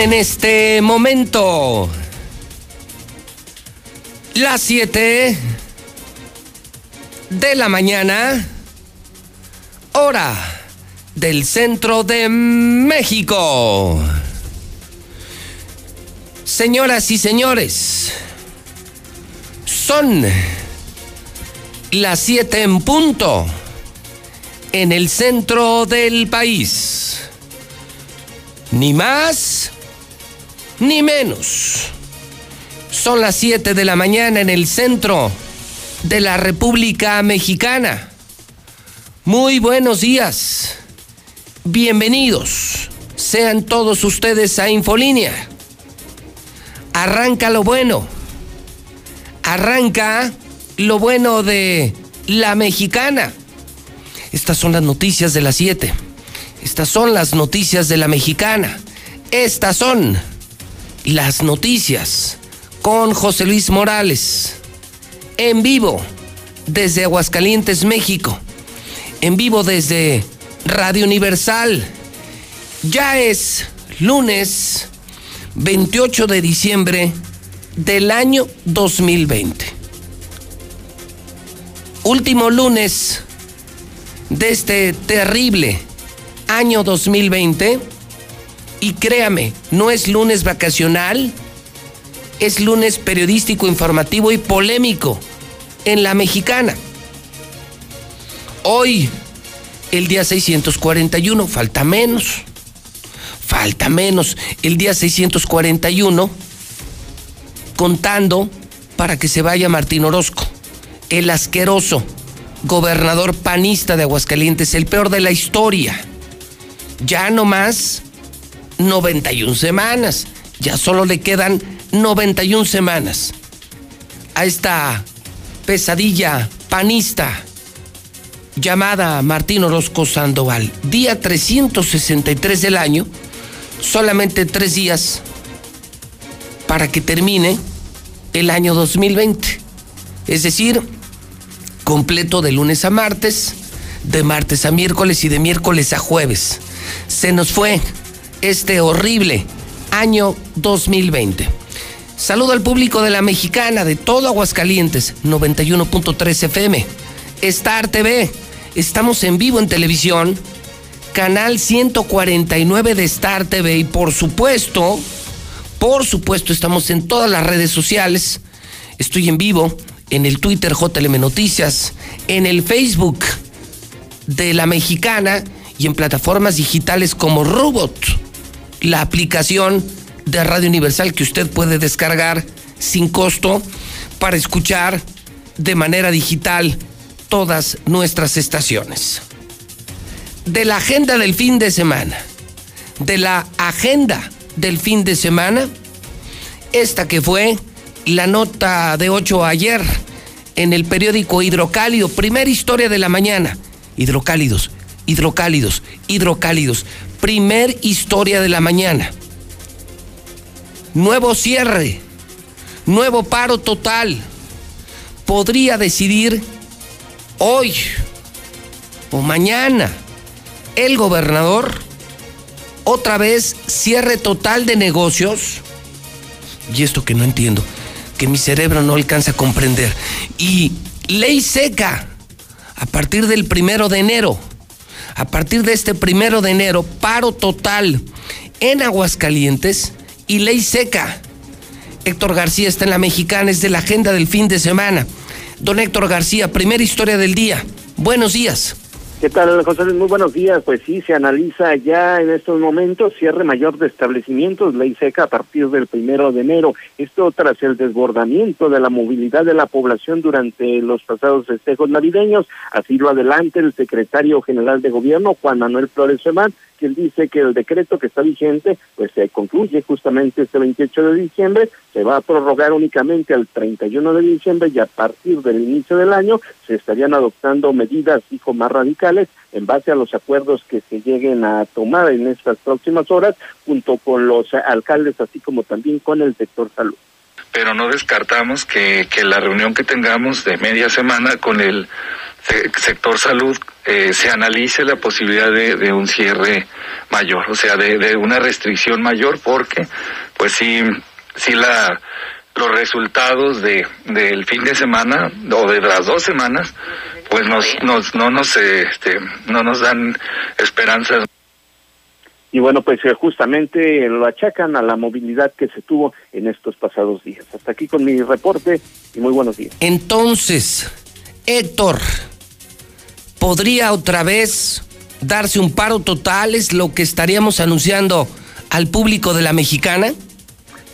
En este momento las 7 de la mañana, hora del centro de México. Señoras y señores, son las 7 en punto en el centro del país. Ni más ni menos. Son las 7 de la mañana en el centro de la República Mexicana. Muy buenos días. Bienvenidos. Sean todos ustedes a Infolínea. Arranca lo bueno. Arranca lo bueno de la mexicana. Estas son las noticias de las 7. Estas son las noticias de la mexicana. Estas son las noticias con José Luis Morales. En vivo desde Aguascalientes, México. En vivo desde Radio Universal. Ya es lunes 28 de diciembre del año 2020. Último lunes de este terrible año 2020. Y créame, no es lunes vacacional, es lunes periodístico, informativo y polémico en la mexicana. Hoy, el día 641, falta menos, falta menos, el día 641, contando para que se vaya Martín Orozco, el asqueroso gobernador panista de Aguascalientes, el peor de la historia. Ya no más 91 semanas, ya solo le quedan 91 semanas a esta pesadilla panista llamada Martín Orozco Sandoval. Día 363 del año, solamente tres días para que termine el año 2020. Es decir, completo de lunes a martes, de martes a miércoles y de miércoles a jueves. Se nos fue este horrible año 2020. Saludo al público de la mexicana, de todo Aguascalientes, 91.3 FM. Star TV, estamos en vivo en televisión, canal 149 de Star TV y por supuesto, por supuesto estamos en todas las redes sociales. Estoy en vivo en el Twitter JLM Noticias, en el Facebook de la mexicana y en plataformas digitales como Robot, la aplicación de Radio Universal que usted puede descargar sin costo para escuchar de manera digital todas nuestras estaciones. De la agenda del fin de semana, de la agenda del fin de semana, esta que fue la nota de 8 ayer en el periódico Hidrocálido, primera historia de la mañana. Hidrocálidos, hidrocálidos, hidrocálidos, primer historia de la mañana. Nuevo cierre, nuevo paro total. Podría decidir hoy o mañana el gobernador otra vez cierre total de negocios. Y esto que no entiendo que mi cerebro no alcanza a comprender. Y ley seca a partir del primero de enero. A partir de este primero de enero, paro total en Aguascalientes y ley seca. Héctor García está en la mexicana, es de la agenda del fin de semana. Don Héctor García, primera historia del día. Buenos días. ¿Qué tal, José? Muy buenos días. Pues sí, se analiza ya en estos momentos cierre mayor de establecimientos, ley seca a partir del primero de enero. Esto tras el desbordamiento de la movilidad de la población durante los pasados festejos navideños. Así lo adelanta el secretario general de gobierno, Juan Manuel Flores Semán, quien dice que el decreto que está vigente pues se concluye justamente este 28 de diciembre, se va a prorrogar únicamente al 31 de diciembre y a partir del inicio del año se estarían adoptando medidas, hijo, más radicales en base a los acuerdos que se lleguen a tomar en estas próximas horas junto con los alcaldes así como también con el sector salud pero no descartamos que, que la reunión que tengamos de media semana con el sector salud eh, se analice la posibilidad de, un cierre mayor, o sea, de, una restricción mayor, porque pues sí, sí la los resultados de del fin de semana o de las dos semanas, pues nos, nos no nos este, no nos dan esperanzas. Y bueno, pues eh, justamente lo achacan a la movilidad que se tuvo en estos pasados días. Hasta aquí con mi reporte y muy buenos días. Entonces, Héctor, ¿podría otra vez darse un paro total? ¿Es lo que estaríamos anunciando al público de la mexicana?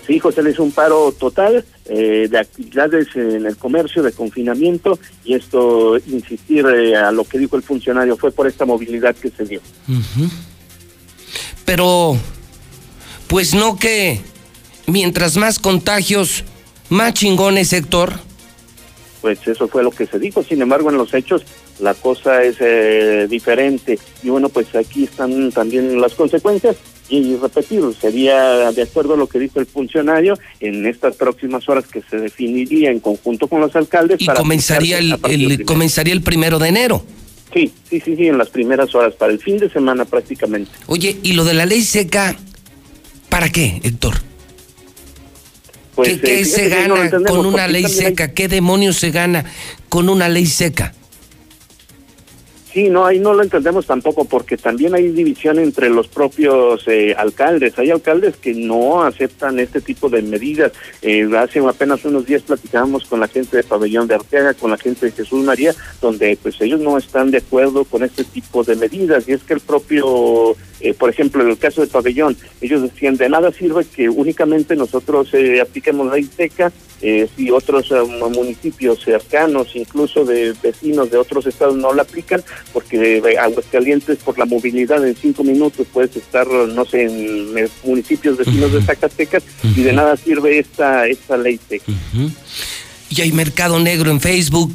Sí, José, es un paro total eh, de actividades en el comercio, de confinamiento, y esto, insistir eh, a lo que dijo el funcionario, fue por esta movilidad que se dio. Pero, pues no que mientras más contagios, más chingones, Héctor pues eso fue lo que se dijo. Sin embargo, en los hechos la cosa es eh, diferente. Y bueno, pues aquí están también las consecuencias. Y repetir, sería de acuerdo a lo que dijo el funcionario en estas próximas horas que se definiría en conjunto con los alcaldes. Y comenzaría el, comenzaría el primero de enero. Sí, sí, sí, sí, en las primeras horas, para el fin de semana prácticamente. Oye, ¿y lo de la ley seca, para qué, Héctor? Pues, ¿Qué, eh, se gana con una ley seca? ¿Qué demonios se gana con una ley seca? Sí, no, ahí no lo entendemos tampoco porque también hay división entre los propios eh, alcaldes. Hay alcaldes que no aceptan este tipo de medidas. Eh, hace apenas unos días platicábamos con la gente de Pabellón de Arteaga, con la gente de Jesús María, donde pues ellos no están de acuerdo con este tipo de medidas. Y es que el propio eh, por ejemplo, en el caso de Pabellón, ellos decían, de nada sirve que únicamente nosotros eh, apliquemos la ITECA eh, si otros municipios cercanos, incluso de vecinos de otros estados, no la aplican, porque Aguascalientes, por la movilidad en cinco minutos, puedes estar, no sé, en municipios vecinos de Zacatecas, y de nada sirve esta, esta ley ITECA. Y hay mercado negro en Facebook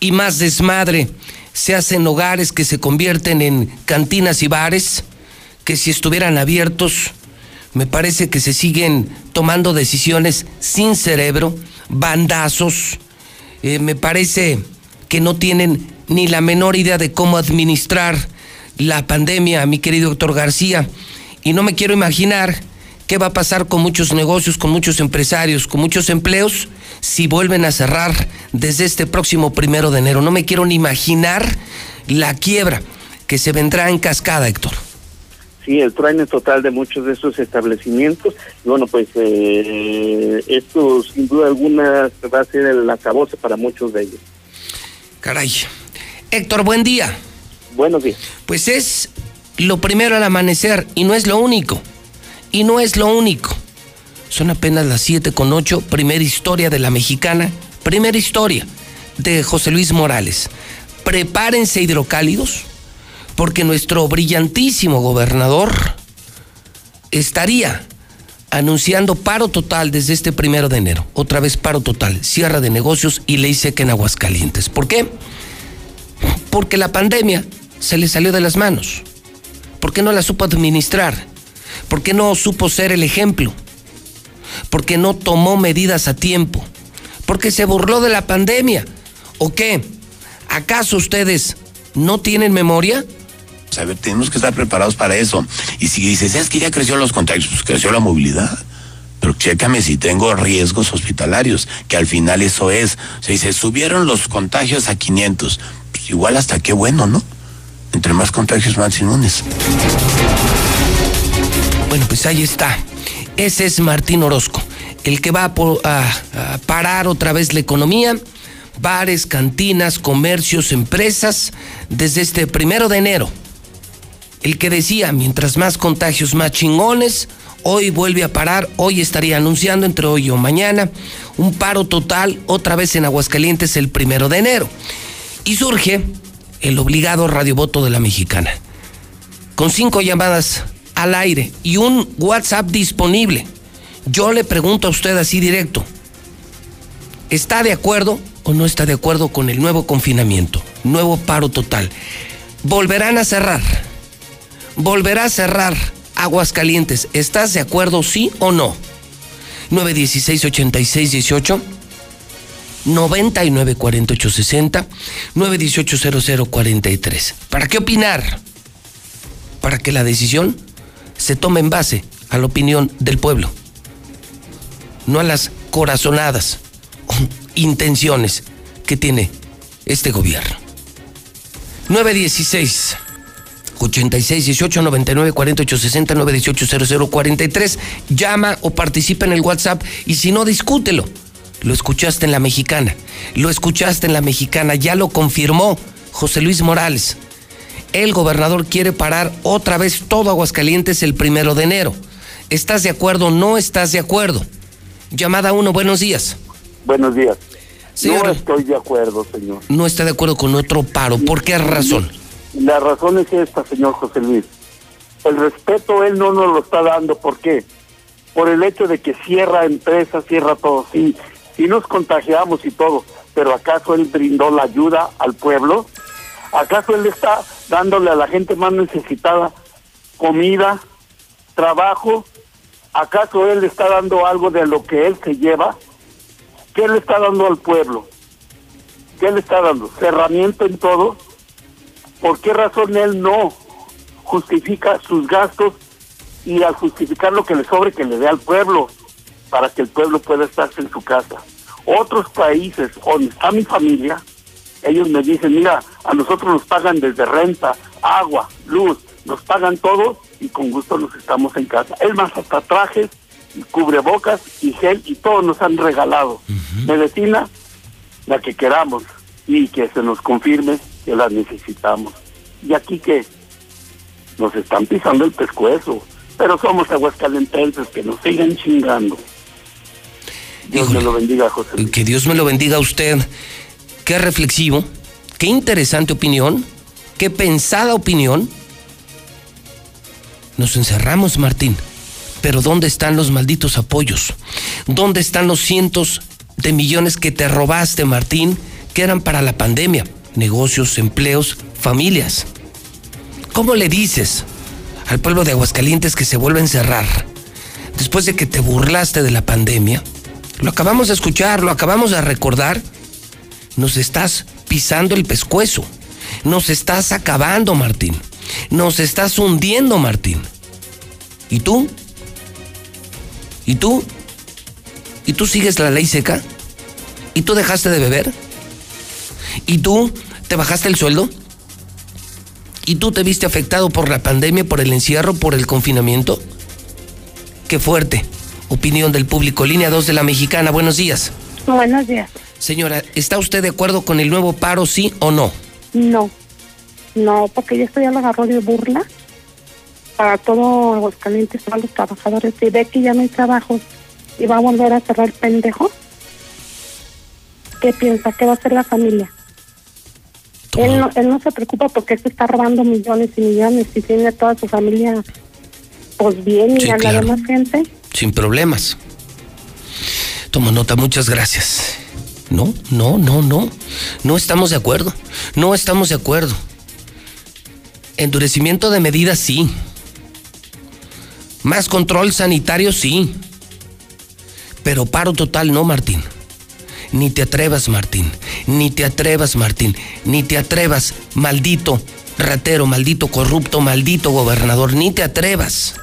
y más desmadre. Se hacen hogares que se convierten en cantinas y bares que si estuvieran abiertos, me parece que se siguen tomando decisiones sin cerebro, bandazos, eh, me parece que no tienen ni la menor idea de cómo administrar la pandemia, mi querido doctor García, y no me quiero imaginar qué va a pasar con muchos negocios, con muchos empresarios, con muchos empleos, si vuelven a cerrar desde este próximo primero de enero. No me quiero ni imaginar la quiebra que se vendrá en cascada, Héctor sí, el truene total de muchos de esos establecimientos. Y bueno, pues eh, esto sin duda alguna va a ser el acabose para muchos de ellos. Caray. Héctor, buen día. Buenos días. Pues es lo primero al amanecer y no es lo único. Y no es lo único. Son apenas las siete con ocho, primera historia de la mexicana, primera historia de José Luis Morales. Prepárense hidrocálidos porque nuestro brillantísimo gobernador estaría anunciando paro total desde este primero de enero. Otra vez paro total, cierre de negocios y ley seca en Aguascalientes. ¿Por qué? Porque la pandemia se le salió de las manos. Porque no la supo administrar. Porque no supo ser el ejemplo. Porque no tomó medidas a tiempo. Porque se burló de la pandemia. ¿O qué? ¿Acaso ustedes no tienen memoria? A ver, tenemos que estar preparados para eso. Y si dices, es que ya creció los contagios, pues creció la movilidad. Pero chécame si tengo riesgos hospitalarios, que al final eso es. O se subieron los contagios a 500. Pues igual hasta qué bueno, ¿no? Entre más contagios, más inmunes. Bueno, pues ahí está. Ese es Martín Orozco, el que va a parar otra vez la economía bares, cantinas, comercios, empresas, desde este primero de enero el que decía, mientras más contagios, más chingones, hoy vuelve a parar, hoy estaría anunciando entre hoy o mañana un paro total otra vez en Aguascalientes el primero de enero. Y surge el obligado radiovoto de la mexicana, con cinco llamadas al aire y un WhatsApp disponible. Yo le pregunto a usted así directo, ¿está de acuerdo o no está de acuerdo con el nuevo confinamiento, nuevo paro total? ¿Volverán a cerrar? volverá a cerrar Aguascalientes. ¿Estás de acuerdo, sí o no? 916-8618. 99 48 60 918 0043. ¿Para qué opinar? Para que la decisión se tome en base a la opinión del pueblo, no a las corazonadas intenciones que tiene este gobierno. 916 86 18 99 48 60 918 0043. Llama o participa en el WhatsApp y si no, discútelo. Lo escuchaste en la mexicana. Lo escuchaste en la mexicana. Ya lo confirmó José Luis Morales. El gobernador quiere parar otra vez todo Aguascalientes el primero de enero. ¿Estás de acuerdo o no estás de acuerdo? Llamada 1, buenos días. Buenos días. no estoy de acuerdo, señor. No está de acuerdo con otro paro. ¿Por qué razón? La razón es esta, señor José Luis. El respeto él no nos lo está dando. ¿Por qué? Por el hecho de que cierra empresas, cierra todo. Sí, sí nos contagiamos y todo. Pero ¿acaso él brindó la ayuda al pueblo? ¿Acaso él está dándole a la gente más necesitada comida, trabajo? ¿Acaso él está dando algo de lo que él se lleva? ¿Qué le está dando al pueblo? ¿Qué le está dando? ¿Cerramiento en todo? ¿Por qué razón él no justifica sus gastos y al justificar lo que le sobre que le dé al pueblo para que el pueblo pueda estarse en su casa? Otros países donde está mi familia, ellos me dicen, mira, a nosotros nos pagan desde renta, agua, luz, nos pagan todo y con gusto nos estamos en casa. Es más, hasta trajes, cubrebocas y gel y todo nos han regalado. Medicina, la que queramos y que se nos confirme que las necesitamos. Y aquí que nos están pisando el pescuezo, pero somos aguascalentenses que nos siguen chingando. Dios me lo bendiga, José. Que Dios me lo bendiga a usted. Qué reflexivo, qué interesante opinión, qué pensada opinión. Nos encerramos, Martín. Pero ¿dónde están los malditos apoyos? ¿Dónde están los cientos de millones que te robaste, Martín, que eran para la pandemia? negocios, empleos, familias. ¿Cómo le dices al pueblo de Aguascalientes que se vuelve a encerrar después de que te burlaste de la pandemia? Lo acabamos de escuchar, lo acabamos de recordar. Nos estás pisando el pescuezo. Nos estás acabando, Martín. Nos estás hundiendo, Martín. ¿Y tú? ¿Y tú? ¿Y tú sigues la ley seca? ¿Y tú dejaste de beber? ¿Y tú te bajaste el sueldo? ¿Y tú te viste afectado por la pandemia, por el encierro, por el confinamiento? Qué fuerte. Opinión del público. Línea 2 de la Mexicana. Buenos días. Buenos días. Señora, ¿está usted de acuerdo con el nuevo paro, sí o no? No. No, porque ya esto ya lo agarró de burla para todos los calientes, para los trabajadores. Si ve que ya no hay trabajo y va a volver a cerrar el pendejo, ¿qué piensa? ¿Qué va a hacer la familia? Él no, él no se preocupa porque se está robando millones y millones y tiene a toda su familia pues bien y a la demás gente. Sin problemas. Tomo nota, muchas gracias. No, no, no, no. No estamos de acuerdo. No estamos de acuerdo. Endurecimiento de medidas, sí. Más control sanitario, sí. Pero paro total, no, Martín. Ni te atrevas, Martín. Ni te atrevas, Martín. Ni te atrevas, maldito ratero, maldito corrupto, maldito gobernador. Ni te atrevas.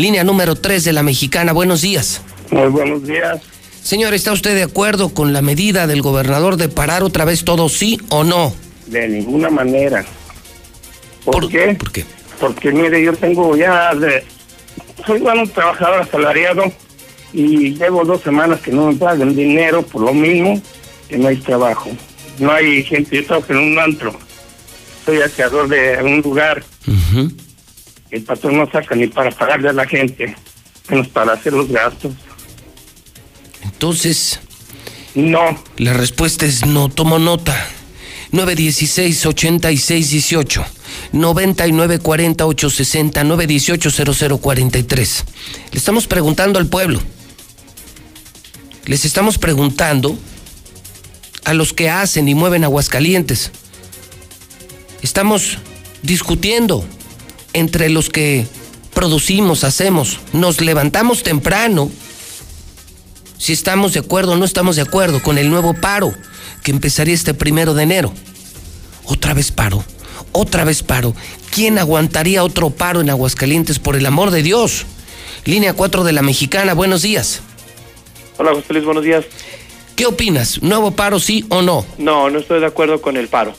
Línea número 3 de la mexicana. Buenos días. Muy buenos días. Señor, ¿está usted de acuerdo con la medida del gobernador de parar otra vez todo, sí o no? De ninguna manera. ¿Por, qué? ¿Por qué? Porque mire, yo tengo ya de... Soy bueno trabajador asalariado y llevo dos semanas que no me pagan dinero por lo mismo que no hay trabajo. No hay gente, yo trabajo en un antro, soy aseador de un lugar. El patrón no saca ni para pagarle a la gente, menos para hacer los gastos. Entonces... No. La respuesta es no, tomo nota. 916-8618, 9940-860, 918-0043. Le estamos preguntando al pueblo les estamos preguntando a los que hacen y mueven Aguascalientes. Estamos discutiendo entre los que producimos, hacemos, nos levantamos temprano si estamos de acuerdo o no estamos de acuerdo con el nuevo paro que empezaría este primero de enero. Otra vez paro, otra vez paro. ¿Quién aguantaría otro paro en Aguascalientes por el amor de Dios? Línea 4 de la Mexicana, buenos días. Hola José Luis, buenos días. ¿Qué opinas? ¿Nuevo paro sí o no? No, no estoy de acuerdo con el paro.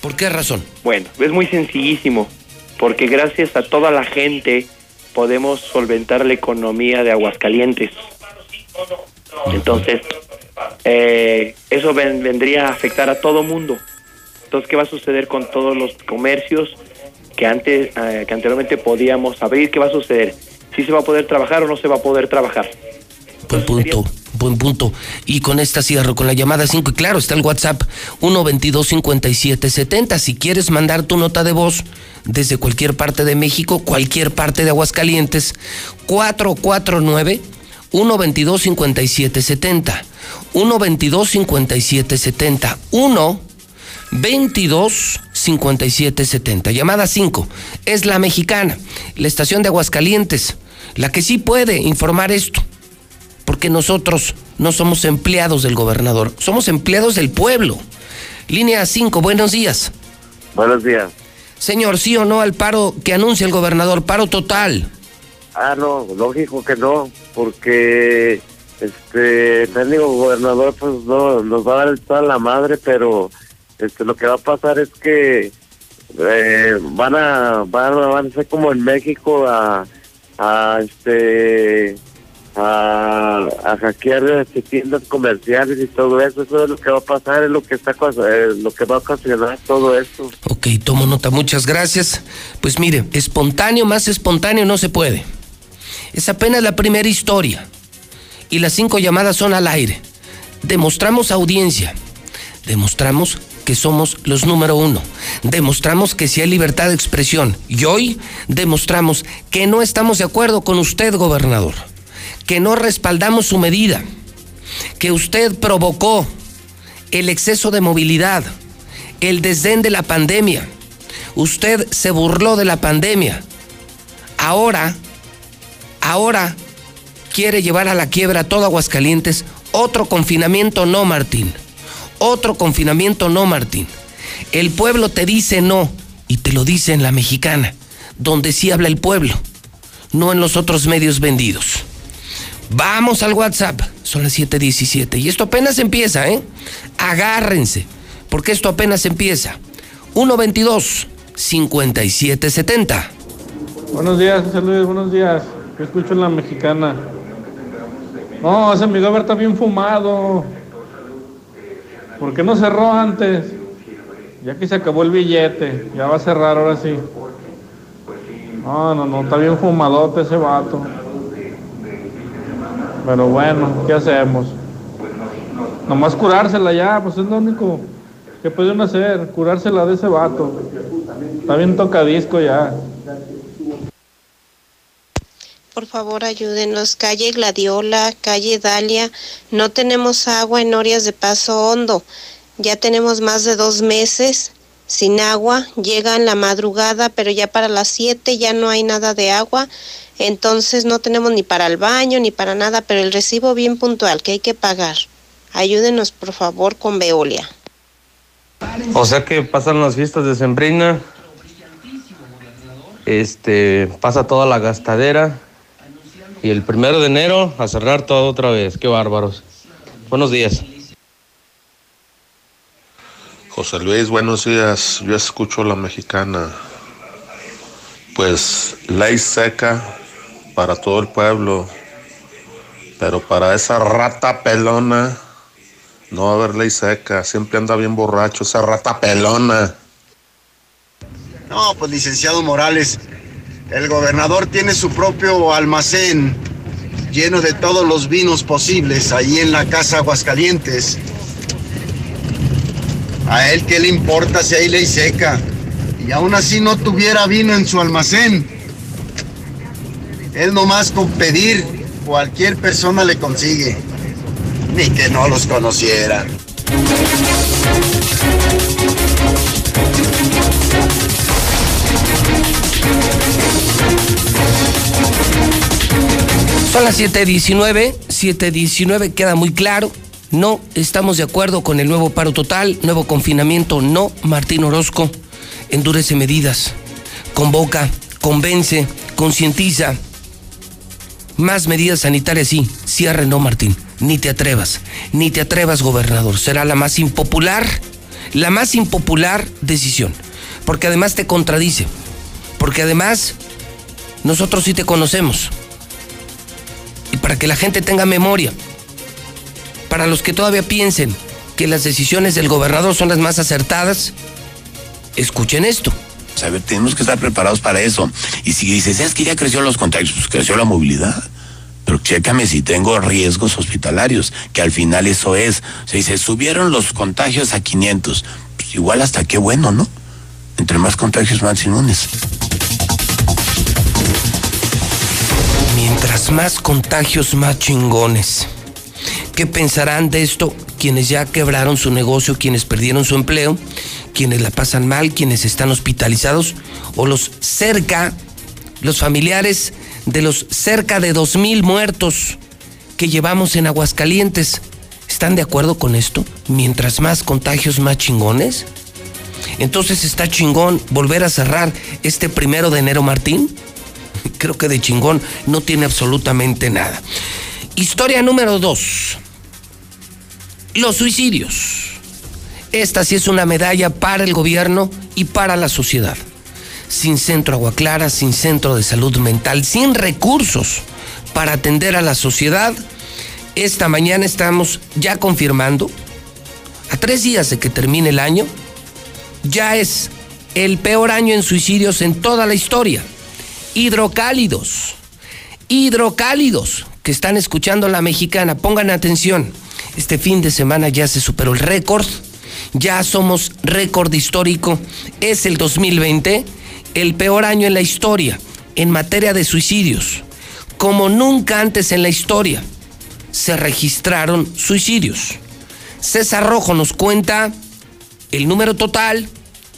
¿Por qué razón? Bueno, es muy sencillísimo, porque gracias a toda la gente podemos solventar la economía de Aguascalientes. Entonces, eh, eso ven- vendría a afectar a todo mundo. Entonces, ¿qué va a suceder con todos los comercios que antes, eh, que anteriormente podíamos abrir? ¿Qué va a suceder? ¿Si se va a poder trabajar o no se va a poder trabajar? Buen punto, buen punto. Y con esta cierro, con la llamada 5. Y claro, está el WhatsApp 122-5770. Si quieres mandar tu nota de voz desde cualquier parte de México, cualquier parte de Aguascalientes, 449 122-5770. 122-5770. 1 22 57 70. Llamada 5. Es la mexicana, la estación de Aguascalientes, la que sí puede informar esto. Porque nosotros no somos empleados del gobernador, somos empleados del pueblo. Línea 5, buenos días. Buenos días. Señor, sí o no al paro que anuncia el gobernador, paro total. Ah, no, lógico que no, porque este el técnico gobernador pues no nos va a dar toda la madre, pero este lo que va a pasar es que eh, van a van, a- van a ser como en México a a este a, a hackear este, tiendas comerciales y todo eso, eso es lo que va a pasar, es lo que está eh, lo que va a ocasionar todo esto. Ok, tomo nota, muchas gracias. Pues mire, espontáneo, más espontáneo no se puede. Es apenas la primera historia. Y las cinco llamadas son al aire. Demostramos audiencia. Demostramos que somos los número uno. Demostramos que sí hay libertad de expresión. Y hoy demostramos que no estamos de acuerdo con usted, gobernador. Que no respaldamos su medida. Que usted provocó el exceso de movilidad, el desdén de la pandemia. Usted se burló de la pandemia. Ahora, ahora quiere llevar a la quiebra todo Aguascalientes. Otro confinamiento no, Martín. Otro confinamiento no, Martín. El pueblo te dice no y te lo dice en la mexicana, donde sí habla el pueblo, no en los otros medios vendidos. Vamos al WhatsApp, son las 7:17 y esto apenas empieza, ¿eh? Agárrense, porque esto apenas empieza. 122 5770. Buenos días, José Luis, buenos días. Yo escucho en la mexicana. No, ese mi está bien fumado. ¿Por qué no cerró antes? Ya que se acabó el billete, ya va a cerrar ahora sí. No, no, no, está bien fumadote ese vato. Pero bueno, ¿qué hacemos? Nomás curársela ya, pues es lo único que pueden hacer, curársela de ese vato. Está bien tocadisco ya. Por favor, ayúdenos. Calle Gladiola, calle Dalia. No tenemos agua en Orias de Paso Hondo. Ya tenemos más de dos meses sin agua. Llega en la madrugada, pero ya para las 7 ya no hay nada de agua. Entonces no tenemos ni para el baño ni para nada, pero el recibo bien puntual que hay que pagar. Ayúdenos, por favor, con Veolia. O sea que pasan las fiestas de Sembrina, este, pasa toda la gastadera y el primero de enero a cerrar todo otra vez. Qué bárbaros. Buenos días. José Luis, buenos días. Yo escucho la mexicana. Pues ley seca para todo el pueblo, pero para esa rata pelona no va a haber ley seca. Siempre anda bien borracho esa rata pelona. No, pues licenciado Morales, el gobernador tiene su propio almacén lleno de todos los vinos posibles ahí en la casa Aguascalientes. A él qué le importa si hay ley seca y aún así no tuviera vino en su almacén. Él nomás con pedir cualquier persona le consigue, ni que no los conociera. Son las 7:19, 719 queda muy claro. No estamos de acuerdo con el nuevo paro total, nuevo confinamiento. No, Martín Orozco endurece medidas, convoca, convence, concientiza. Más medidas sanitarias, sí. Cierre, no, Martín. Ni te atrevas. Ni te atrevas, gobernador. Será la más impopular, la más impopular decisión. Porque además te contradice. Porque además nosotros sí te conocemos. Y para que la gente tenga memoria, para los que todavía piensen que las decisiones del gobernador son las más acertadas, escuchen esto. A ver, tenemos que estar preparados para eso. Y si dices, es que ya creció los contagios, pues creció la movilidad. Pero chécame si tengo riesgos hospitalarios, que al final eso es. O sea, dice, subieron los contagios a 500. Pues igual hasta qué bueno, ¿no? Entre más contagios, más inmunes. Mientras más contagios, más chingones. ¿Qué pensarán de esto quienes ya quebraron su negocio, quienes perdieron su empleo, quienes la pasan mal, quienes están hospitalizados o los cerca, los familiares de los cerca de dos mil muertos que llevamos en Aguascalientes? ¿Están de acuerdo con esto? Mientras más contagios, más chingones. Entonces está chingón volver a cerrar este primero de enero, Martín. Creo que de chingón no tiene absolutamente nada. Historia número dos. Los suicidios. Esta sí es una medalla para el gobierno y para la sociedad. Sin centro agua clara, sin centro de salud mental, sin recursos para atender a la sociedad, esta mañana estamos ya confirmando, a tres días de que termine el año, ya es el peor año en suicidios en toda la historia. Hidrocálidos, hidrocálidos que están escuchando la mexicana, pongan atención. Este fin de semana ya se superó el récord, ya somos récord histórico. Es el 2020, el peor año en la historia en materia de suicidios. Como nunca antes en la historia se registraron suicidios. César Rojo nos cuenta el número total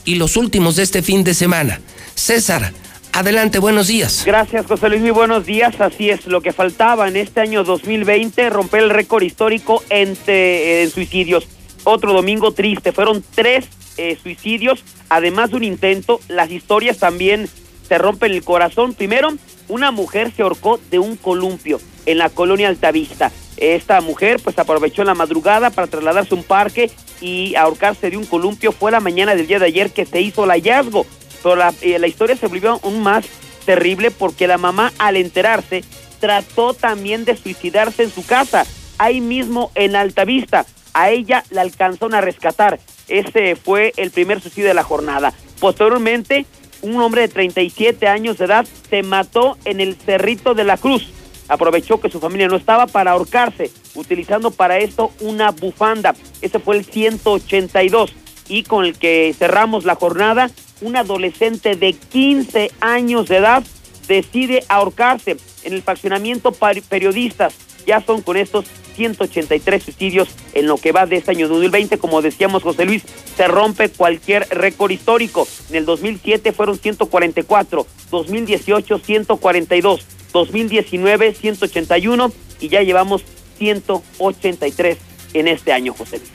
y los últimos de este fin de semana. César, adelante, buenos días. Gracias, José Luis, muy buenos días. Así es, lo que faltaba en este año 2020, romper el récord histórico eh, en suicidios. Otro domingo triste, fueron tres eh, suicidios, además de un intento. Las historias también se rompen el corazón. Primero, una mujer se ahorcó de un columpio en la colonia Altavista. Esta mujer pues aprovechó la madrugada para trasladarse a un parque y ahorcarse de un columpio. Fue la mañana del día de ayer que se hizo el hallazgo. Pero la, eh, la historia se volvió aún más terrible porque la mamá al enterarse trató también de suicidarse en su casa, ahí mismo en Altavista. A ella la alcanzaron a rescatar. Ese fue el primer suicidio de la jornada. Posteriormente, un hombre de 37 años de edad se mató en el Cerrito de la Cruz aprovechó que su familia no estaba para ahorcarse, utilizando para esto una bufanda. Ese fue el 182 y con el que cerramos la jornada, un adolescente de 15 años de edad decide ahorcarse en el faccionamiento periodistas. Ya son con estos 183 suicidios en lo que va de este año 2020. Como decíamos, José Luis, se rompe cualquier récord histórico. En el 2007 fueron 144, 2018 142, 2019 181 y ya llevamos 183 en este año, José Luis.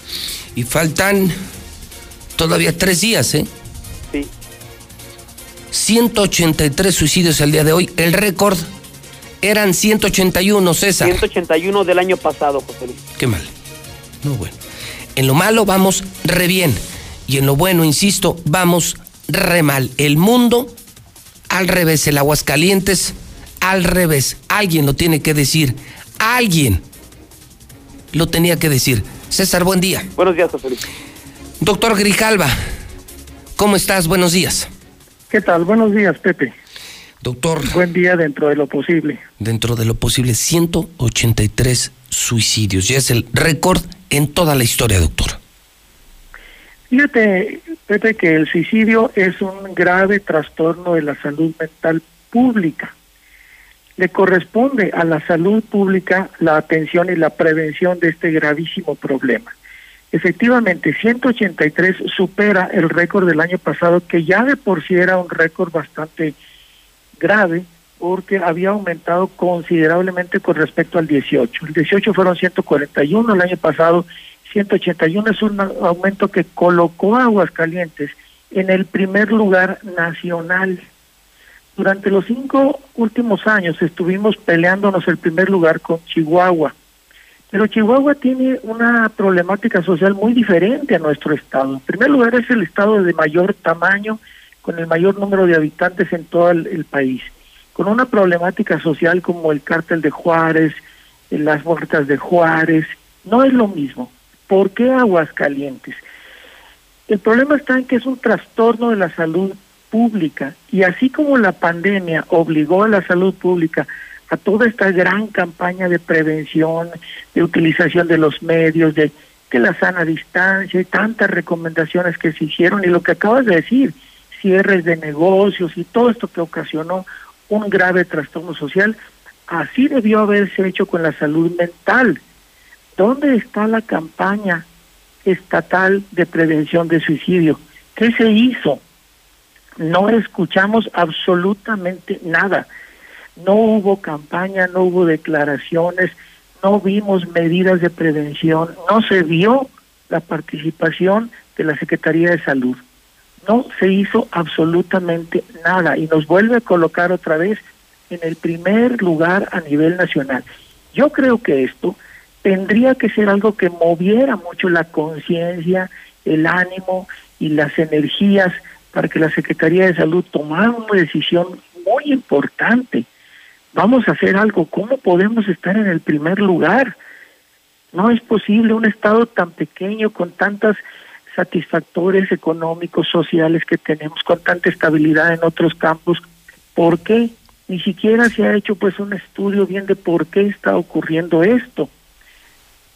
Y faltan todavía tres días, ¿eh? Sí. 183 suicidios al día de hoy. El récord eran 181, César. 181 del año pasado, José Luis. Qué mal. No bueno. En lo malo vamos re bien. Y en lo bueno, insisto, vamos re mal. El mundo al revés, el Aguascalientes al revés. Alguien lo tiene que decir. Alguien lo tenía que decir. César, buen día. Buenos días, José Luis. Doctor Grijalva, ¿cómo estás? Buenos días. ¿Qué tal? Buenos días, Pepe. Doctor. Buen día dentro de lo posible. Dentro de lo posible, 183 suicidios. Ya es el récord en toda la historia, doctor. Fíjate, Pepe, que el suicidio es un grave trastorno de la salud mental pública. Le corresponde a la salud pública la atención y la prevención de este gravísimo problema. Efectivamente, 183 supera el récord del año pasado, que ya de por sí era un récord bastante grave, porque había aumentado considerablemente con respecto al 18. El 18 fueron 141, el año pasado 181 es un aumento que colocó a Aguascalientes en el primer lugar nacional. Durante los cinco últimos años estuvimos peleándonos el primer lugar con Chihuahua, pero Chihuahua tiene una problemática social muy diferente a nuestro estado. En primer lugar es el estado de mayor tamaño, con el mayor número de habitantes en todo el, país, con una problemática social como el cártel de Juárez, las muertas de Juárez, no es lo mismo. ¿Por qué Aguascalientes? El problema está en que es un trastorno de la salud pública y así como la pandemia obligó a la salud pública a toda esta gran campaña de prevención, de utilización de los medios, de que la sana distancia y tantas recomendaciones que se hicieron y lo que acabas de decir, cierres de negocios y todo esto que ocasionó un grave trastorno social, así debió haberse hecho con la salud mental. ¿Dónde está la campaña estatal de prevención de suicidio? ¿Qué se hizo? No escuchamos absolutamente nada. No hubo campaña, no hubo declaraciones, no vimos medidas de prevención, no se vio la participación de la Secretaría de Salud. No se hizo absolutamente nada y nos vuelve a colocar otra vez en el primer lugar a nivel nacional. Yo creo que esto tendría que ser algo que moviera mucho la conciencia, el ánimo y las energías para que la Secretaría de Salud tomara una decisión muy importante. Vamos a hacer algo, ¿cómo podemos estar en el primer lugar? No es posible un estado tan pequeño con tantos satisfactores económicos, sociales que tenemos, con tanta estabilidad en otros campos. ¿Por qué? Ni siquiera se ha hecho pues un estudio bien de por qué está ocurriendo esto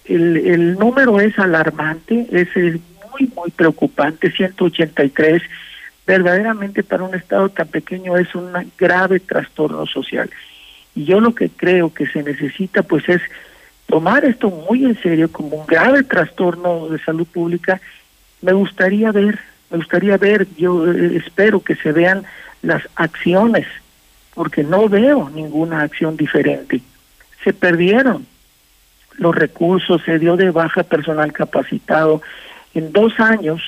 el, el número es alarmante, es, muy, muy preocupante, 183, verdaderamente para un Estado tan pequeño es un grave trastorno social. Y yo lo que creo que se necesita pues es tomar esto muy en serio como un grave trastorno de salud pública. Me gustaría ver, me gustaría ver, yo eh, espero que se vean las acciones, porque no veo ninguna acción diferente. Se perdieron los recursos, se dio de baja personal capacitado. En dos años,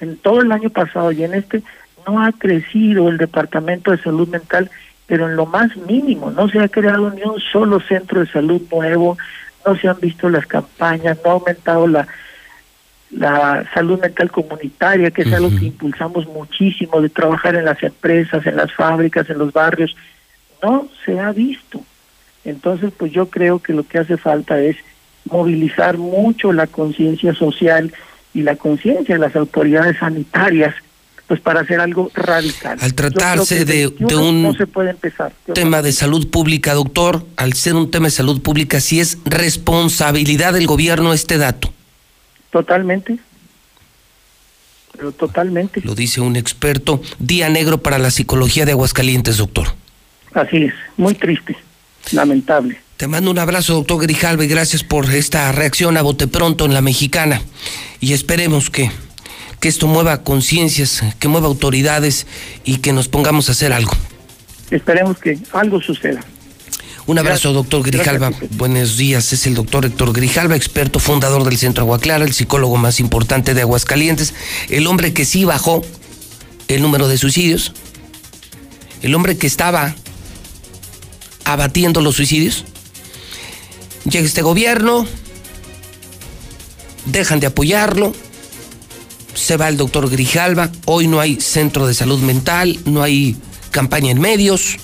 en todo el año pasado y en este, no ha crecido el Departamento de Salud Mental, pero en lo más mínimo, no se ha creado ni un solo centro de salud nuevo, no se han visto las campañas, no ha aumentado la, la salud mental comunitaria, que es algo que impulsamos muchísimo, de trabajar en las empresas, en las fábricas, en los barrios, no se ha visto. Entonces, pues yo creo que lo que hace falta es movilizar mucho la conciencia social y la conciencia de las autoridades sanitarias pues para hacer algo radical. Al tratarse de, un no se puede empezar. tema de salud pública, doctor, al ser un tema de salud pública, sí es responsabilidad del gobierno este dato. Totalmente. Pero totalmente. Lo dice un experto. Día negro para la psicología de Aguascalientes, doctor. Así es, muy triste, lamentable. Te mando un abrazo, doctor Grijalva, y gracias por esta reacción a bote pronto en la mexicana. Y esperemos que, que esto mueva conciencias, que mueva autoridades y que nos pongamos a hacer algo. Esperemos que algo suceda. Un abrazo, doctor Grijalva. Buenos días. Es el doctor Héctor Grijalva, experto fundador del Centro Agua Clara, el psicólogo más importante de Aguascalientes, el hombre que sí bajó el número de suicidios, el hombre que estaba abatiendo los suicidios Llega este gobierno, dejan de apoyarlo, se va el doctor Grijalva, hoy no hay centro de salud mental, no hay campaña en medios,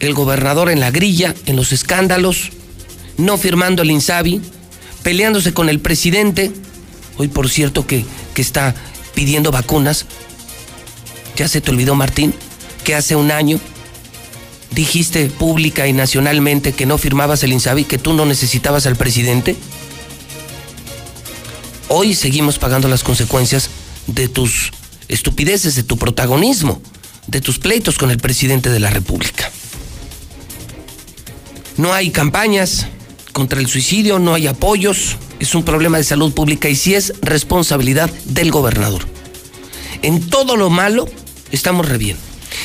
el gobernador en la grilla, en los escándalos, no firmando el INSABI, peleándose con el presidente, hoy por cierto que, que está pidiendo vacunas, ya se te olvidó Martín, que hace un año dijiste pública y nacionalmente que no firmabas el INSABI, que tú no necesitabas al presidente? Hoy seguimos pagando las consecuencias de tus estupideces, de tu protagonismo, de tus pleitos con el presidente de la República. No hay campañas contra el suicidio, no hay apoyos, es un problema de salud pública y sí es responsabilidad del gobernador. En todo lo malo estamos re bien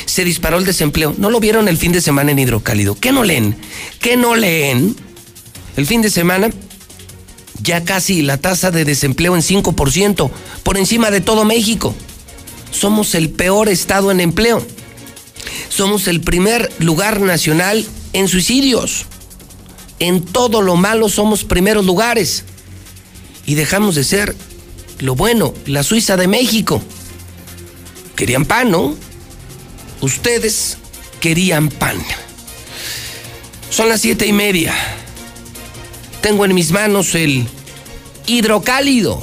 Se disparó el desempleo. ¿No lo vieron el fin de semana en Hidrocálido? ¿Qué no leen? ¿Qué no leen? El fin de semana ya casi la tasa de desempleo en 5%, por encima de todo México. Somos el peor estado en empleo. Somos el primer lugar nacional en suicidios. En todo lo malo somos primeros lugares. Y dejamos de ser lo bueno, la Suiza de México. Querían pan, ¿no? Ustedes querían pan. Son las siete y media. Tengo en mis manos el hidrocálido.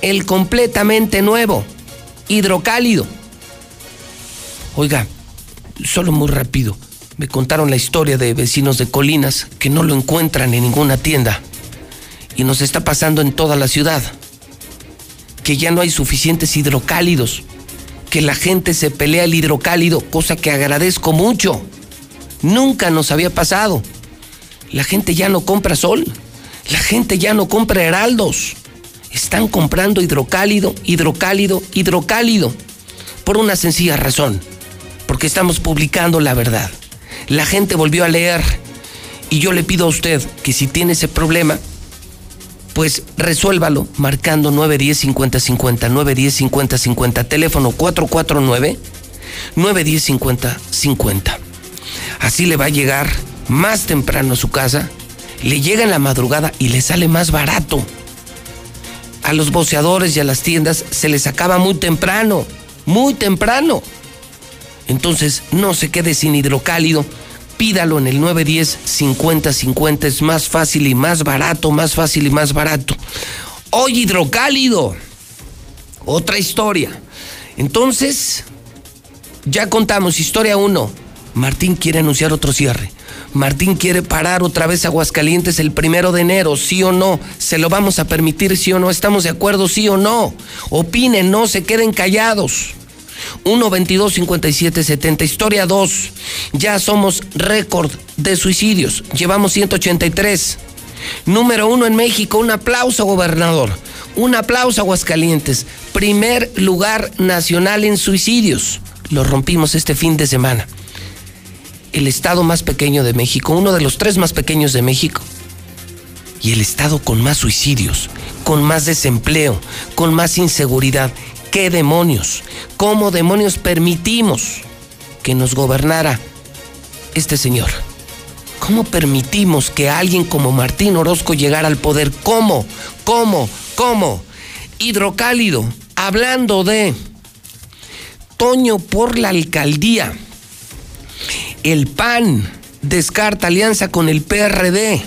El completamente nuevo. Hidrocálido. Oiga, solo muy rápido. Me contaron la historia de vecinos de Colinas que no lo encuentran en ninguna tienda. Y nos está pasando en toda la ciudad. Que ya no hay suficientes hidrocálidos. Que la gente se pelea el hidrocálido, cosa que agradezco mucho. Nunca nos había pasado. La gente ya no compra sol. La gente ya no compra heraldos. Están comprando hidrocálido, hidrocálido, hidrocálido. Por una sencilla razón. Porque estamos publicando la verdad. La gente volvió a leer. Y yo le pido a usted que si tiene ese problema, pues resuélvalo marcando 910 50 50 910 50 50 teléfono 449 910 50 50. Así le va a llegar más temprano a su casa, le llega en la madrugada y le sale más barato. A los boceadores y a las tiendas se les acaba muy temprano, muy temprano. Entonces no se quede sin hidrocálido, pídalo en el 910 50 50, es más fácil y más barato, más fácil y más barato. Hoy hidrocálido, otra historia. Entonces, ya contamos, historia 1. Martín quiere anunciar otro cierre. Martín quiere parar otra vez Aguascalientes el primero de enero, sí o no. ¿Se lo vamos a permitir, sí o no? ¿Estamos de acuerdo, sí o no? Opinen, no se queden callados. 1 22 57 70 historia 2 ya somos récord de suicidios llevamos 183 número 1 en México un aplauso gobernador un aplauso Aguascalientes primer lugar nacional en suicidios lo rompimos este fin de semana el estado más pequeño de México uno de los tres más pequeños de México y el estado con más suicidios con más desempleo con más inseguridad ¿Qué demonios? ¿Cómo demonios permitimos que nos gobernara este señor? ¿Cómo permitimos que alguien como Martín Orozco llegara al poder? ¿Cómo? ¿Cómo? ¿Cómo? Hidrocálido, hablando de Toño por la alcaldía. El PAN descarta alianza con el PRD.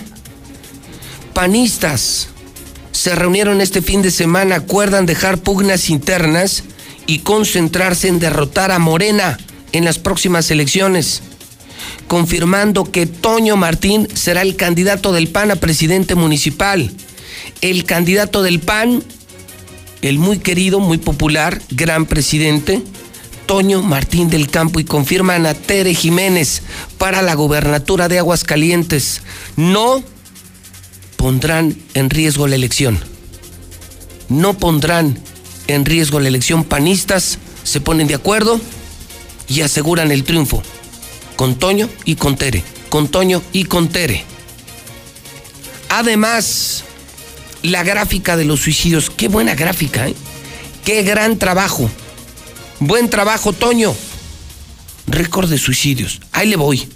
Panistas se reunieron este fin de semana, acuerdan dejar pugnas internas y concentrarse en derrotar a Morena en las próximas elecciones, confirmando que Toño Martín será el candidato del PAN a presidente municipal. El candidato del PAN, el muy querido, muy popular, gran presidente, Toño Martín del Campo y confirman a Tere Jiménez para la gobernatura de Aguascalientes. No pondrán en riesgo la elección. No pondrán en riesgo la elección panistas, se ponen de acuerdo y aseguran el triunfo. Con Toño y con Tere. Con Toño y con Tere. Además, la gráfica de los suicidios. Qué buena gráfica, ¿eh? Qué gran trabajo. Buen trabajo, Toño. Récord de suicidios. Ahí le voy.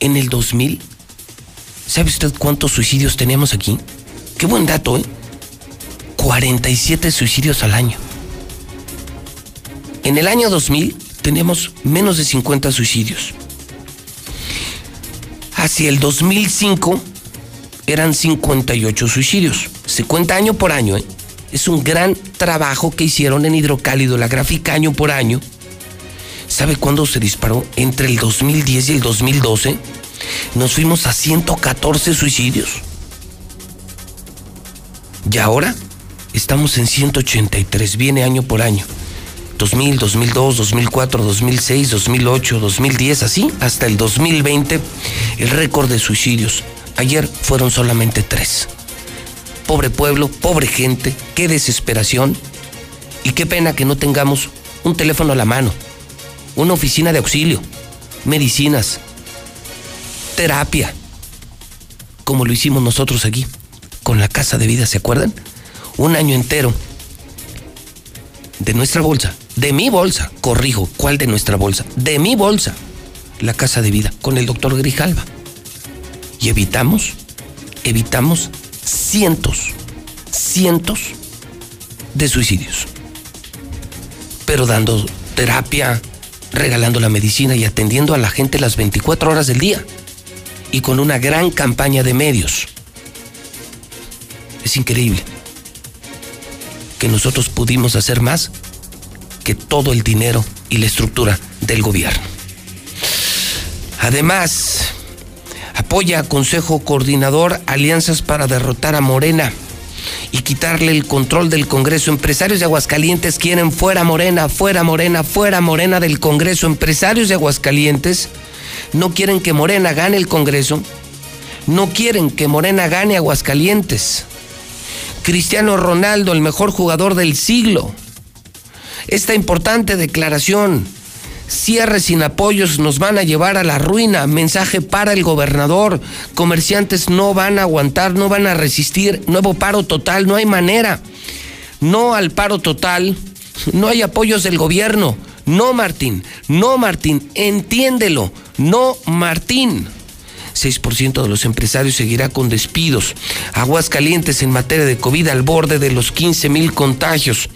En el 2000 ¿Sabe usted cuántos suicidios tenemos aquí? Qué buen dato, ¿eh? 47 suicidios al año. En el año 2000 tenemos menos de 50 suicidios. Hacia el 2005 eran 58 suicidios. Se cuenta año por año, ¿eh? Es un gran trabajo que hicieron en Hidrocálido, la gráfica año por año. ¿Sabe cuándo se disparó? Entre el 2010 y el 2012 nos fuimos a 114 suicidios. Y ahora estamos en 183, viene año por año. 2000, 2002, 2004, 2006, 2008, 2010, así hasta el 2020, el récord de suicidios. Ayer fueron solamente tres. Pobre pueblo, pobre gente, qué desesperación y qué pena que no tengamos un teléfono a la mano, una oficina de auxilio, medicinas, terapia, como lo hicimos nosotros aquí, con la casa de vida, ¿se acuerdan? Un año entero de nuestra bolsa, de mi bolsa, corrijo, ¿cuál de nuestra bolsa? De mi bolsa, la casa de vida, con el doctor Grijalva. Y evitamos, evitamos cientos, cientos de suicidios. Pero dando terapia, regalando la medicina y atendiendo a la gente las 24 horas del día. Y con una gran campaña de medios. Es increíble que nosotros pudimos hacer más que todo el dinero y la estructura del gobierno. Además, apoya a Consejo Coordinador alianzas para derrotar a Morena y quitarle el control del Congreso. Empresarios de Aguascalientes quieren fuera Morena, fuera Morena, fuera Morena del Congreso. Empresarios de Aguascalientes no quieren que Morena gane el Congreso, no quieren que Morena gane Aguascalientes. Cristiano Ronaldo, el mejor jugador del siglo. Esta importante declaración, cierre sin apoyos nos van a llevar a la ruina, mensaje para el gobernador, comerciantes no van a aguantar, no van a resistir, nuevo paro total, no hay manera. No al paro total, no hay apoyos del gobierno. No, Martín, no, Martín, entiéndelo, no, Martín. 6% de los empresarios seguirá con despidos. Aguas calientes en materia de COVID al borde de los 15 mil contagios.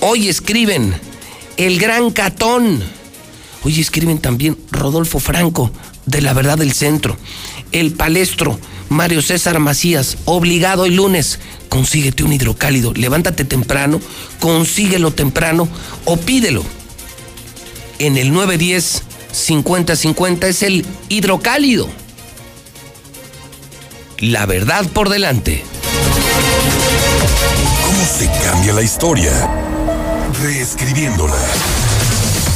Hoy escriben El Gran Catón. Hoy escriben también Rodolfo Franco de La Verdad del Centro. El Palestro, Mario César Macías, obligado hoy lunes. Consíguete un hidrocálido, levántate temprano, consíguelo temprano o pídelo. En el 910 5050 es el hidrocálido la verdad por delante. ¿Cómo se cambia la historia? Reescribiéndola.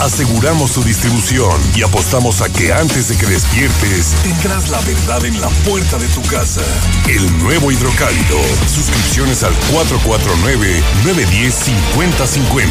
aseguramos su distribución y apostamos a que antes de que despiertes tendrás la verdad en la puerta de tu casa. El nuevo hidrocálido. Suscripciones al 449-910-5050.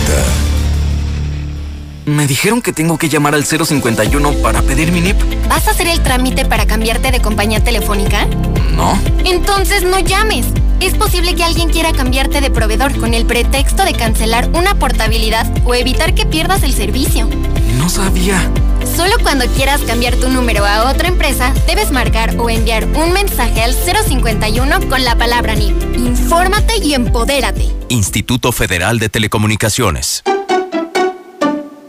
Me dijeron que tengo que llamar al 051 para pedir mi NIP. ¿Vas a hacer el trámite para cambiarte de compañía telefónica? No. Entonces no llames. Es posible que alguien quiera cambiarte de proveedor con el pretexto de cancelar una portabilidad o evitar que pierdas el servicio. No sabía. Solo cuando quieras cambiar tu número a otra empresa, debes marcar o enviar un mensaje al 051 con la palabra NIP. Infórmate y empodérate. Instituto Federal de Telecomunicaciones.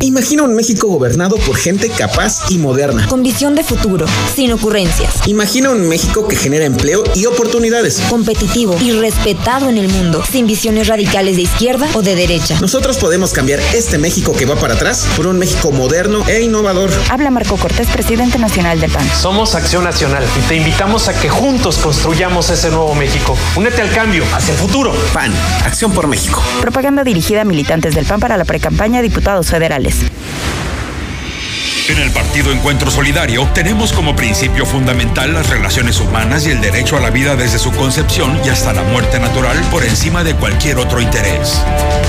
Imagina un México gobernado por gente capaz y moderna. Con visión de futuro, sin ocurrencias. Imagina un México que genera empleo y oportunidades. Competitivo y respetado en el mundo, sin visiones radicales de izquierda o de derecha. Nosotros podemos cambiar este México que va para atrás por un México moderno e innovador. Habla Marco Cortés, presidente nacional del PAN. Somos Acción Nacional y te invitamos a que juntos construyamos ese nuevo México. Únete al cambio, hacia el futuro. PAN, Acción por México. Propaganda dirigida a militantes del PAN para la precampaña de diputados federales. En el Partido Encuentro Solidario tenemos como principio fundamental las relaciones humanas y el derecho a la vida desde su concepción y hasta la muerte natural por encima de cualquier otro interés.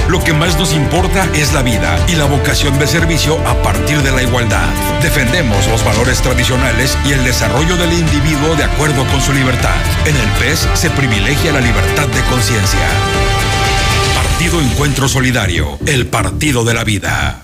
Lo que más nos importa es la vida y la vocación de servicio a partir de la igualdad. Defendemos los valores tradicionales y el desarrollo del individuo de acuerdo con su libertad. En el PES se privilegia la libertad de conciencia. Partido Encuentro Solidario, el partido de la vida.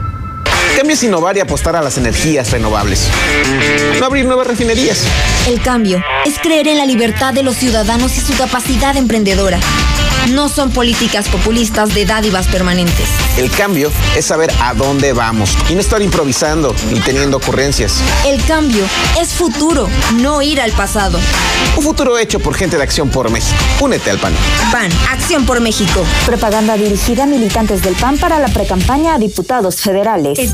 Cambio es innovar y apostar a las energías renovables. No abrir nuevas refinerías. El cambio es creer en la libertad de los ciudadanos y su capacidad emprendedora. No son políticas populistas de dádivas permanentes. El cambio es saber a dónde vamos y no estar improvisando ni teniendo ocurrencias. El cambio es futuro, no ir al pasado. Un futuro hecho por gente de Acción por México. Únete al PAN. PAN, Acción por México. Propaganda dirigida a militantes del PAN para la precampaña a diputados federales. El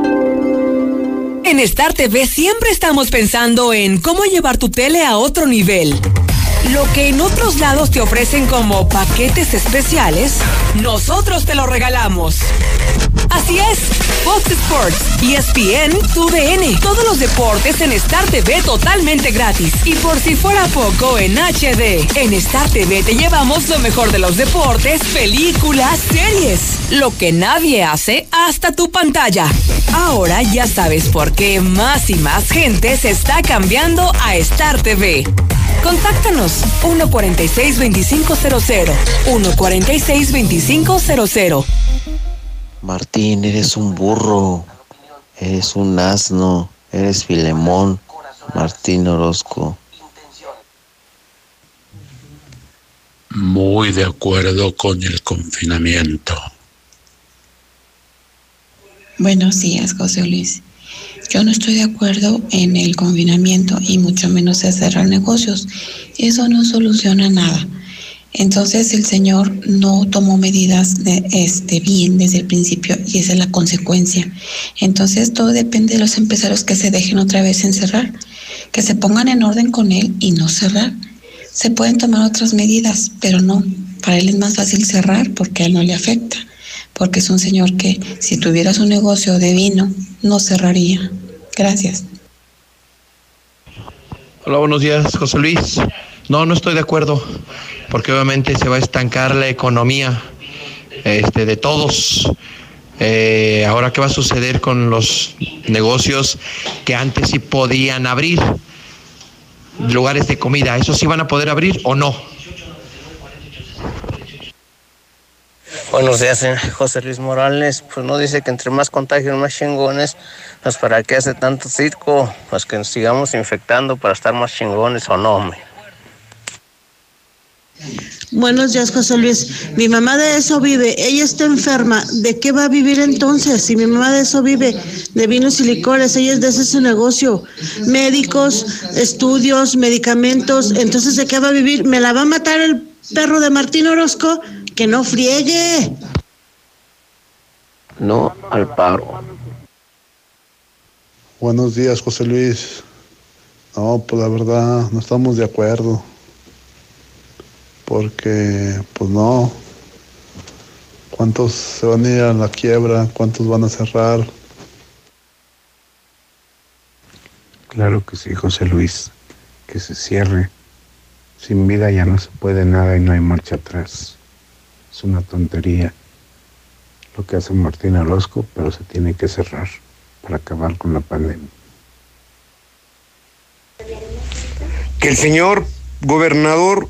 En Star TV siempre estamos pensando en cómo llevar tu tele a otro nivel. Lo que en otros lados te ofrecen como paquetes especiales, nosotros te lo regalamos. Así es, Fox Sports, ESPN, TUDN, todos los deportes en Star TV totalmente gratis. Y por si fuera poco, en HD. En Star TV te llevamos lo mejor de los deportes, películas, series. Lo que nadie hace hasta tu pantalla. Ahora ya sabes por qué más y más gente se está cambiando a Star TV. Contáctanos 146-2500. 146-2500. Martín, eres un burro, eres un asno, eres Filemón, Martín Orozco. Muy de acuerdo con el confinamiento. Buenos días, José Luis. Yo no estoy de acuerdo en el confinamiento y mucho menos en cerrar negocios. Eso no soluciona nada. Entonces el señor no tomó medidas de este bien desde el principio y esa es la consecuencia. Entonces todo depende de los empresarios que se dejen otra vez encerrar, que se pongan en orden con él y no cerrar. Se pueden tomar otras medidas, pero no. Para él es más fácil cerrar porque a él no le afecta, porque es un señor que si tuviera su negocio de vino no cerraría. Gracias. Hola, buenos días, José Luis. No, no estoy de acuerdo, porque obviamente se va a estancar la economía este, de todos. Eh, ahora, ¿qué va a suceder con los negocios que antes sí podían abrir? Lugares de comida, ¿esos sí van a poder abrir o no? Buenos días, José Luis Morales. Pues no dice que entre más contagios, más chingones. Pues para qué hace tanto circo. Pues que nos sigamos infectando para estar más chingones o no, hombre. Buenos días, José Luis. Mi mamá de eso vive. Ella está enferma. ¿De qué va a vivir entonces? Si mi mamá de eso vive, de vinos y licores, ella es de ese su negocio. Médicos, estudios, medicamentos. Entonces, ¿de qué va a vivir? ¿Me la va a matar el perro de Martín Orozco? Que no friegue. No al paro. Buenos días, José Luis. No, pues la verdad, no estamos de acuerdo. Porque, pues no. ¿Cuántos se van a ir a la quiebra? ¿Cuántos van a cerrar? Claro que sí, José Luis. Que se cierre. Sin vida ya no se puede nada y no hay marcha atrás. Es una tontería lo que hace Martín Orozco, pero se tiene que cerrar para acabar con la pandemia. Que el señor gobernador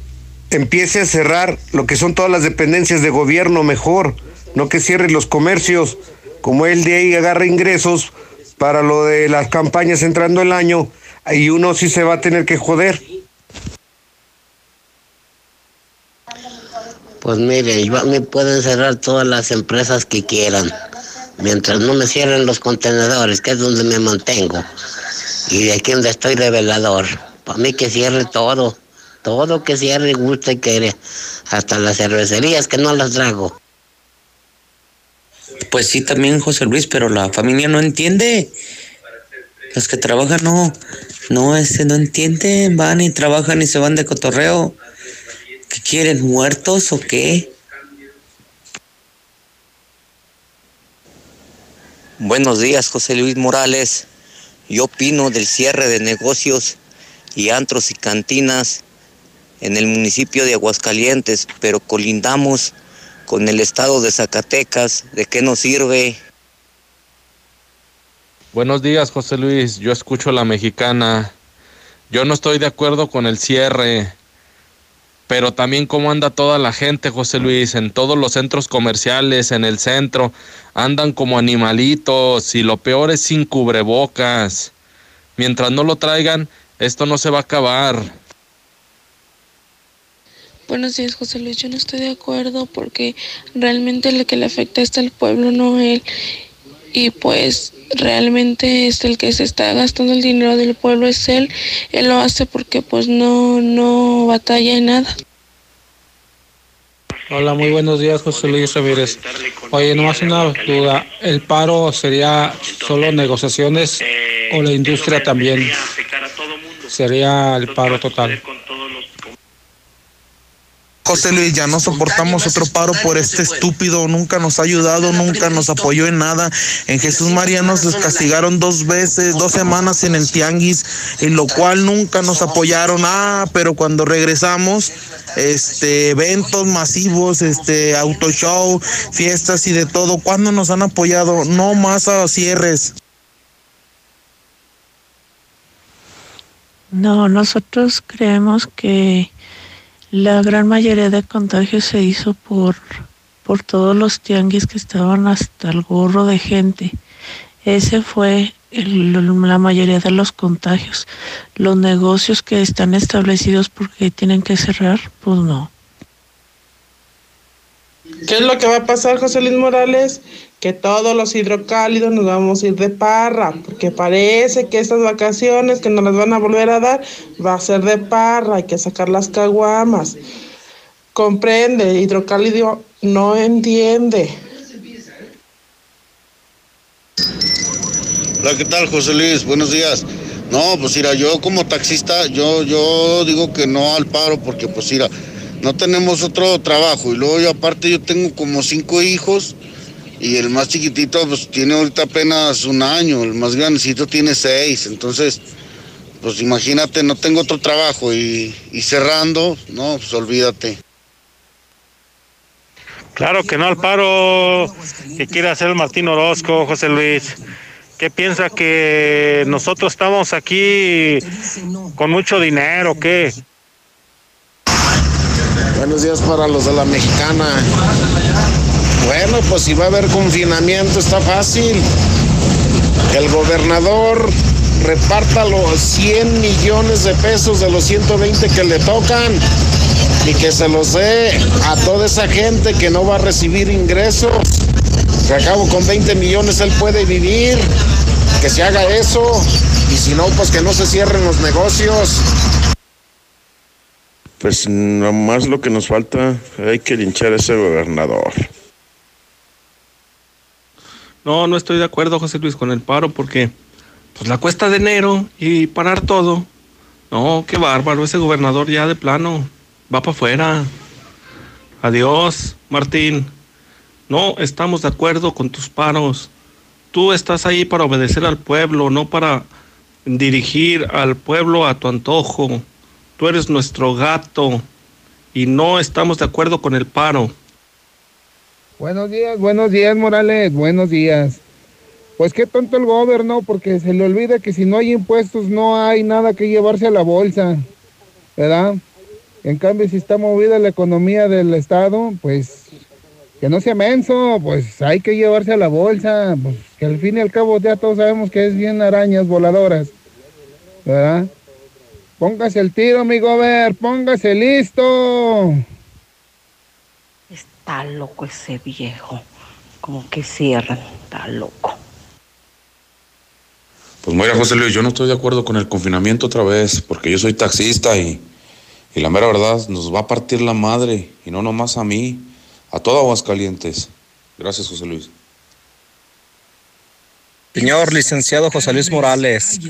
empiece a cerrar lo que son todas las dependencias de gobierno mejor, no que cierre los comercios, como él de ahí agarra ingresos para lo de las campañas entrando el año, y uno sí se va a tener que joder. Pues mire, igual me pueden cerrar todas las empresas que quieran, mientras no me cierren los contenedores, que es donde me mantengo, y de aquí donde estoy de velador. Para mí que cierre todo, todo que cierre, gusta y quiere, hasta las cervecerías que no las trago. Pues sí, también José Luis, pero la familia no entiende. Los que trabajan no, no, este, no entienden, van y trabajan y se van de cotorreo. ¿Qué quieren, muertos o qué? Buenos días, José Luis Morales. Yo opino del cierre de negocios y antros y cantinas en el municipio de Aguascalientes, pero colindamos con el estado de Zacatecas. ¿De qué nos sirve? Buenos días, José Luis. Yo escucho a la mexicana. Yo no estoy de acuerdo con el cierre, pero también cómo anda toda la gente, José Luis, en todos los centros comerciales, en el centro, andan como animalitos y lo peor es sin cubrebocas. Mientras no lo traigan, esto no se va a acabar. Buenos días, José Luis. Yo no estoy de acuerdo porque realmente lo que le afecta es al pueblo, no él. Y pues realmente es el que se está gastando el dinero del pueblo es él. Él lo hace porque pues no, no batalla en nada. Hola, muy buenos días, José Luis Ramírez. Oye, nomás una duda. ¿El paro sería solo negociaciones o la industria también? Sería el paro total. José Luis, ya no soportamos otro paro por este estúpido, nunca nos ha ayudado, nunca nos apoyó en nada. En Jesús María nos castigaron dos veces, dos semanas en el tianguis, en lo cual nunca nos apoyaron. Ah, pero cuando regresamos, este, eventos masivos, este, auto show, fiestas y de todo, ¿cuándo nos han apoyado? No más a cierres. No, nosotros creemos que la gran mayoría de contagios se hizo por, por todos los tianguis que estaban hasta el gorro de gente. Ese fue la mayoría de los contagios. Los negocios que están establecidos porque tienen que cerrar, pues no. ¿Qué es lo que va a pasar, José Luis Morales? Que todos los hidrocálidos nos vamos a ir de parra, porque parece que estas vacaciones que nos las van a volver a dar va a ser de parra, hay que sacar las caguamas. Comprende, hidrocálido no entiende. Hola, ¿qué tal, José Luis? Buenos días. No, pues mira, yo como taxista, yo, yo digo que no al paro porque pues mira, no tenemos otro trabajo y luego yo aparte yo tengo como cinco hijos y el más chiquitito pues tiene ahorita apenas un año, el más grandecito tiene seis, entonces pues imagínate, no tengo otro trabajo y, y cerrando, no, pues olvídate. Claro que no al paro que quiere hacer el Martín Orozco, José Luis. ¿Qué piensa que nosotros estamos aquí con mucho dinero? ¿Qué? Buenos días para los de la mexicana. Bueno, pues si va a haber confinamiento está fácil. El gobernador reparta los 100 millones de pesos de los 120 que le tocan y que se los dé a toda esa gente que no va a recibir ingresos. Que acabo con 20 millones él puede vivir, que se haga eso y si no, pues que no se cierren los negocios. Pues nomás lo que nos falta, hay que linchar a ese gobernador. No, no estoy de acuerdo, José Luis, con el paro porque pues la cuesta de enero y parar todo. No, qué bárbaro, ese gobernador ya de plano va para afuera. Adiós, Martín. No estamos de acuerdo con tus paros. Tú estás ahí para obedecer al pueblo, no para dirigir al pueblo a tu antojo. Tú eres nuestro gato y no estamos de acuerdo con el paro. Buenos días, buenos días, Morales, buenos días. Pues qué tonto el gobierno, porque se le olvida que si no hay impuestos no hay nada que llevarse a la bolsa, ¿verdad? En cambio, si está movida la economía del Estado, pues que no sea menso, pues hay que llevarse a la bolsa, pues que al fin y al cabo ya todos sabemos que es bien arañas voladoras, ¿verdad? Póngase el tiro, mi gober, póngase listo. Está loco ese viejo, como que cierran, está loco. Pues mira, José Luis, yo no estoy de acuerdo con el confinamiento otra vez, porque yo soy taxista y, y la mera verdad nos va a partir la madre, y no nomás a mí, a todo Aguascalientes. Gracias, José Luis. Señor licenciado José Luis Morales,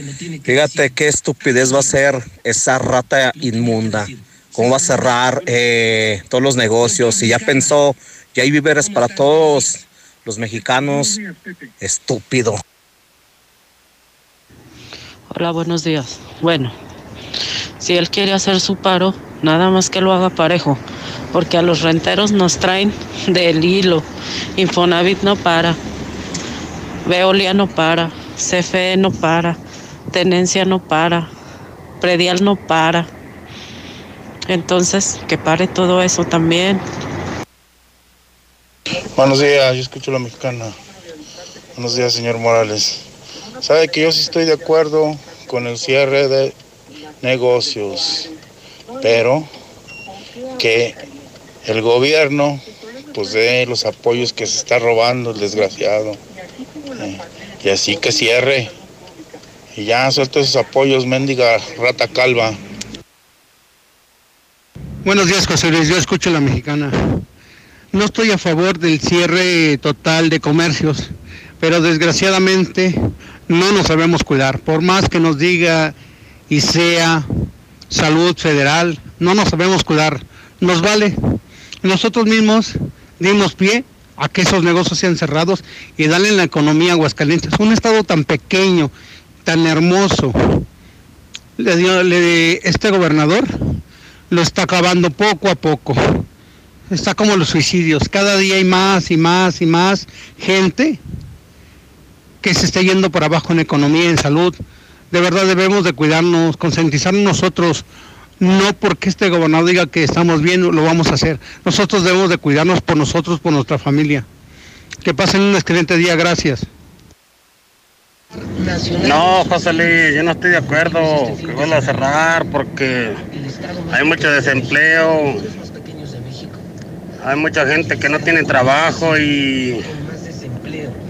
fíjate qué estupidez va a ser esa rata inmunda. ¿Cómo va a cerrar eh, todos los negocios? Y ya pensó, ya hay víveres para todos los mexicanos. Estúpido. Hola, buenos días. Bueno, si él quiere hacer su paro, nada más que lo haga parejo, porque a los renteros nos traen del hilo. Infonavit no para, Veolia no para, CFE no para, Tenencia no para, Predial no para. Entonces, que pare todo eso también. Buenos días, yo escucho la mexicana. Buenos días, señor Morales. Sabe que yo sí estoy de acuerdo con el cierre de negocios, pero que el gobierno pues dé los apoyos que se está robando el desgraciado. Eh, y así que cierre. Y ya suelta esos apoyos, mendiga rata calva. Buenos días, José Luis. Yo escucho la mexicana. No estoy a favor del cierre total de comercios, pero desgraciadamente no nos sabemos cuidar. Por más que nos diga y sea salud federal, no nos sabemos cuidar. Nos vale. Nosotros mismos dimos pie a que esos negocios sean cerrados y darle la economía a Aguascalientes. Un estado tan pequeño, tan hermoso. Le dio, le, este gobernador lo está acabando poco a poco. Está como los suicidios. Cada día hay más y más y más gente que se está yendo por abajo en economía, en salud. De verdad debemos de cuidarnos, concientizarnos nosotros. No porque este gobernador diga que estamos bien, lo vamos a hacer. Nosotros debemos de cuidarnos por nosotros, por nuestra familia. Que pasen un excelente día, gracias. No, José Luis, yo no estoy de acuerdo que vuelva a cerrar porque hay mucho desempleo, hay mucha gente que no tiene trabajo y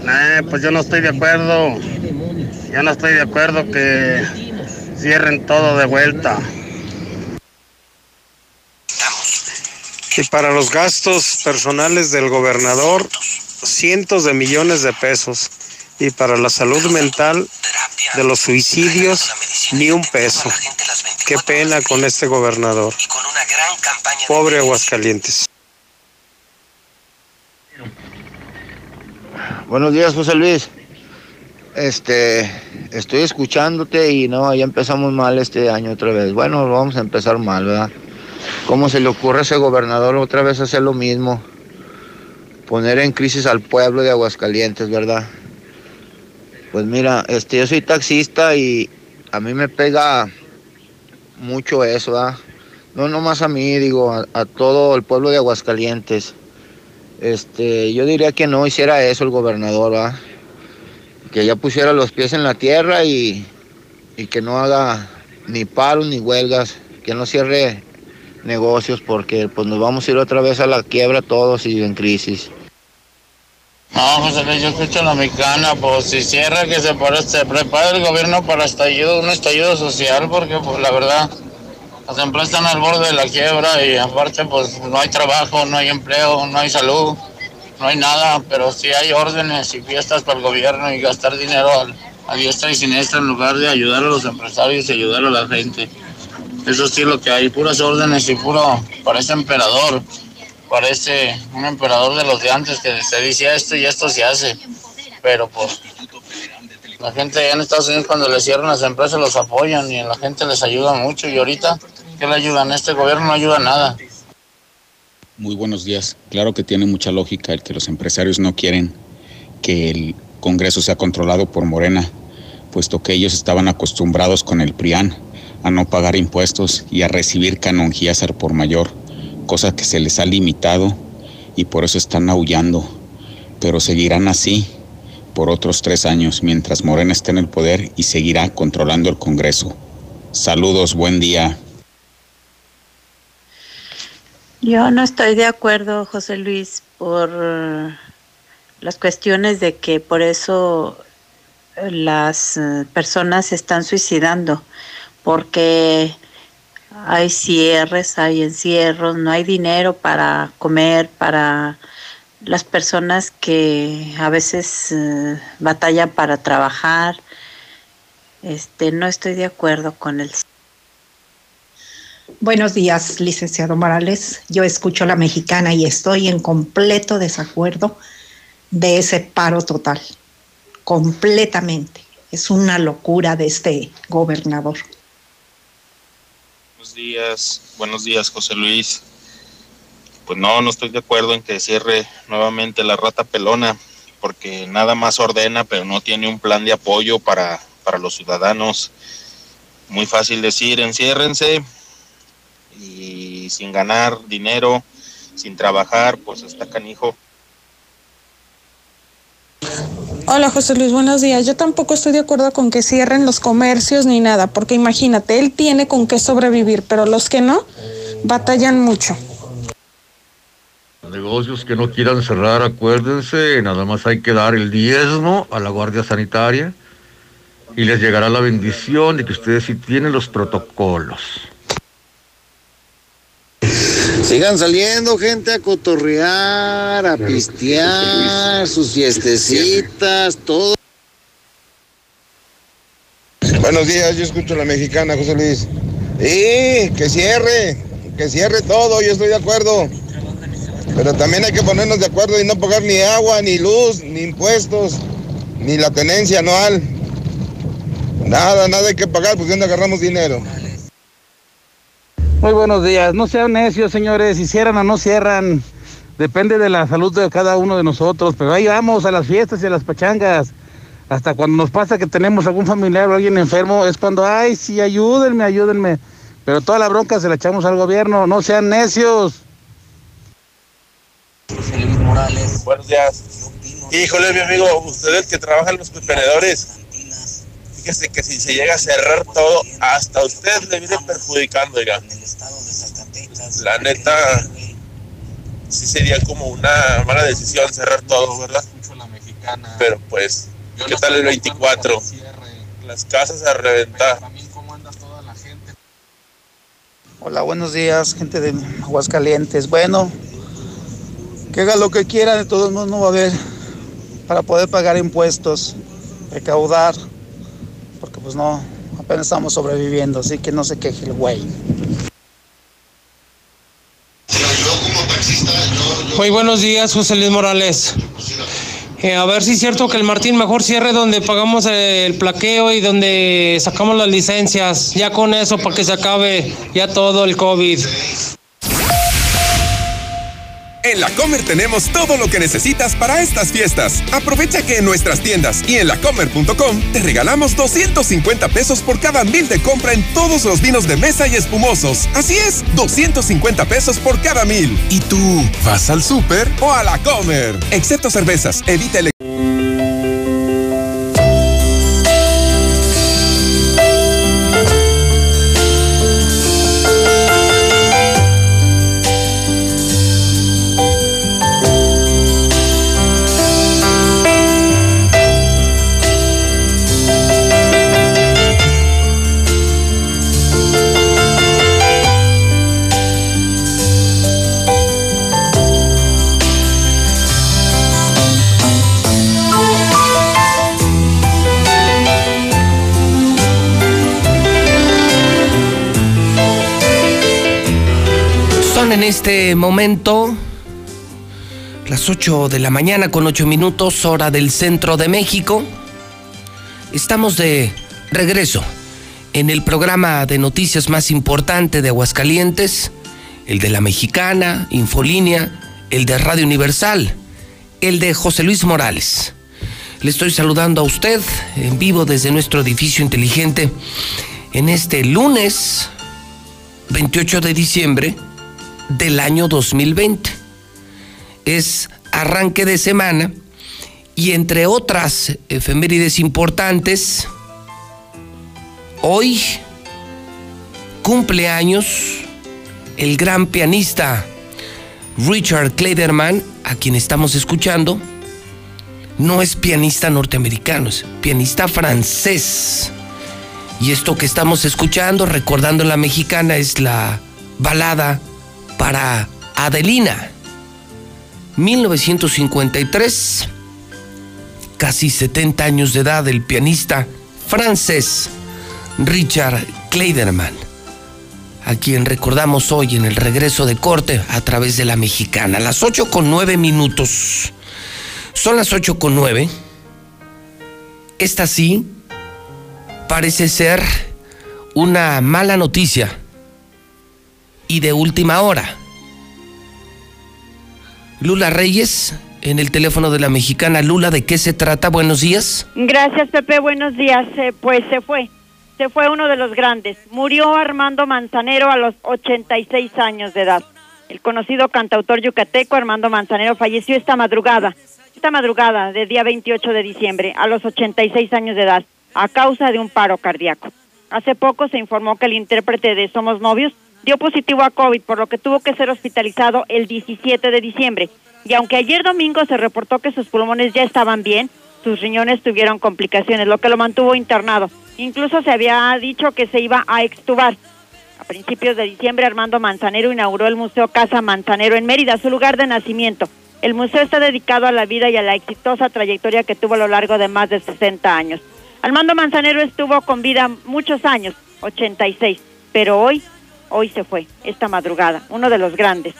eh, pues yo no estoy de acuerdo, yo no estoy de acuerdo que cierren todo de vuelta. Y para los gastos personales del gobernador, cientos de millones de pesos. Y para la salud mental de los suicidios, ni un peso. Qué pena con este gobernador. Pobre Aguascalientes. Buenos días, José Luis. Este, estoy escuchándote y no, ya empezamos mal este año otra vez. Bueno, vamos a empezar mal, ¿verdad? ¿Cómo se le ocurre a ese gobernador otra vez hacer lo mismo? Poner en crisis al pueblo de Aguascalientes, ¿verdad? Pues mira, este, yo soy taxista y a mí me pega mucho eso, ¿verdad? No nomás a mí, digo, a, todo el pueblo de Aguascalientes. Este, yo diría que no hiciera eso el gobernador, ¿verdad? Que ya pusiera los pies en la tierra y, y que no haga ni paros ni huelgas, que no cierre negocios porque pues nos vamos a ir otra vez a la quiebra todos y en crisis. No, José Luis, yo escucho a la mexicana, pues si cierra que se, para, se prepare el gobierno para estallido, un estallido social, porque pues la verdad, las empresas están al borde de la quiebra y aparte pues no hay trabajo, no hay empleo, no hay salud, no hay nada, pero sí hay órdenes y fiestas para el gobierno y gastar dinero a, a diestra y siniestra en lugar de ayudar a los empresarios y ayudar a la gente. Eso sí lo que hay, puras órdenes y puro, parece emperador, parece un emperador de los de antes que se dice esto y esto se hace. Pero pues la gente en Estados Unidos cuando le cierran las empresas los apoyan y la gente les ayuda mucho y ahorita, ¿qué le ayudan? Este gobierno no ayuda nada. Muy buenos días. Claro que tiene mucha lógica el que los empresarios no quieren que el Congreso sea controlado por Morena, puesto que ellos estaban acostumbrados con el PRIAN a no pagar impuestos y a recibir canonjías por mayor, cosa que se les ha limitado y por eso están aullando. Pero seguirán así por otros tres años mientras Morena esté en el poder y seguirá controlando el Congreso. Saludos, buen día. Yo no estoy de acuerdo, José Luis, por las cuestiones de que por eso eh, las eh, personas se están suicidando, porque hay cierres, hay encierros, no hay dinero para comer, para las personas que a veces batallan para trabajar. Este, no estoy de acuerdo con el Buenos días, licenciado Morales. Yo escucho la mexicana y estoy en completo desacuerdo de ese paro total. Completamente. Es una locura de este gobernador. Buenos días, buenos días, José Luis. Pues no, no estoy de acuerdo en que cierre nuevamente la rata pelona, porque nada más ordena, pero no tiene un plan de apoyo para, para los ciudadanos. Muy fácil decir, enciérrense, y sin ganar dinero, sin trabajar, pues está canijo. Hola José Luis, buenos días. Yo tampoco estoy de acuerdo con que cierren los comercios ni nada, porque imagínate, él tiene con qué sobrevivir, pero los que no, batallan mucho. Negocios que no quieran cerrar, acuérdense, nada más hay que dar el diezmo a la Guardia Sanitaria y les llegará la bendición de que ustedes sí tienen los protocolos. Sigan saliendo gente a cotorrear, a pistear, sus fiestecitas, todo. Buenos días, yo escucho a la mexicana, José Luis. Sí, que cierre, que cierre todo, yo estoy de acuerdo. Pero también hay que ponernos de acuerdo y no pagar ni agua, ni luz, ni impuestos, ni la tenencia anual. Nada, nada hay que pagar, pues dónde agarramos dinero. Muy buenos días. No sean necios, señores. Si cierran o no cierran, depende de la salud de cada uno de nosotros. Pero ahí vamos a las fiestas y a las pachangas. Hasta cuando nos pasa que tenemos algún familiar o alguien enfermo, es cuando, ay, sí, ayúdenme, ayúdenme. Pero toda la bronca se la echamos al gobierno. No sean necios. Buenos días. Híjole, mi amigo, usted es el que trabaja en los contenedores. Fíjese que si se llega a cerrar todo, hasta usted le viene perjudicando, oiga. La neta, sí sería como una mala decisión cerrar todo, ¿verdad? Pero pues, ¿qué tal el 24? Las casas a reventar. Hola, buenos días, gente de Aguascalientes. Bueno, que haga lo que quiera, de todos modos no va a haber para poder pagar impuestos, recaudar pues no, apenas estamos sobreviviendo, así que no se queje el güey. Muy buenos días, José Luis Morales. Eh, a ver si es cierto que el Martín mejor cierre donde pagamos el plaqueo y donde sacamos las licencias. Ya con eso, para que se acabe ya todo el COVID. En la Comer tenemos todo lo que necesitas para estas fiestas. Aprovecha que en nuestras tiendas y en lacomer.com te regalamos 250 pesos por cada mil de compra en todos los vinos de mesa y espumosos. Así es, 250 pesos por cada mil. ¿Y tú vas al súper o a la Comer? Excepto cervezas, evita el este momento las 8 de la mañana con 8 minutos, hora del centro de México. Estamos de regreso en el programa de noticias más importante de Aguascalientes, el de la Mexicana, Infolínea, el de Radio Universal, el de José Luis Morales. Le estoy saludando a usted en vivo desde nuestro edificio inteligente en este lunes 28 de diciembre del año 2020. Es arranque de semana y entre otras efemérides importantes, hoy cumpleaños el gran pianista Richard Kleiderman, a quien estamos escuchando, no es pianista norteamericano, es pianista francés. Y esto que estamos escuchando, recordando la mexicana, es la balada para Adelina. 1953, casi 70 años de edad, el pianista francés Richard Kleiderman a quien recordamos hoy en el regreso de corte a través de la mexicana. Las 8 con 9 minutos. Son las 8 con 9. Esta sí parece ser una mala noticia y de última hora. Lula Reyes, en el teléfono de la mexicana. Lula, ¿de qué se trata? Buenos días. Gracias, Pepe. Buenos días. Eh, pues se fue se fue uno de los grandes. Murió Armando Manzanero a los 86 años de edad. El conocido cantautor yucateco Armando Manzanero falleció esta madrugada, esta madrugada de día 28 de diciembre, a los 86 años de edad, a causa de un paro cardíaco. Hace poco se informó que el intérprete de Somos Novios dio positivo a COVID, por lo que tuvo que ser hospitalizado el 17 de diciembre. Y aunque ayer domingo se reportó que sus pulmones ya estaban bien, sus riñones tuvieron complicaciones, lo que lo mantuvo internado. Incluso se había dicho que se iba a extubar. A principios de diciembre, Armando Manzanero inauguró el Museo Casa Manzanero en Mérida, su lugar de nacimiento. El museo está dedicado a la vida y a la exitosa trayectoria que tuvo a lo largo de más de 60 años. Armando Manzanero estuvo con vida muchos años, 86, pero hoy, hoy se fue, esta madrugada, uno de los grandes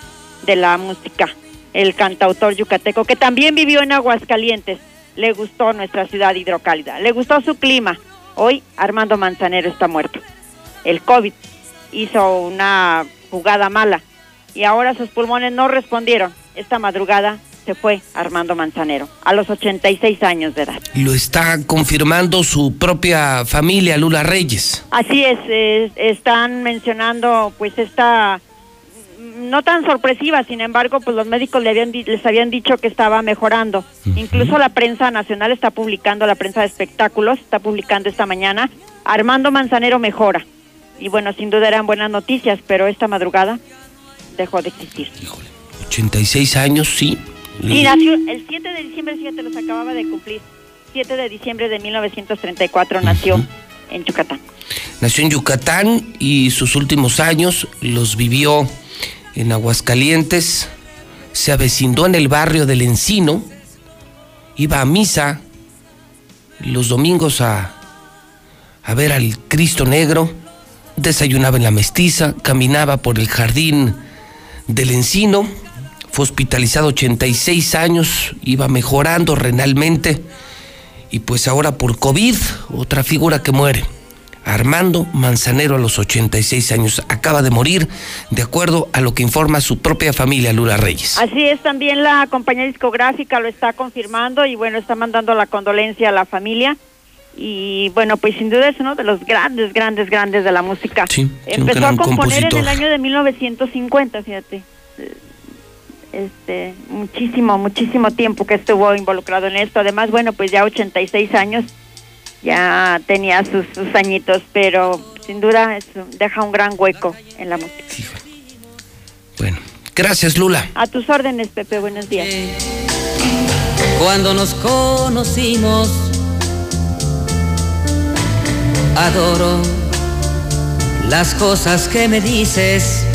de la música, el cantautor yucateco, que también vivió en Aguascalientes. Le gustó nuestra ciudad hidrocálida, le gustó su clima, Hoy Armando Manzanero está muerto. El COVID hizo una jugada mala y ahora sus pulmones no respondieron. Esta madrugada se fue Armando Manzanero a los 86 años de edad. Lo está confirmando su propia familia, Lula Reyes. Así es, están mencionando pues esta no tan sorpresiva, sin embargo, pues los médicos le habían, les habían dicho que estaba mejorando. Incluso la prensa nacional está publicando, la prensa de espectáculos está publicando esta mañana, Armando Manzanero mejora. Y bueno, sin duda eran buenas noticias, pero esta madrugada dejó de existir. Híjole, 86 años, sí. Sí, nació el 7 de diciembre, fíjate, los acababa de cumplir. 7 de diciembre de 1934 nació en Yucatán. Nació en Yucatán y sus últimos años los vivió en Aguascalientes, se avecindó en el barrio del Encino, iba a misa los domingos a, a ver al Cristo Negro, desayunaba en la mestiza, caminaba por el jardín del Encino, fue hospitalizado 86 años, iba mejorando renalmente y pues ahora por COVID, otra figura que muere. Armando Manzanero a los 86 años acaba de morir, de acuerdo a lo que informa su propia familia, Lula Reyes. Así es, también la compañía discográfica lo está confirmando y bueno, está mandando la condolencia a la familia. Y bueno, pues sin duda es uno de los grandes, grandes, grandes de la música. Sí, Empezó a componer en el año de 1950, fíjate. Este, muchísimo, muchísimo tiempo que estuvo involucrado en esto. Además, bueno, pues ya 86 años ya tenía sus, añitos, pero sin duda deja un gran hueco en la música. Bueno, gracias Lula. A tus órdenes, Pepe, buenos días. Cuando nos conocimos, adoro las cosas que me dices,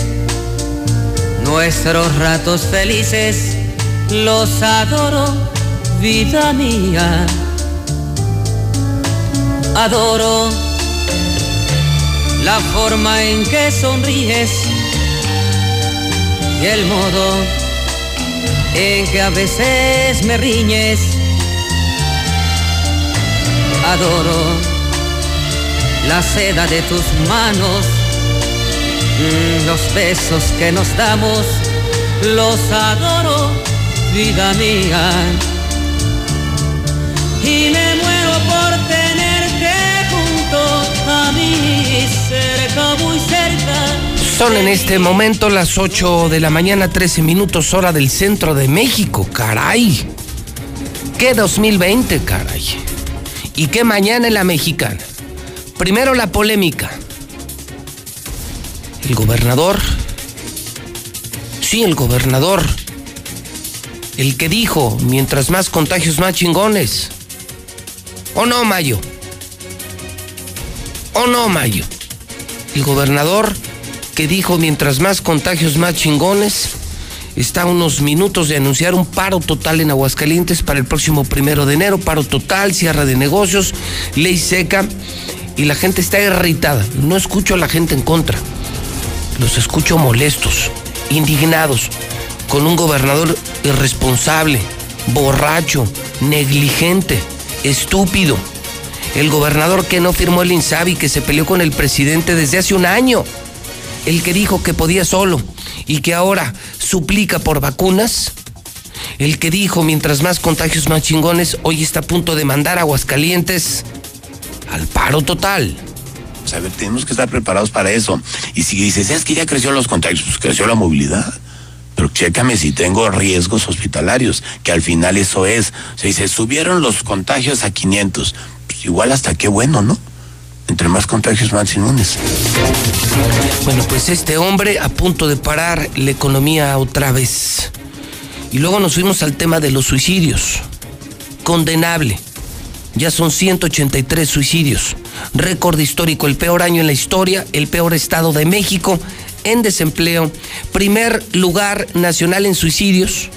nuestros ratos felices, los adoro, vida mía adoro la forma en que sonríes y el modo en que a veces me riñes. Adoro la seda de tus manos, los besos que nos damos, los adoro, vida mía. Y me muero por tenerte junto a mí, cerca, muy cerca. Son en este momento las 8 de la mañana, 13 minutos hora del centro de México, caray. ¿Qué 2020, caray? ¿Y qué mañana en la mexicana? Primero la polémica. El gobernador, sí, el gobernador, el que dijo, mientras más contagios, más chingones. ¿O no, Mayo? ¿O no, Mayo? El gobernador que dijo, mientras más contagios, más chingones, está a unos minutos de anunciar un paro total en Aguascalientes para el próximo primero de enero, paro total, cierre de negocios, ley seca, y la gente está irritada. No escucho a la gente en contra, los escucho molestos, indignados, con un gobernador irresponsable, borracho, negligente, estúpido. El gobernador que no firmó el INSABI, que se peleó con el presidente desde hace un año. El que dijo que podía solo y que ahora suplica por vacunas. El que dijo mientras más contagios más chingones, hoy está a punto de mandar Aguascalientes al paro total. Sea, a ver, tenemos que estar preparados para eso. Y si dices, es que ya creció los contagios, pues creció la movilidad. Pero chécame si tengo riesgos hospitalarios, que al final eso es. O sea, dice, subieron los contagios a 500. Pues igual hasta qué bueno, ¿no? Entre más contagios, más inmunes. Bueno, pues este hombre a punto de parar la economía otra vez. Y luego nos fuimos al tema de los suicidios. Condenable. Ya son 183 suicidios. Récord histórico, el peor año en la historia, el peor estado de México en desempleo, primer lugar nacional en suicidios.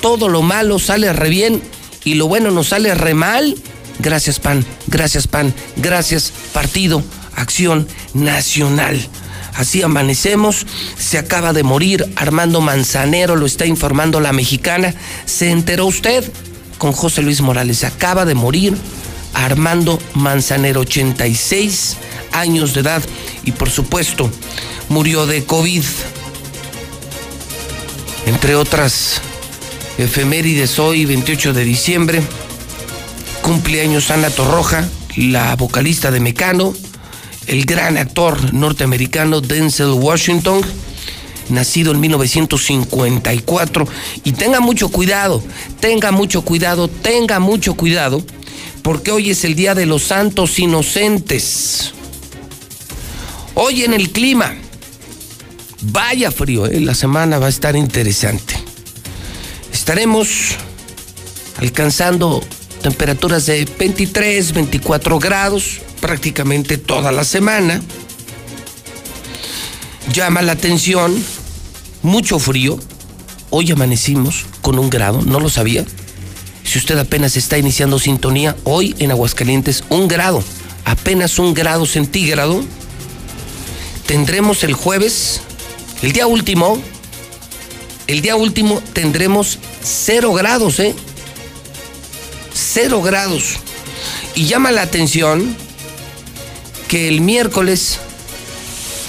Todo lo malo sale re bien y lo bueno nos sale re mal. Gracias PAN, gracias PAN, gracias Partido Acción Nacional. Así amanecemos, se acaba de morir Armando Manzanero, lo está informando la mexicana. ¿Se enteró usted? Con José Luis Morales, se acaba de morir Armando Manzanero, 86 años de edad y por supuesto murió de COVID. Entre otras efemérides hoy, 28 de diciembre, cumpleaños Ana Torroja, la vocalista de Mecano, el gran actor norteamericano Denzel Washington, nacido en 1954. Y tenga mucho cuidado, tenga mucho cuidado, tenga mucho cuidado, porque hoy es el Día de los Santos Inocentes. Hoy en el clima, vaya frío, ¿eh? la semana va a estar interesante. Estaremos alcanzando temperaturas de 23, 24 grados prácticamente toda la semana. Llama la atención, mucho frío. Hoy amanecimos con un grado, no lo sabía. Si usted apenas está iniciando sintonía, hoy en Aguascalientes un grado, apenas un grado centígrado. Tendremos el jueves, el día último, el día último tendremos cero grados, ¿eh? Cero grados. Y llama la atención que el miércoles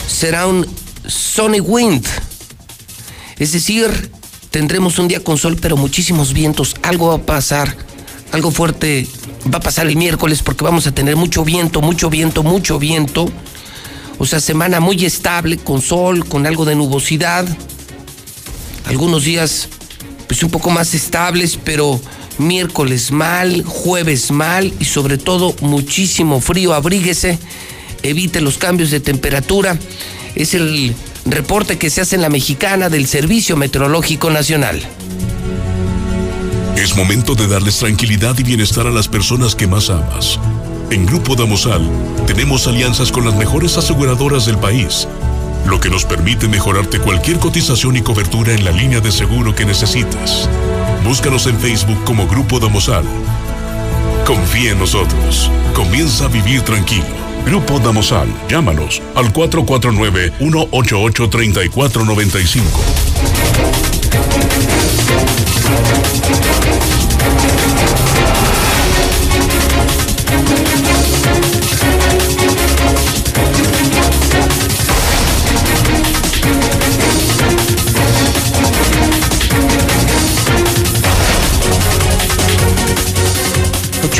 será un sunny wind. Es decir, tendremos un día con sol, pero muchísimos vientos. Algo va a pasar, algo fuerte va a pasar el miércoles porque vamos a tener mucho viento, mucho viento, mucho viento. O sea, semana muy estable, con sol, con algo de nubosidad. Algunos días, pues un poco más estables, pero miércoles mal, jueves mal y sobre todo muchísimo frío. Abríguese, evite los cambios de temperatura. Es el reporte que se hace en la mexicana del Servicio Meteorológico Nacional. Es momento de darles tranquilidad y bienestar a las personas que más amas. En Grupo Damosal tenemos alianzas con las mejores aseguradoras del país, lo que nos permite mejorarte cualquier cotización y cobertura en la línea de seguro que necesites. Búscanos en Facebook como Grupo Damosal. Confía en nosotros. Comienza a vivir tranquilo. Grupo Damosal. Llámanos al 449-188-3495.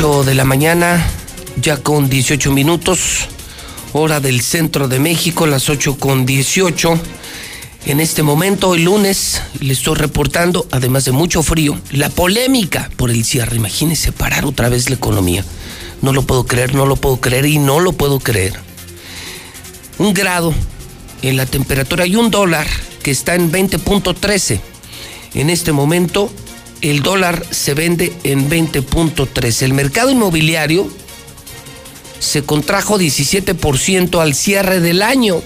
8 de la mañana, ya con 18 minutos, hora del centro de México, las 8 con 18. En este momento, hoy lunes, le estoy reportando, además de mucho frío, la polémica por el cierre. Imagínese parar otra vez la economía. No lo puedo creer, no lo puedo creer y no lo puedo creer. Un grado en la temperatura y un dólar que está en 20.13. En este momento, el dólar se vende en 20.13. El mercado inmobiliario se contrajo 17% al cierre del año,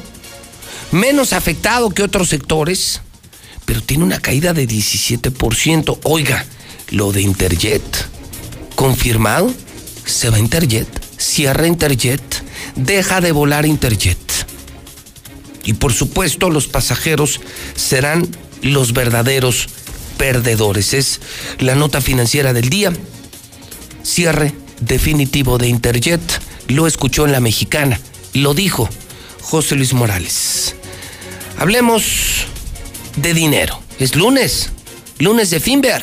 menos afectado que otros sectores, pero tiene una caída de 17%. Oiga, lo de Interjet, confirmado, se va Interjet, cierra Interjet, deja de volar Interjet. Y por supuesto los pasajeros serán los verdaderos perdedores. Es la nota financiera del día. Cierre definitivo de Interjet. Lo escuchó en la mexicana. Lo dijo José Luis Morales. Hablemos de dinero. Es lunes. Lunes de Finver.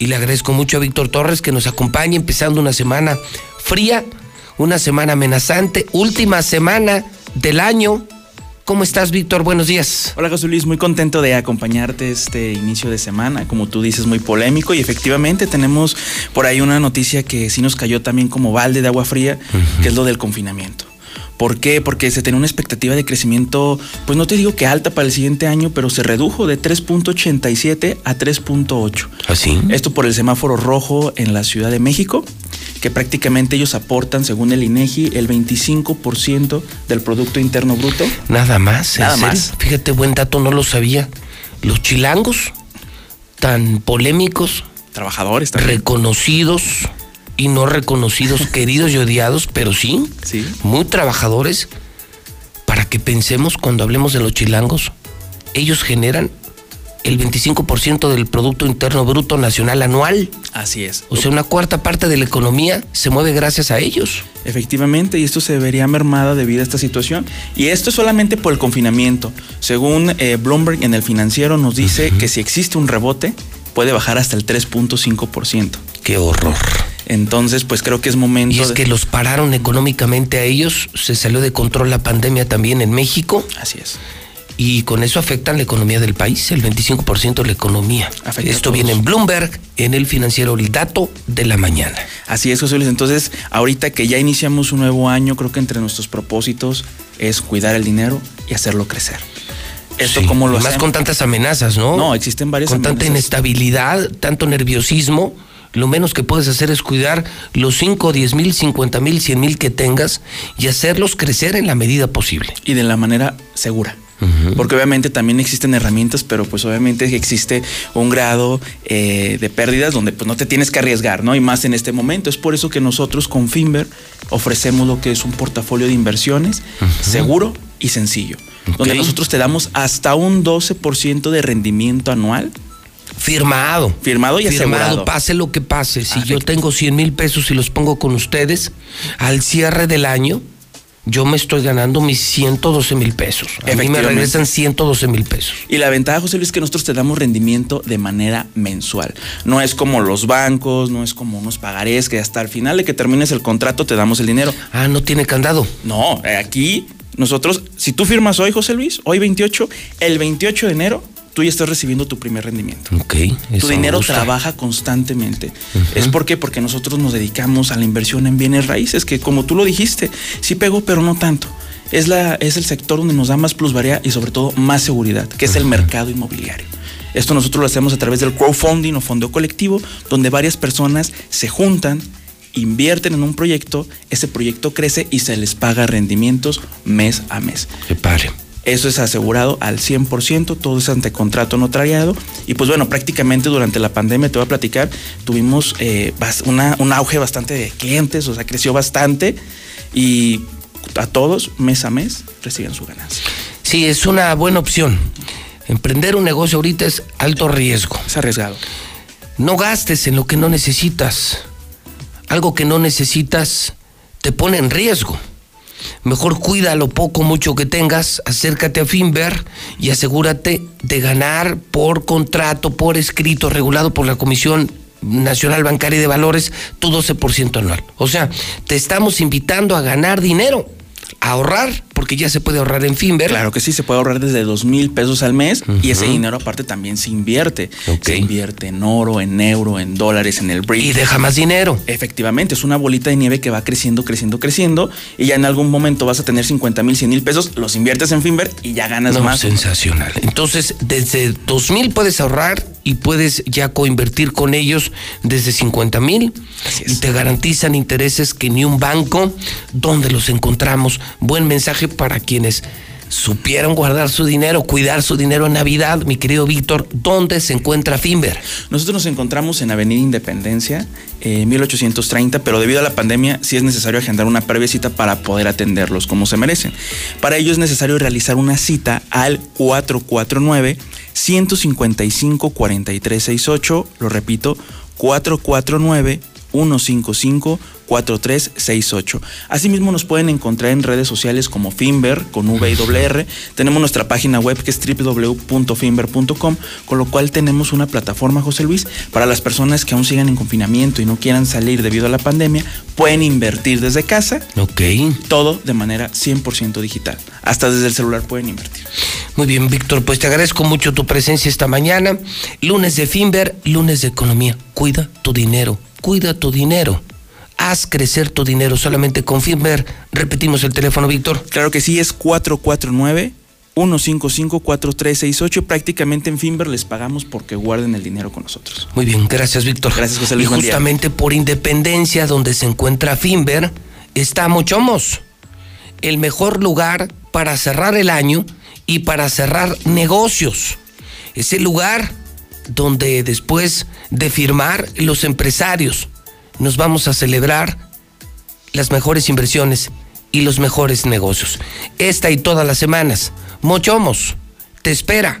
Y le agradezco mucho a Víctor Torres que nos acompañe empezando una semana fría, una semana amenazante, última semana del año. ¿Cómo estás, Víctor? Buenos días. Hola, José Luis. Muy contento de acompañarte este inicio de semana. Como tú dices, muy polémico. Y efectivamente tenemos por ahí una noticia que sí nos cayó también como balde de agua fría, que es lo del confinamiento. ¿Por qué? Porque se tenía una expectativa de crecimiento, pues no te digo que alta para el siguiente año, pero se redujo de 3.87 a 3.8. ¿Así? Esto por el semáforo rojo en la Ciudad de México, que prácticamente ellos aportan, según el INEGI, el 25% del Producto Interno Bruto. Nada más. ¿en Nada serio? más. Fíjate, buen dato, no lo sabía. Los chilangos, tan polémicos, Trabajadores también. reconocidos y no reconocidos, queridos y odiados, pero sí, Sí. muy trabajadores, para que pensemos cuando hablemos de los chilangos, ellos generan el 25% del Producto Interno Bruto Nacional anual. Así es. O sea, una cuarta parte de la economía se mueve gracias a ellos. Efectivamente, y esto se vería mermada debido a esta situación. Y esto es solamente por el confinamiento. Según eh, Bloomberg en el financiero nos dice que si existe un rebote, puede bajar hasta el 3.5%. Qué horror. Entonces, pues creo que es momento Y es de- que los pararon económicamente a ellos, se salió de control la pandemia también en México. Así es. Y con eso afectan la economía del país, el 25% de la economía. Afecta Esto viene en Bloomberg, en el financiero, el dato de la mañana. Así es, José Luis. Entonces, ahorita que ya iniciamos un nuevo año, creo que entre nuestros propósitos es cuidar el dinero y hacerlo crecer. Esto Sí, como lo Más con tantas amenazas, ¿no? No, existen varias Con tanta amenazas. inestabilidad, tanto nerviosismo. Lo menos que puedes hacer es cuidar los 5, 10 mil, 50 mil, 100 mil que tengas y hacerlos crecer en la medida posible. y de la manera segura. Porque obviamente también existen herramientas, pero pues obviamente existe un grado eh, de pérdidas donde pues no te tienes que arriesgar, ¿no? Y más en este momento. Es por eso que nosotros con Finver ofrecemos lo que es un portafolio de inversiones seguro y sencillo. Donde nosotros te damos hasta un 12% de rendimiento anual. Firmado. Firmado y asegurado. pase lo que pase. Si yo tengo 100 mil pesos y los pongo con ustedes, al cierre del año, yo me estoy ganando mis 112 mil pesos. A mí me regresan 112 mil pesos. Y la ventaja, José Luis, es que nosotros te damos rendimiento de manera mensual. No es como los bancos, no es como unos pagarés que hasta el final de que termines el contrato te damos el dinero. Ah, no tiene candado. No, eh, aquí nosotros, si tú firmas hoy, José Luis, hoy 28, el 28 de enero, tú ya estás recibiendo tu primer rendimiento. Ok. Tu dinero trabaja constantemente. ¿Es por qué? Porque nosotros nos dedicamos a la inversión en bienes raíces, que como tú lo dijiste, sí pegó, pero no tanto. Es, la, es el sector donde nos da más plusvalía y sobre todo más seguridad, que es el mercado inmobiliario. Esto nosotros lo hacemos a través del crowdfunding o fondo colectivo, donde varias personas se juntan, invierten en un proyecto, ese proyecto crece y se les paga rendimientos mes a mes. Qué padre. Eso es asegurado al 100%, todo es ante contrato notariado. Y pues bueno, prácticamente durante la pandemia, te voy a platicar, tuvimos eh, una- un auge bastante de clientes, o sea, creció bastante y a todos, mes a mes, reciben su ganancia. Sí, es una buena opción. Emprender un negocio ahorita es alto riesgo. Es arriesgado. No gastes en lo que no necesitas. Algo que no necesitas te pone en riesgo. Mejor cuida lo poco mucho que tengas, acércate a Finver y asegúrate de ganar por contrato, por escrito, regulado por la Comisión Nacional Bancaria y de Valores, tu 12% anual. O sea, te estamos invitando a ganar dinero. ahorrar, porque ya se puede ahorrar en Finver. Claro que sí, se puede ahorrar desde dos mil pesos al mes y ese dinero aparte también se invierte. Se invierte en oro, en euro, en dólares, en el brick. Y deja más dinero. Efectivamente, es una bolita de nieve que va creciendo, creciendo, creciendo y ya en algún momento vas a tener 50 mil, 100 mil pesos, los inviertes en Finver y ya ganas No, más. sensacional. Entonces, desde dos mil puedes ahorrar y puedes ya coinvertir con ellos desde 50 mil y te garantizan intereses que ni un banco. ¿Dónde los encontramos? Buen mensaje para quienes supieron guardar su dinero, cuidar su dinero en Navidad, mi querido Víctor. ¿Dónde se encuentra Finver? Nosotros nos encontramos en Avenida Independencia, eh, 1830, pero debido a la pandemia sí es necesario agendar una previa cita para poder atenderlos como se merecen. Para ello es necesario realizar una cita al 449 155 4368, lo repito, 449 155 4368. Asimismo nos pueden encontrar en redes sociales como Finver con V y doble R. Tenemos nuestra página web que es www.finver.com, con lo cual tenemos una plataforma, José Luis, para las personas que aún sigan en confinamiento y no quieran salir debido a la pandemia, pueden invertir desde casa. Ok. Todo de manera 100% digital. Hasta desde el celular pueden invertir. Muy bien, Víctor, pues te agradezco mucho tu presencia esta mañana. Lunes de Finver, lunes de economía. Cuida tu dinero, cuida tu dinero. Haz crecer tu dinero solamente con Finver. Repetimos el teléfono, Víctor. Claro que sí, es 449 155 4368 y prácticamente en Finver les pagamos porque guarden el dinero con nosotros. Muy bien, gracias, Víctor. Gracias, José Y Luis. día. justamente por Independencia, donde se encuentra Finver, está Mochomos, el mejor lugar para cerrar el año y para cerrar negocios. Es el lugar donde después de firmar los empresarios nos vamos a celebrar las mejores inversiones y los mejores negocios. Esta y todas las semanas, Mochomos te espera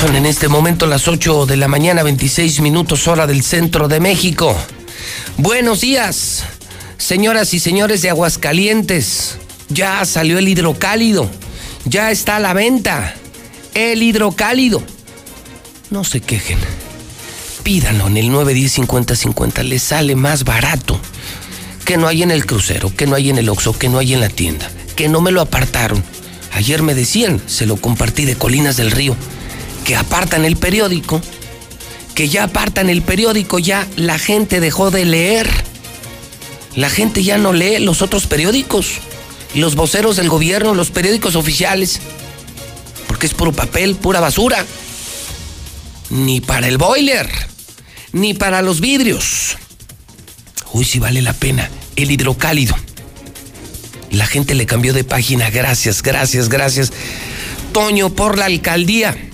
Son en este momento las 8 de la mañana, 26 minutos hora del centro de México. Buenos días, señoras y señores de Aguascalientes. Ya salió el hidrocálido. Ya está a la venta. El hidrocálido. No se quejen. Pídanlo en el 910-5050. Les sale más barato. Que no hay en el crucero, que no hay en el Oxxo, que no hay en la tienda. Que no me lo apartaron. Ayer me decían, se lo compartí de Colinas del Río, que apartan el periódico, que ya apartan el periódico, ya la gente dejó de leer. La gente ya no lee los otros periódicos, los voceros del gobierno, los periódicos oficiales, porque es puro papel, pura basura. Ni para el boiler, ni para los vidrios. Uy, sí vale la pena. El hidrocálido. La gente le cambió de página. Gracias, gracias, gracias. Toño por la alcaldía.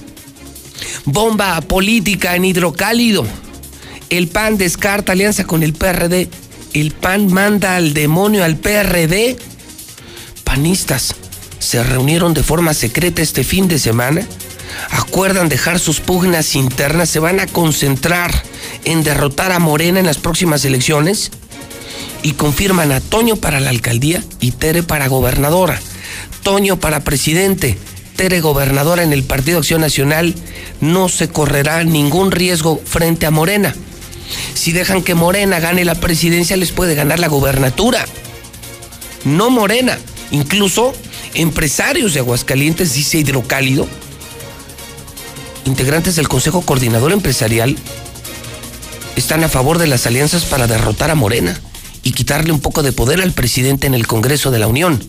Bomba política en hidrocálido. El PAN descarta alianza con el PRD. El PAN manda al demonio al PRD. Panistas se reunieron de forma secreta este fin de semana. Acuerdan dejar sus pugnas internas. Se van a concentrar en derrotar a Morena en las próximas elecciones. Y confirman a Toño para la alcaldía y Tere para gobernadora. Toño para presidente. Tere gobernadora en el Partido Acción Nacional, no se correrá ningún riesgo frente a Morena. Si dejan que Morena gane la presidencia, les puede ganar la gobernatura. No Morena. Incluso empresarios de Aguascalientes, dice Hidrocálido, integrantes del Consejo Coordinador Empresarial, están a favor de las alianzas para derrotar a Morena y quitarle un poco de poder al presidente en el Congreso de la Unión.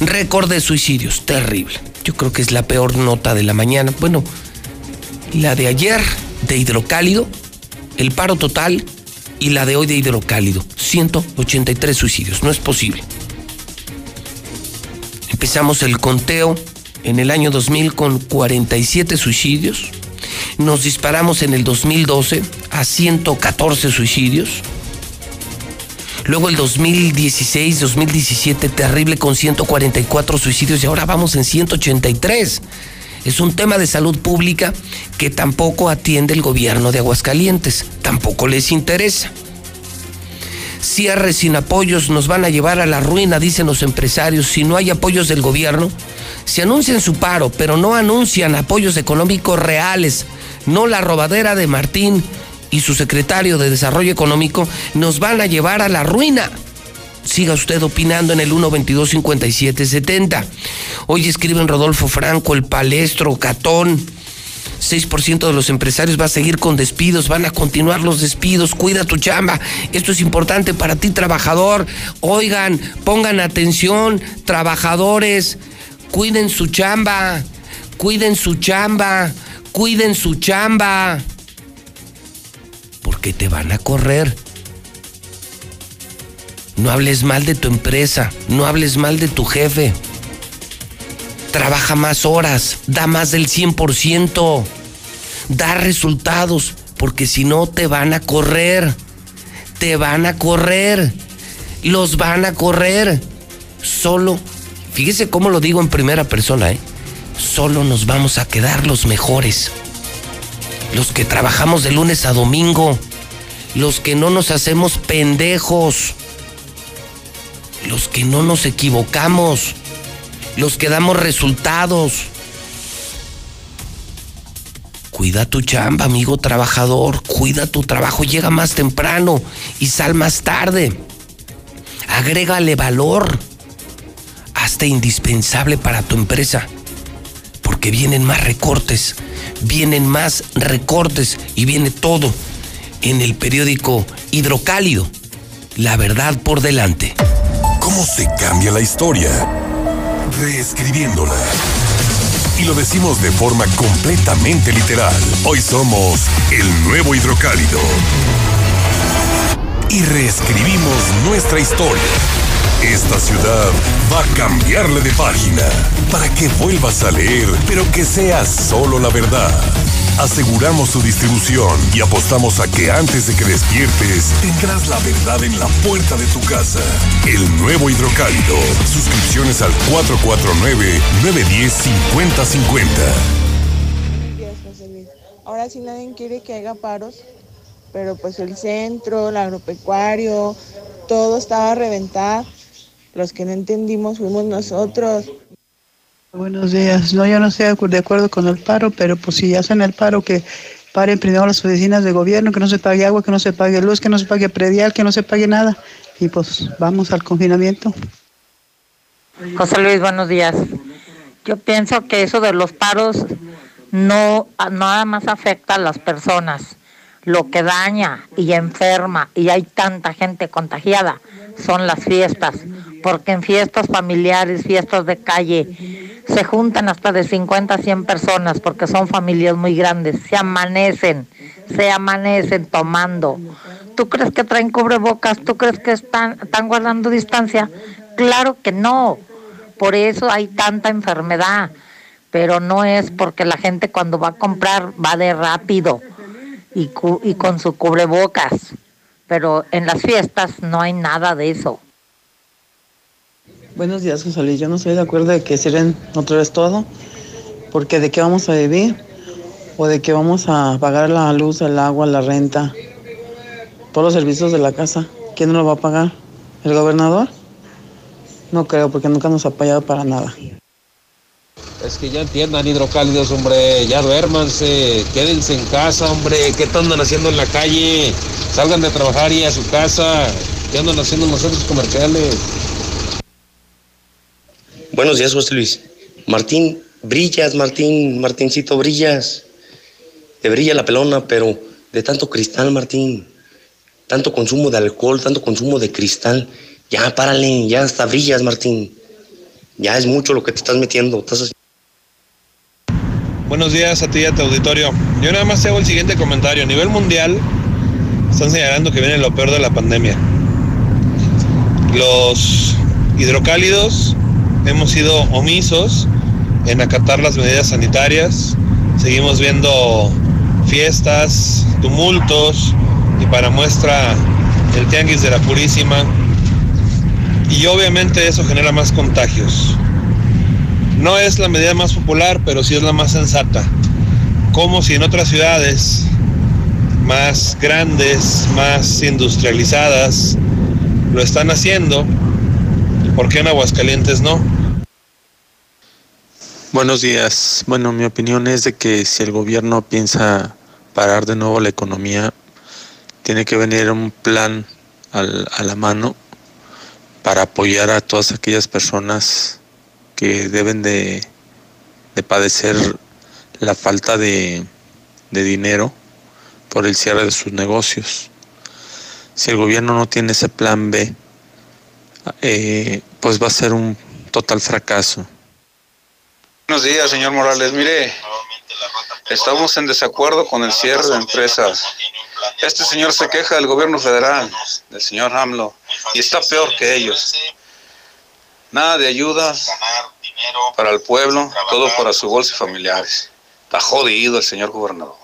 Récord de suicidios, terrible. Yo creo que es la peor nota de la mañana. Bueno, la de ayer de hidrocálido, el paro total y la de hoy de hidrocálido. 183 suicidios, no es posible. Empezamos el conteo en el año 2000 con 47 suicidios. Nos disparamos en el 2012 a 114 suicidios. Luego el 2016, 2017, terrible con 144 suicidios y ahora vamos en 183. Es un tema de salud pública que tampoco atiende el gobierno de Aguascalientes, tampoco les interesa. Cierres sin apoyos nos van a llevar a la ruina, dicen los empresarios. Si no hay apoyos del gobierno, se anuncian su paro, pero no anuncian apoyos económicos reales. No la robadera de Martín y su secretario de Desarrollo Económico nos van a llevar a la ruina siga usted opinando en el 122-5770. Hoy escriben Rodolfo Franco, el palestro, Catón. 6% de los empresarios va a seguir con despidos, van a continuar los despidos, cuida tu chamba. Esto es importante para ti, trabajador. Oigan, pongan atención, trabajadores, cuiden su chamba, cuiden su chamba, cuiden su chamba. Porque te van a correr. No hables mal de tu empresa, no hables mal de tu jefe. Trabaja más horas, da más del 100%, da resultados, porque si no te van a correr, te van a correr, los van a correr. Solo, fíjese cómo lo digo en primera persona, ¿eh? Solo nos vamos a quedar los mejores, los que trabajamos de lunes a domingo, los que no nos hacemos pendejos los que no nos equivocamos, los que damos resultados. Cuida tu chamba, amigo trabajador, cuida tu trabajo, llega más temprano y sal más tarde. Agrégale valor, hasta indispensable para tu empresa, porque vienen más recortes, vienen más recortes y viene todo en el periódico Hidrocálido. La verdad por delante cómo se cambia la historia, reescribiéndola. Y lo decimos de forma completamente literal. Hoy somos el nuevo hidrocálido. Y reescribimos nuestra historia. Esta ciudad va a cambiarle de página para que vuelvas a leer, pero que sea solo la verdad aseguramos su distribución y apostamos a que antes de que despiertes tendrás la verdad en la puerta de tu casa. El nuevo hidrocálido. Suscripciones al 449-910-5050. Ahora sí nadie quiere que haga paros, pero pues el centro, el agropecuario, todo estaba a reventar. Los que no entendimos fuimos nosotros. Buenos días. No, yo no estoy de acuerdo con el paro, pero pues si hacen el paro, que paren primero las oficinas de gobierno, que no se pague agua, que no se pague luz, que no se pague predial, que no se pague nada. Y pues vamos al confinamiento. José Luis, buenos días. Yo pienso que eso de los paros no nada más afecta a las personas. Lo que daña y enferma y hay tanta gente contagiada son las fiestas, porque en fiestas familiares, fiestas de calle, se juntan hasta de 50 a 100 personas porque son familias muy grandes, se amanecen, se amanecen tomando. ¿Tú crees que traen cubrebocas? ¿Tú crees que están, están guardando distancia? Claro que no. Por eso hay tanta enfermedad. Pero no es porque la gente cuando va a comprar va de rápido y, y con su cubrebocas. Pero en las fiestas no hay nada de eso. Buenos días, José Luis. Yo no estoy de acuerdo de que cierren otra vez todo, porque de qué vamos a vivir o de qué vamos a pagar la luz, el agua, la renta, todos los servicios de la casa. ¿Quién nos lo va a pagar? ¿El gobernador? No creo, porque nunca nos ha apoyado para nada. Es que ya entiendan, hidrocálidos, hombre, ya duérmanse, quédense en casa, hombre, ¿qué andan haciendo en la calle? Salgan de trabajar y a su casa, ¿qué andan haciendo en los centros comerciales? Buenos días, José Luis. Martín, brillas, Martín, Martincito, brillas. Te brilla la pelona, pero de tanto cristal, Martín. Tanto consumo de alcohol, tanto consumo de cristal. Ya, párale, ya hasta brillas, Martín. Ya es mucho lo que te estás metiendo. Buenos días a ti y a tu auditorio. Yo nada más te hago el siguiente comentario. A nivel mundial, están señalando que viene lo peor de la pandemia. Los hidrocálidos hemos sido omisos en acatar las medidas sanitarias. Seguimos viendo fiestas, tumultos y para muestra el tianguis de la Purísima y obviamente eso genera más contagios. No es la medida más popular, pero sí es la más sensata. Como si en otras ciudades más grandes, más industrializadas, lo están haciendo, ¿por qué en Aguascalientes no? Buenos días. Bueno, mi opinión es de que si el gobierno piensa parar de nuevo la economía, tiene que venir un plan a la mano para apoyar a todas aquellas personas que deben de, de padecer la falta de, de dinero por el cierre de sus negocios. Si el gobierno no tiene ese plan B, eh, pues va a ser un total fracaso. Buenos días, señor Morales. Mire, estamos en desacuerdo con el cierre de empresas. Este señor se queja del gobierno federal, del señor AMLO, y está peor que ellos. Nada de ayuda para el pueblo, todo para su bolsa y familiares. Está jodido el señor gobernador.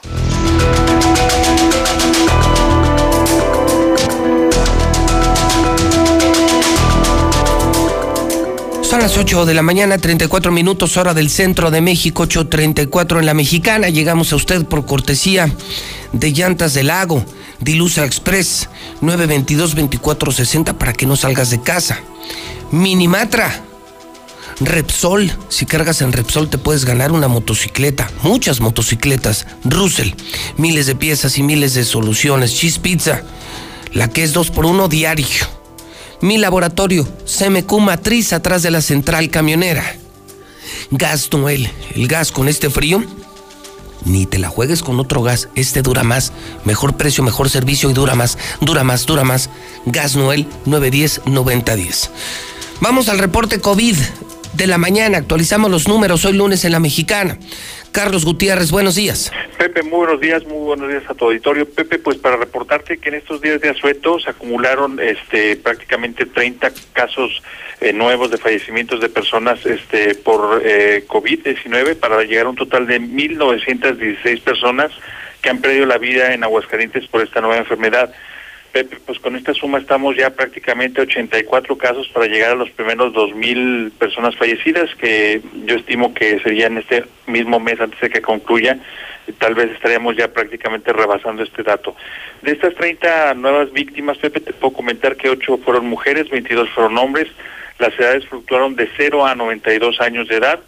Las 8 de la mañana, 34 minutos hora del centro de México, 8.34 en la mexicana. Llegamos a usted por cortesía de Llantas del Lago, Dilusa Express, 922-2460 para que no salgas de casa. Minimatra, Repsol, si cargas en Repsol te puedes ganar una motocicleta, muchas motocicletas. Russell, miles de piezas y miles de soluciones. Cheese Pizza, la que es 2 por 1 diario. Mi laboratorio, CMQ Matriz, atrás de la central camionera. Gas Noel, el gas con este frío, ni te la juegues con otro gas, este dura más, mejor precio, mejor servicio y dura más, dura más, dura más. Gas Noel 910-9010. Vamos al reporte COVID de la mañana, actualizamos los números hoy lunes en la mexicana. Carlos Gutiérrez, buenos días. Pepe, muy buenos días, muy buenos días a tu auditorio. Pepe, pues para reportarte que en estos días de asueto se acumularon este prácticamente 30 casos eh, nuevos de fallecimientos de personas este por eh, COVID-19 para llegar a un total de 1.916 personas que han perdido la vida en Aguascalientes por esta nueva enfermedad. Pepe, pues con esta suma estamos ya prácticamente 84 casos para llegar a los primeros 2.000 personas fallecidas, que yo estimo que sería en este mismo mes antes de que concluya, tal vez estaríamos ya prácticamente rebasando este dato. De estas 30 nuevas víctimas, Pepe, te puedo comentar que 8 fueron mujeres, 22 fueron hombres, las edades fluctuaron de 0 a 92 años de edad.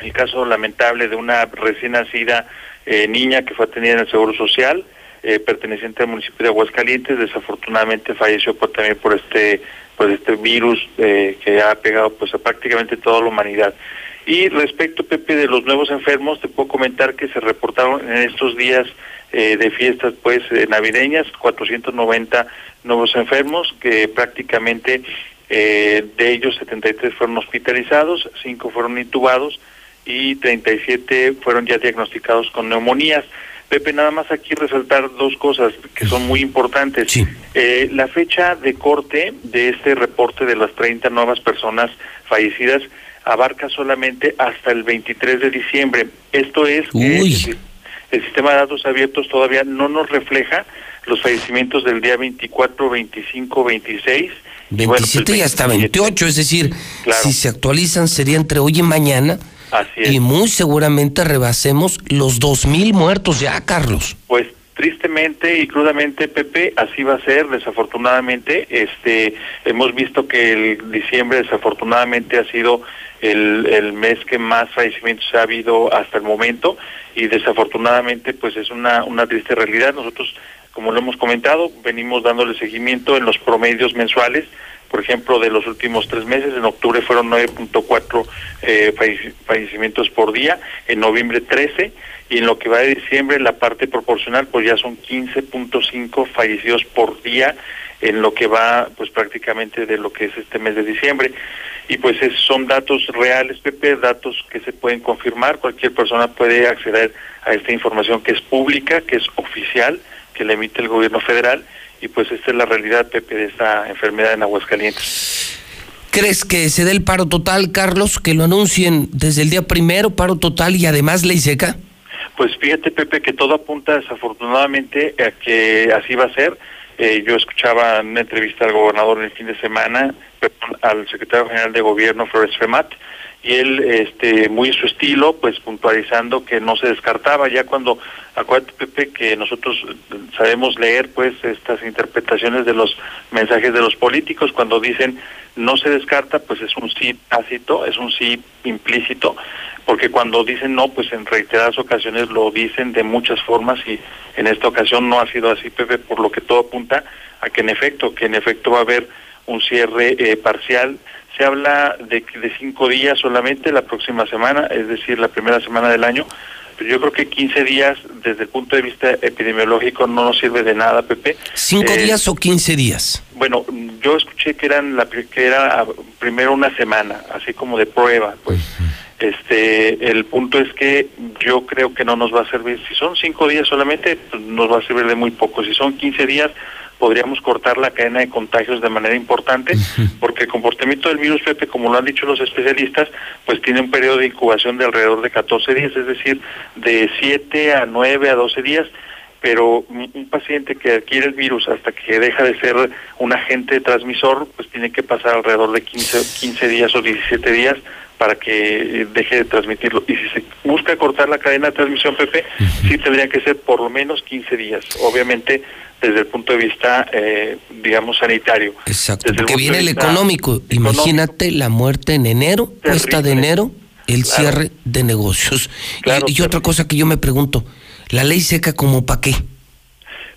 El caso lamentable de una recién nacida eh, niña que fue atendida en el Seguro Social, eh, perteneciente al municipio de Aguascalientes, desafortunadamente falleció también por este por este virus eh, que ha pegado pues a prácticamente toda la humanidad. Y respecto, Pepe, de los nuevos enfermos, te puedo comentar que se reportaron en estos días eh, de fiestas pues navideñas 490 nuevos enfermos, que prácticamente de ellos 73 fueron hospitalizados, 5 fueron intubados y 37 fueron ya diagnosticados con neumonías. Pepe, nada más aquí resaltar dos cosas que son muy importantes. Eh, la fecha de corte de este reporte de las 30 nuevas personas fallecidas abarca solamente hasta el 23 de diciembre. Esto es que el, sistema de datos abiertos todavía no nos refleja los fallecimientos del día 24, 25, 26. 27 y, hasta 28, es decir, si se actualizan sería entre hoy y mañana y muy seguramente rebasemos los dos mil muertos ya, Carlos. Pues tristemente y crudamente, Pepe, así va a ser, desafortunadamente. Este, hemos visto que el diciembre desafortunadamente ha sido el, el mes que más fallecimientos ha habido hasta el momento y desafortunadamente pues es una, una triste realidad. Nosotros, como lo hemos comentado, venimos dándole seguimiento en los promedios mensuales por ejemplo, de los últimos tres meses, en octubre fueron 9.4 eh, fallecimientos por día, en noviembre 13, y en lo que va de diciembre, la parte proporcional, pues ya son 15.5 fallecidos por día en lo que va, pues prácticamente de lo que es este mes de diciembre. Y pues son datos reales, Pepe, datos que se pueden confirmar, cualquier persona puede acceder a esta información que es pública, que es oficial, que le emite el gobierno federal y pues esta es la realidad, Pepe, de esta enfermedad en Aguascalientes. ¿Crees que se dé el paro total, Carlos, que lo anuncien desde el día primero, paro total y además ley seca? Pues fíjate, Pepe, que todo apunta desafortunadamente a que así va a ser. Eh, yo escuchaba en una entrevista al gobernador en el fin de semana, perdón, al secretario general de gobierno, Flores Femat, y él, este, muy en su estilo, pues puntualizando que no se descartaba, ya cuando, acuérdate Pepe, que nosotros sabemos leer pues estas interpretaciones de los mensajes de los políticos, cuando dicen no se descarta, pues es un sí tácito, es un sí implícito, porque cuando dicen no, pues en reiteradas ocasiones lo dicen de muchas formas y en esta ocasión no ha sido así, Pepe, por lo que todo apunta a que en efecto, que en efecto va a haber un cierre eh, parcial. Se habla de, de cinco días solamente la próxima semana, es decir, la primera semana del año, pero yo creo que 15 días desde el punto de vista epidemiológico no nos sirve de nada, Pepe. ¿Cinco Eh, días o 15 días? Bueno, yo escuché que eran la que era ah, primero una semana, así como de prueba, pues. Este, el punto es que yo creo que no nos va a servir. Si son cinco días solamente, pues, nos va a servir de muy poco. Si son 15 días, podríamos cortar la cadena de contagios de manera importante, porque el comportamiento del virus, Pepe, como lo han dicho los especialistas, pues tiene un periodo de incubación de alrededor de 14 días, es decir, de 7 a 9 a 12 días pero un paciente que adquiere el virus hasta que deja de ser un agente transmisor, pues tiene que pasar alrededor de 15, 15 días o 17 días para que eh, deje de transmitirlo. Y si se busca cortar la cadena de transmisión, Pepe, sí tendría que ser por lo menos 15 días, obviamente desde el punto de vista, eh, digamos, sanitario. Exacto, Desde el porque punto viene el económico. Imagínate la muerte en enero, cuesta de enero, el cierre de negocios. y, y otra cosa que yo me pregunto, ¿la ley seca como para qué?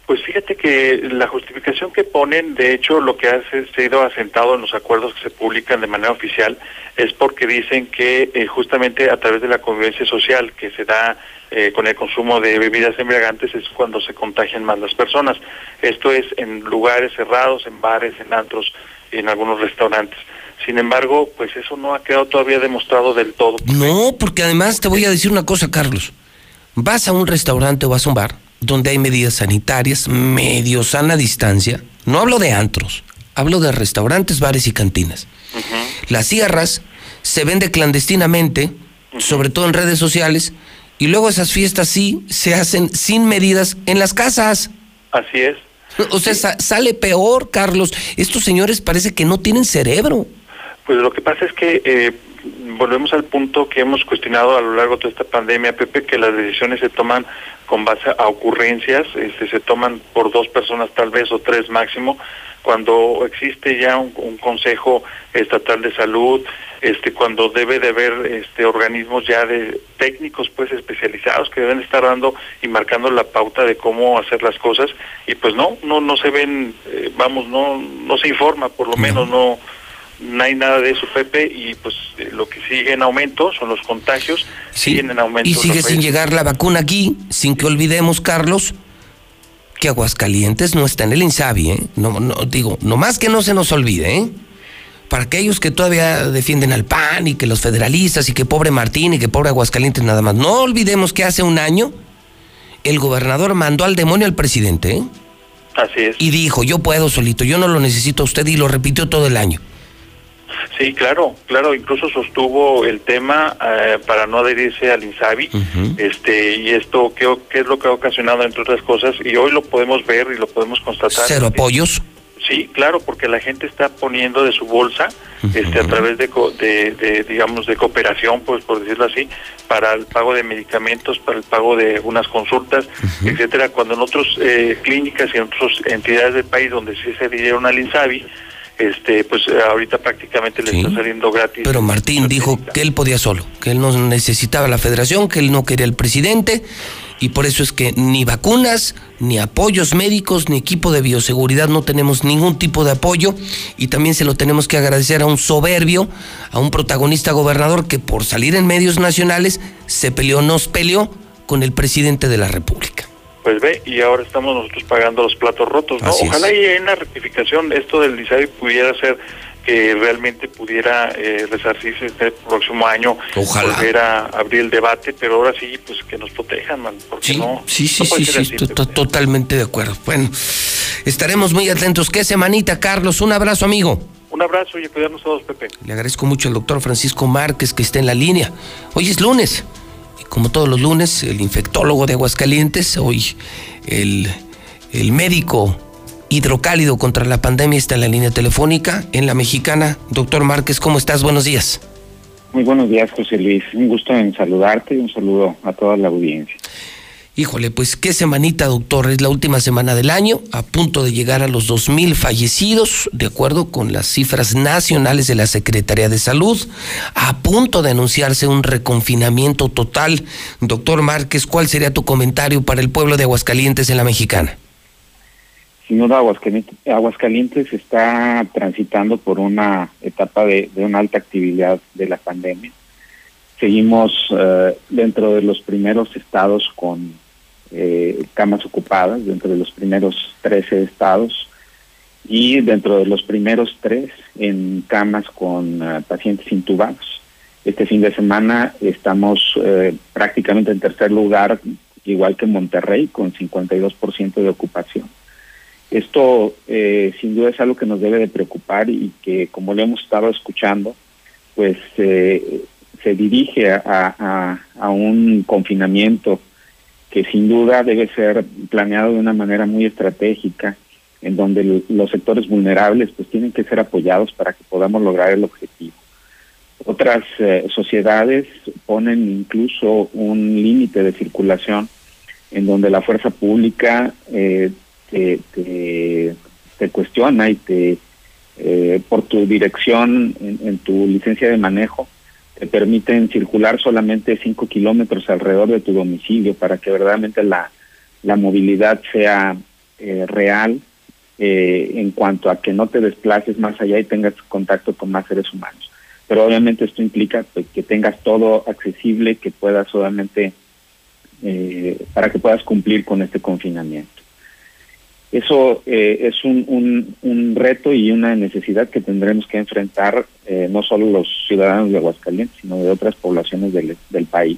Pues fíjate que la justificación que ponen, de hecho, lo que ha sido asentado en los acuerdos que se publican de manera oficial es porque dicen que eh, justamente a través de la convivencia social que se da eh, con el consumo de bebidas embriagantes es cuando se contagian más las personas. Esto es en lugares cerrados, en bares, en antros, en algunos restaurantes. Sin embargo, pues eso no ha quedado todavía demostrado del todo. No, porque además te voy a decir una cosa, Carlos. Vas a un restaurante o vas a un bar donde hay medidas sanitarias, medio sana distancia. No hablo de antros, hablo de restaurantes, bares y cantinas. Las cierras, se vende clandestinamente, sobre todo en redes sociales, y luego esas fiestas sí se hacen sin medidas en las casas. Así es. O sea, sa- sale peor, Carlos. Estos señores parece que no tienen cerebro. Pues lo que pasa es que eh, volvemos al punto que hemos cuestionado a lo largo de toda esta pandemia, Pepe, que las decisiones se toman con base a ocurrencias, este, se toman por dos personas tal vez o tres máximo, cuando existe ya un, un Consejo Estatal de Salud, este, cuando debe de haber este, organismos ya de técnicos pues especializados que deben estar dando y marcando la pauta de cómo hacer las cosas y pues no, no, no se ven, eh, vamos, no, no se informa, por lo menos no no hay nada de eso, Pepe, y pues eh, lo que sigue en aumento son los contagios, siguen en aumento. Y sigue sin llegar la vacuna aquí, sin que olvidemos, Carlos, que Aguascalientes no está en el INSABI, ¿eh? No, no, digo, nomás que no se nos olvide, ¿eh? Para aquellos que todavía defienden al PAN y que los federalistas y que pobre Martín y que pobre Aguascalientes nada más. No olvidemos que hace un año el gobernador mandó al demonio al presidente, ¿eh? Así es. Y dijo, yo puedo solito, yo no lo necesito a usted y lo repitió todo el año. Sí, claro, claro, incluso sostuvo el tema eh, para no adherirse al INSABI, este, y esto, ¿qué, ¿qué es lo que ha ocasionado, entre otras cosas? Y hoy lo podemos ver y lo podemos constatar. Cero apoyos. Sí, claro, porque la gente está poniendo de su bolsa, este, a través de, de, de, digamos, de cooperación, pues por decirlo así, para el pago de medicamentos, para el pago de unas consultas, etcétera. Cuando en otras eh, clínicas y en otras entidades del país donde sí se dieron al INSABI, este, pues ahorita prácticamente le está saliendo gratis. Pero Martín dijo que él podía solo, que él no necesitaba la federación, que él no quería el presidente, y por eso es que ni vacunas, ni apoyos médicos, ni equipo de bioseguridad, no tenemos ningún tipo de apoyo, y también se lo tenemos que agradecer a un soberbio, a un protagonista gobernador que por salir en medios nacionales se peleó, nos peleó con el presidente de la República. Pues ve, y ahora estamos nosotros pagando los platos rotos, ¿no? Así es. Ojalá y en una rectificación esto del INSABI pudiera ser que realmente pudiera eh, resarcirse este próximo año, Ojalá. volver a abrir el debate, pero ahora sí, pues que nos protejan, man, porque no, Sí, sí, no sí, sí, así, to- to- totalmente de acuerdo. Bueno, estaremos muy atentos. ¿Qué semanita, Carlos? Un abrazo, amigo. Un abrazo y a cuidarnos todos, Pepe. Le agradezco mucho al doctor Francisco Márquez que está en la línea. Hoy es lunes. Como todos los lunes, el infectólogo de Aguascalientes, hoy el, el médico hidrocálido contra la pandemia está en la línea telefónica, en la mexicana. Doctor Márquez, ¿cómo estás? Buenos días. Muy buenos días, José Luis. Un gusto en saludarte y un saludo a toda la audiencia. Híjole, pues qué semanita, doctor. Es la última semana del año, a punto de llegar a los 2.000 fallecidos, de acuerdo con las cifras nacionales de la Secretaría de Salud, a punto de anunciarse un reconfinamiento total. Doctor Márquez, ¿cuál sería tu comentario para el pueblo de Aguascalientes en la mexicana? Sin duda, Aguascalientes, Aguascalientes está transitando por una etapa de, de una alta actividad de la pandemia. Seguimos eh, dentro de los primeros estados con eh, camas ocupadas dentro de los primeros 13 estados y dentro de los primeros tres en camas con uh, pacientes intubados. Este fin de semana estamos eh, prácticamente en tercer lugar, igual que Monterrey, con 52% de ocupación. Esto eh, sin duda es algo que nos debe de preocupar y que, como lo hemos estado escuchando, pues eh, se dirige a, a, a un confinamiento que sin duda debe ser planeado de una manera muy estratégica, en donde los sectores vulnerables pues tienen que ser apoyados para que podamos lograr el objetivo. Otras eh, sociedades ponen incluso un límite de circulación en donde la fuerza pública eh, te, cuestiona y te eh, por tu dirección en tu licencia de manejo te permiten circular solamente 5 kilómetros alrededor de tu domicilio para que verdaderamente la, la movilidad sea eh, real eh, en cuanto a que no te desplaces más allá y tengas contacto con más seres humanos. Pero obviamente esto implica pues, que tengas todo accesible, que puedas solamente, eh, para que puedas cumplir con este confinamiento. Eso eh, es un, un, reto y una necesidad que tendremos que enfrentar eh, no solo los ciudadanos de Aguascalientes, sino de otras poblaciones del, del país.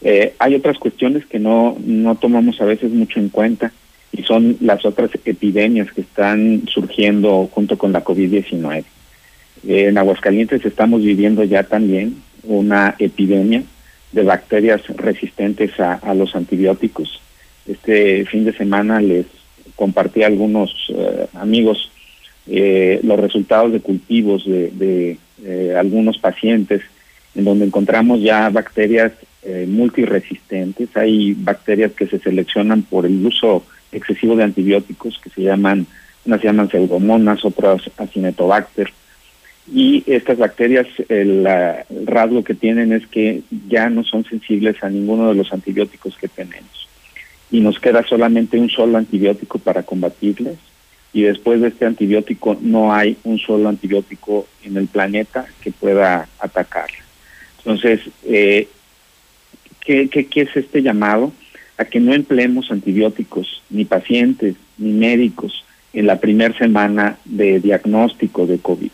Eh, hay otras cuestiones que no, no tomamos a veces mucho en cuenta y son las otras epidemias que están surgiendo junto con la COVID-19. en Aguascalientes estamos viviendo ya también una epidemia de bacterias resistentes a, a los antibióticos. Este fin de semana les compartí a algunos eh, amigos eh, los resultados de cultivos de, de eh, algunos pacientes en donde encontramos ya bacterias multiresistentes. Hay bacterias que se seleccionan por el uso excesivo de antibióticos que se llaman, unas se llaman pseudomonas, otras acinetobacter. Y estas bacterias, el rasgo que tienen es que ya no son sensibles a ninguno de los antibióticos que tenemos y nos queda solamente un solo antibiótico para combatirles y después de este antibiótico no hay un solo antibiótico en el planeta que pueda atacar. Entonces, eh, ¿qué, qué, es este llamado? A que no empleemos antibióticos, ni pacientes, ni médicos, en la primera semana de diagnóstico de COVID.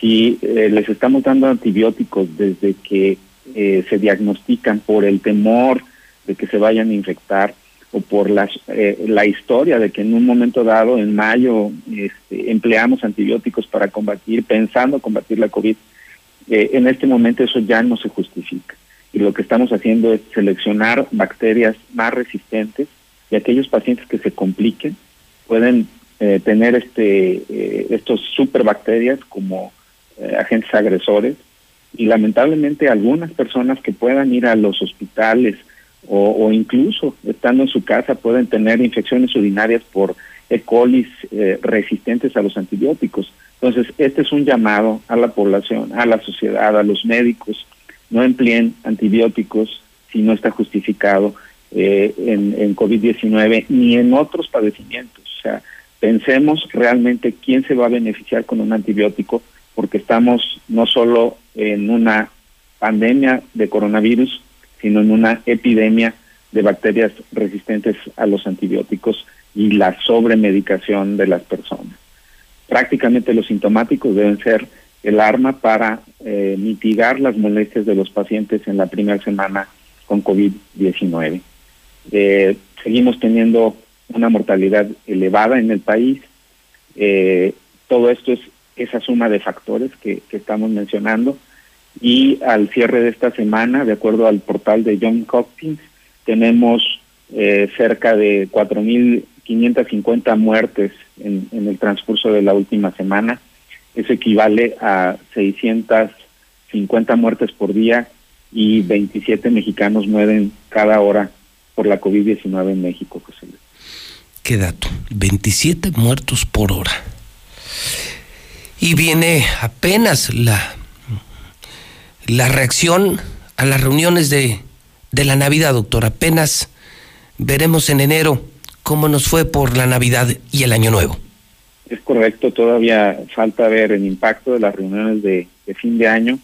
Si eh, les estamos dando antibióticos desde que eh, se diagnostican por el temor de que se vayan a infectar, o por las, eh, la historia de que en un momento dado, en mayo, este, empleamos antibióticos para combatir, pensando combatir la COVID, eh, en este momento eso ya no se justifica. Y lo que estamos haciendo es seleccionar bacterias más resistentes y aquellos pacientes que se compliquen pueden eh, tener este eh, estos superbacterias como agentes agresores y lamentablemente algunas personas que puedan ir a los hospitales o, o, incluso estando en su casa pueden tener infecciones urinarias por E. coli eh, resistentes a los antibióticos. Entonces, este es un llamado a la población, a la sociedad, a los médicos, no empleen antibióticos si no está justificado eh, en, en COVID-19 ni en otros padecimientos. O sea, pensemos realmente quién se va a beneficiar con un antibiótico porque estamos no solo en una pandemia de coronavirus, sino en una epidemia de bacterias resistentes a los antibióticos y la sobremedicación de las personas. Prácticamente los sintomáticos deben ser el arma para eh, mitigar las molestias de los pacientes en la primera semana con COVID-19. Eh, seguimos teniendo una mortalidad elevada en el país. Eh, todo esto es esa suma de factores que, que estamos mencionando y al cierre de esta semana, de acuerdo al portal de John Hopkins, tenemos eh, cerca de 4.550 muertes en, en el transcurso de la última semana. Eso equivale a 650 muertes por día y 27 mexicanos mueren cada hora por la COVID-19 en México, José Luis. ¿Qué dato? 27 muertos por hora. Y viene apenas la, la reacción a las reuniones de, de la Navidad, doctor. Apenas veremos en enero cómo nos fue por la Navidad y el Año Nuevo. Es correcto, todavía falta ver el impacto de las reuniones de, de fin de año,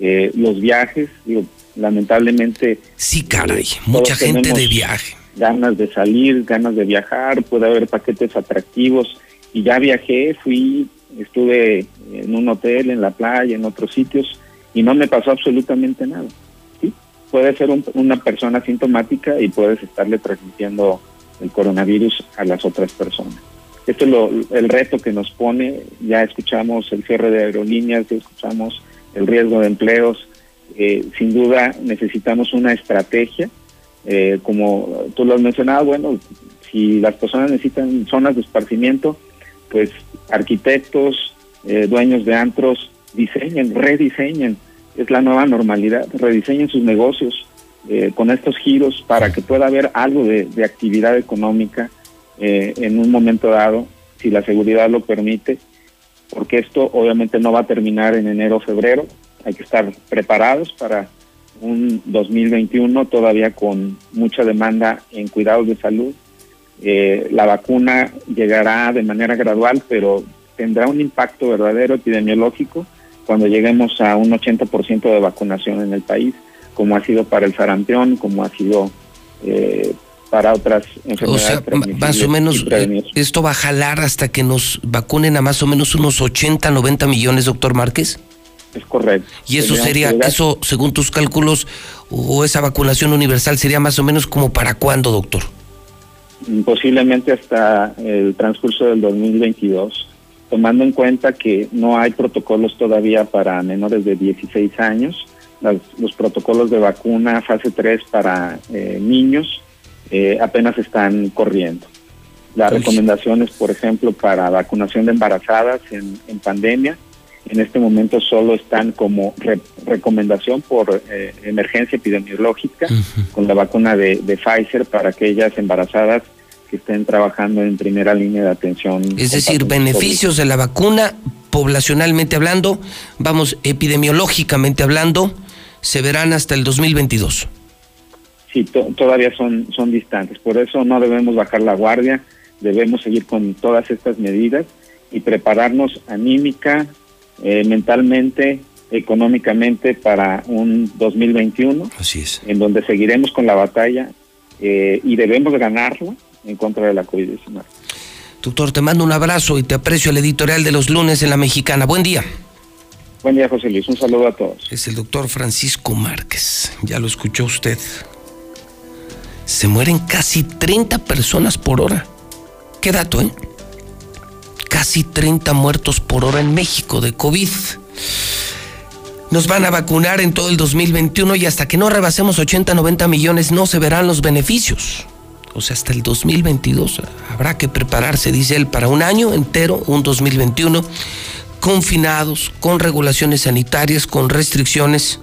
eh, los viajes, digo, lamentablemente. Sí, caray, mucha gente de viaje. Ganas de salir, ganas de viajar, puede haber paquetes atractivos. Y ya viajé, fui, estuve en un hotel, en la playa, en otros sitios, y no me pasó absolutamente nada. ¿sí? Puede ser un, una persona asintomática y puedes estarle transmitiendo el coronavirus a las otras personas. Esto es lo, el reto que nos pone, ya escuchamos el cierre de aerolíneas, ya escuchamos el riesgo de empleos, eh, sin duda necesitamos una estrategia, eh, como tú lo has mencionado, bueno, si las personas necesitan zonas de esparcimiento, pues arquitectos, eh, dueños de antros, diseñen, rediseñen, es la nueva normalidad, rediseñen sus negocios eh, con estos giros para que pueda haber algo de, actividad económica eh, en un momento dado, si la seguridad lo permite, porque esto obviamente no va a terminar en enero o febrero, hay que estar preparados para un 2021 todavía con mucha demanda en cuidados de salud. Eh, la vacuna llegará de manera gradual, pero tendrá un impacto verdadero epidemiológico cuando lleguemos a un 80% de vacunación en el país, como ha sido para el sarampión, como ha sido eh, para otras enfermedades. O sea, más o menos, eh, esto va a jalar hasta que nos vacunen a más o menos unos 80, 90 millones, doctor Márquez. Es correcto. Y eso sería, eso según tus cálculos, o esa vacunación universal sería más o menos como para cuándo, doctor. posiblemente hasta el transcurso del 2022, tomando en cuenta que no hay protocolos todavía para menores de 16 años, las- los protocolos de vacuna fase 3 para eh, niños eh, apenas están corriendo. Las Uy. recomendaciones, por ejemplo, para vacunación de embarazadas en, en pandemia, en este momento solo están como re- recomendación por eh, emergencia epidemiológica con la vacuna de, de Pfizer para aquellas embarazadas que estén trabajando en primera línea de atención. Es decir, beneficios de la vacuna, poblacionalmente hablando, vamos, epidemiológicamente hablando, se verán hasta el 2022. sí, to- todavía son, son distantes. Por eso no debemos bajar la guardia, debemos seguir con todas estas medidas y prepararnos anímica, eh, mentalmente, económicamente para un 2021. Así es. En donde seguiremos con la batalla eh, y debemos ganarla en contra de la COVID-19. Doctor, te mando un abrazo y te aprecio el editorial de los lunes en la Mexicana. Buen día. Buen día, José Luis. Un saludo a todos. Es el doctor Francisco Márquez. Ya lo escuchó usted. Se mueren casi 30 personas por hora. ¿Qué dato, eh? Casi 30 muertos por hora en México de COVID. Nos van a vacunar en todo el 2021 y hasta que no rebasemos 80, 90 millones no se verán los beneficios. O sea, hasta el 2022 habrá que prepararse, dice él, para un año entero, un 2021, confinados, con regulaciones sanitarias, con restricciones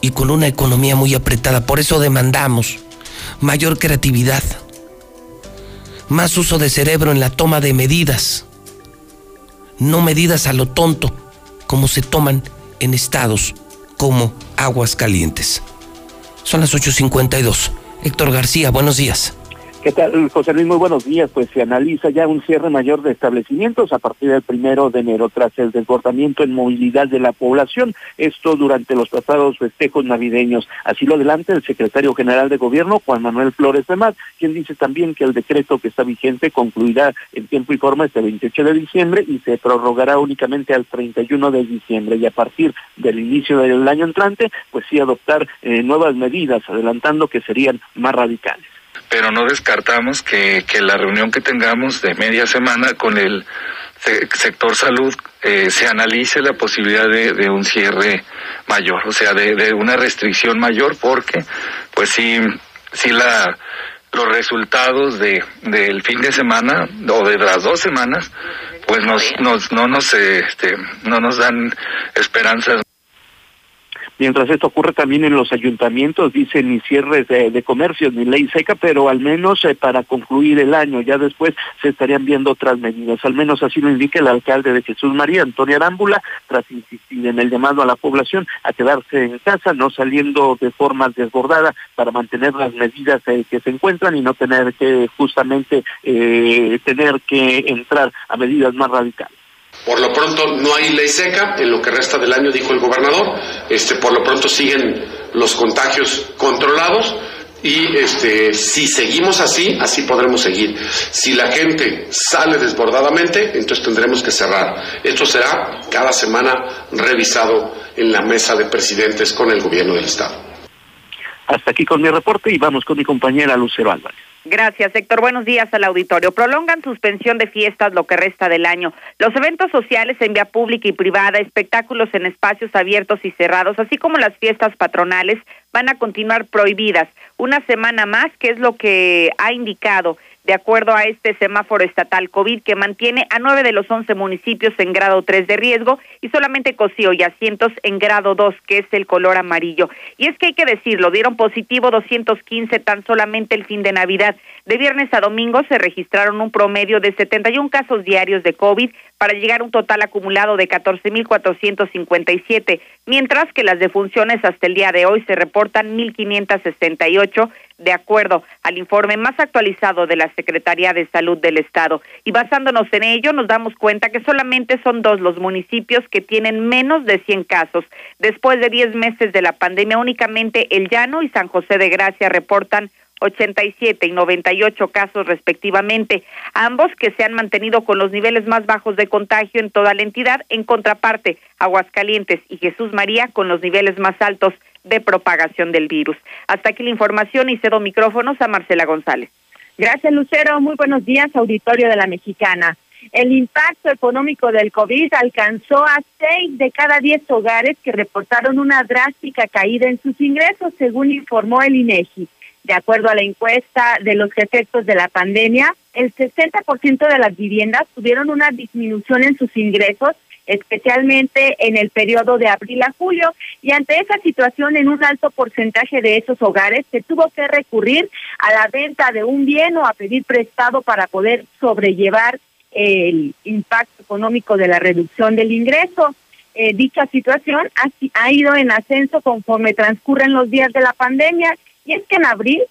y con una economía muy apretada. Por eso demandamos mayor creatividad, más uso de cerebro en la toma de medidas, no medidas a lo tonto, como se toman en estados como Aguascalientes. Son las 8.52. Héctor García, buenos días. ¿Qué tal, José Luis? Muy buenos días. Pues se analiza ya un cierre mayor de establecimientos a partir del primero de enero tras el desbordamiento en movilidad de la población. Esto durante los pasados festejos navideños. Así lo adelanta el secretario general de Gobierno, Juan Manuel Flores de Mar, quien dice también que el decreto que está vigente concluirá en tiempo y forma este 28 de diciembre y se prorrogará únicamente al 31 de diciembre. Y a partir del inicio del año entrante, pues sí adoptar eh, nuevas medidas, adelantando que serían más radicales. Pero no descartamos que, que la reunión que tengamos de media semana con el se- sector salud eh, se analice la posibilidad de, de un cierre mayor, o sea, de, de una restricción mayor, porque pues sí, sí la, los resultados de del fin de semana o de las dos semanas, pues nos, nos no nos este, no nos dan esperanzas Mientras esto ocurre también en los ayuntamientos, dicen ni cierres de, de comercios ni ley seca, pero al menos eh, para concluir el año, ya después se estarían viendo otras medidas. Al menos así lo indica el alcalde de Jesús María, Antonio Arámbula, tras insistir en el llamado a la población a quedarse en casa, no saliendo de forma desbordada para mantener las medidas eh, que se encuentran y no tener que justamente eh, tener que entrar a medidas más radicales. Por lo pronto no hay ley seca en lo que resta del año, dijo el gobernador. Este, por lo pronto siguen los contagios controlados y este, si seguimos así, así podremos seguir. Si la gente sale desbordadamente, entonces tendremos que cerrar. Esto será cada semana revisado en la mesa de presidentes con el gobierno del Estado. Hasta aquí con mi reporte y vamos con mi compañera Lucero Álvarez. Gracias, Héctor. Buenos días al auditorio. Prolongan suspensión de fiestas lo que resta del año. Los eventos sociales en vía pública y privada, espectáculos en espacios abiertos y cerrados, así como las fiestas patronales, van a continuar prohibidas. Una semana más, que es lo que ha indicado de acuerdo a este semáforo estatal COVID que mantiene a nueve de los once municipios en grado tres de riesgo y solamente Cocío y asientos en grado dos, que es el color amarillo. Y es que hay que decirlo, dieron positivo 215 tan solamente el fin de Navidad. De viernes a domingo se registraron un promedio de 71 casos diarios de COVID para llegar a un total acumulado de 14.457, mientras que las defunciones hasta el día de hoy se reportan 1.568 de acuerdo al informe más actualizado de la Secretaría de Salud del Estado. Y basándonos en ello, nos damos cuenta que solamente son dos los municipios que tienen menos de 100 casos. Después de 10 meses de la pandemia, únicamente El Llano y San José de Gracia reportan 87 y 98 casos respectivamente, ambos que se han mantenido con los niveles más bajos de contagio en toda la entidad, en contraparte, Aguascalientes y Jesús María con los niveles más altos de propagación del virus. Hasta aquí la información y cedo micrófonos a Marcela González. Gracias, Lucero. Muy buenos días, auditorio de la Mexicana. El impacto económico del COVID alcanzó a seis de cada diez hogares que reportaron una drástica caída en sus ingresos, según informó el INEGI. De acuerdo a la encuesta de los efectos de la pandemia, el 60% de las viviendas tuvieron una disminución en sus ingresos especialmente en el periodo de abril a julio, y ante esa situación en un alto porcentaje de esos hogares se tuvo que recurrir a la venta de un bien o a pedir prestado para poder sobrellevar el impacto económico de la reducción del ingreso. Eh, dicha situación ha, ha ido en ascenso conforme transcurren los días de la pandemia y es que en abril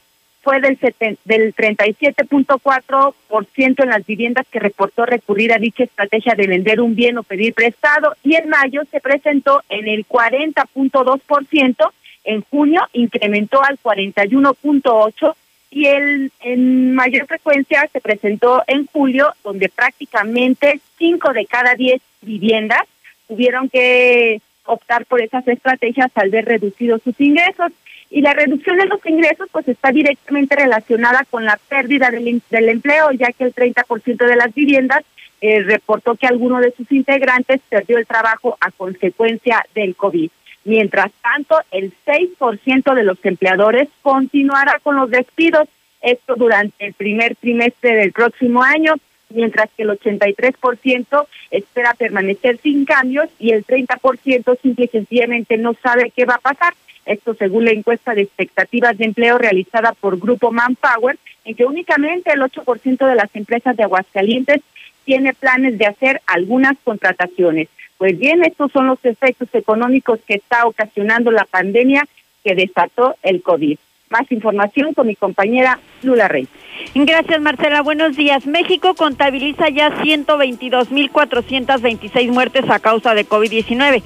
fue del, del 37.4% en las viviendas que reportó recurrir a dicha estrategia de vender un bien o pedir prestado. Y en mayo se presentó en el 40.2%, en junio incrementó al 41.8% y el en mayor frecuencia se presentó en julio donde prácticamente 5 de cada 10 viviendas tuvieron que optar por esas estrategias al ver reducidos sus ingresos y la reducción de los ingresos pues está directamente relacionada con la pérdida del, del empleo, ya que el 30% de las viviendas eh, reportó que alguno de sus integrantes perdió el trabajo a consecuencia del COVID. Mientras tanto, el 6% de los empleadores continuará con los despidos, esto durante el primer trimestre del próximo año, mientras que el 83% espera permanecer sin cambios y el 30% simple y sencillamente no sabe qué va a pasar. Esto según la encuesta de expectativas de empleo realizada por Grupo Manpower, en que únicamente el 8% de las empresas de Aguascalientes tiene planes de hacer algunas contrataciones. Pues bien, estos son los efectos económicos que está ocasionando la pandemia que desató el COVID. Más información con mi compañera Lula Rey. Gracias, Marcela. Buenos días. México contabiliza ya 122.426 muertes a causa de COVID-19.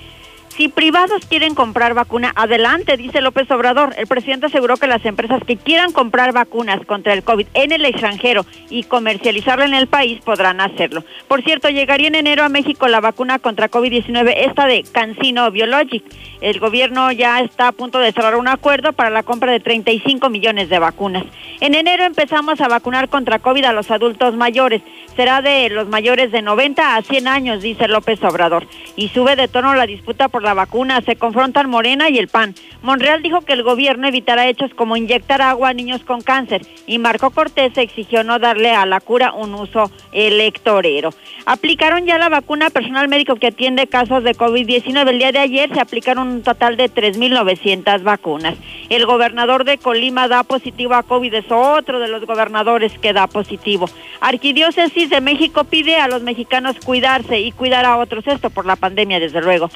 Si privados quieren comprar vacuna, adelante, dice López Obrador. El presidente aseguró que las empresas que quieran comprar vacunas contra el COVID en el extranjero y comercializarla en el país podrán hacerlo. Por cierto, llegaría en enero a México la vacuna contra COVID-19, esta de Cancino Biologic. El gobierno ya está a punto de cerrar un acuerdo para la compra de 35 millones de vacunas. En enero empezamos a vacunar contra COVID a los adultos mayores. Será de los mayores de 90 a 100 años, dice López Obrador. Y sube de tono la disputa por la vacuna. Se confrontan Morena y el PAN. Monreal dijo que el gobierno evitará hechos como inyectar agua a niños con cáncer y Marco Cortés exigió no darle a la cura un uso electorero. Aplicaron ya la vacuna personal médico que atiende casos de COVID-19. El día de ayer se aplicaron un total de 3.900 vacunas. El gobernador de Colima da positivo a COVID, es otro de los gobernadores que da positivo. Arquidiócesis de México pide a los mexicanos cuidarse y cuidar a otros, esto por la pandemia, desde luego.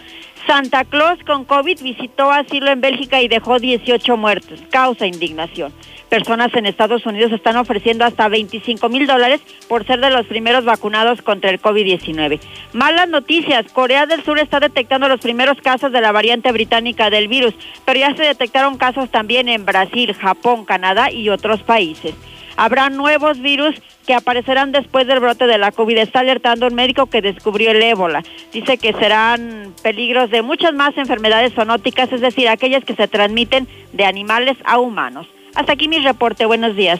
Santa Claus con COVID visitó asilo en Bélgica y dejó 18 muertos. Causa indignación. Personas en Estados Unidos están ofreciendo hasta 25 mil dólares por ser de los primeros vacunados contra el COVID-19. Malas noticias. Corea del Sur está detectando los primeros casos de la variante británica del virus, pero ya se detectaron casos también en Brasil, Japón, Canadá y otros países. Habrá nuevos virus que aparecerán después del brote de la COVID. Está alertando un médico que descubrió el ébola. Dice que serán peligros de muchas más enfermedades zoonóticas, es decir, aquellas que se transmiten de animales a humanos. Hasta aquí mi reporte. Buenos días.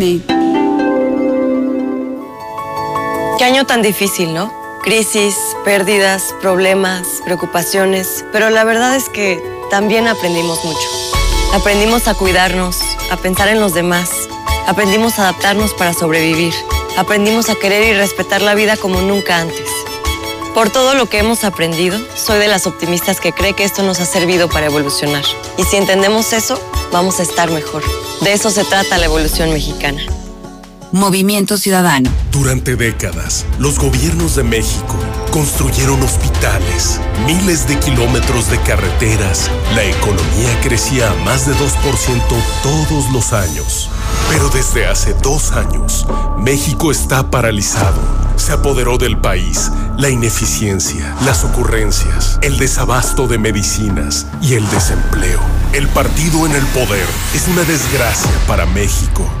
Qué año tan difícil, ¿no? Crisis, pérdidas, problemas, preocupaciones, pero la verdad es que también aprendimos mucho. Aprendimos a cuidarnos, a pensar en los demás, aprendimos a adaptarnos para sobrevivir, aprendimos a querer y respetar la vida como nunca antes. Por todo lo que hemos aprendido, soy de las optimistas que cree que esto nos ha servido para evolucionar. Y si entendemos eso, vamos a estar mejor. De eso se trata la evolución mexicana. Movimiento Ciudadano. Durante décadas, los gobiernos de México construyeron hospitales, miles de kilómetros de carreteras, la economía crecía a más de 2% todos los años. Pero desde hace dos años, México está paralizado. Se apoderó del país la ineficiencia, las ocurrencias, el desabasto de medicinas y el desempleo. El partido en el poder es una desgracia para México.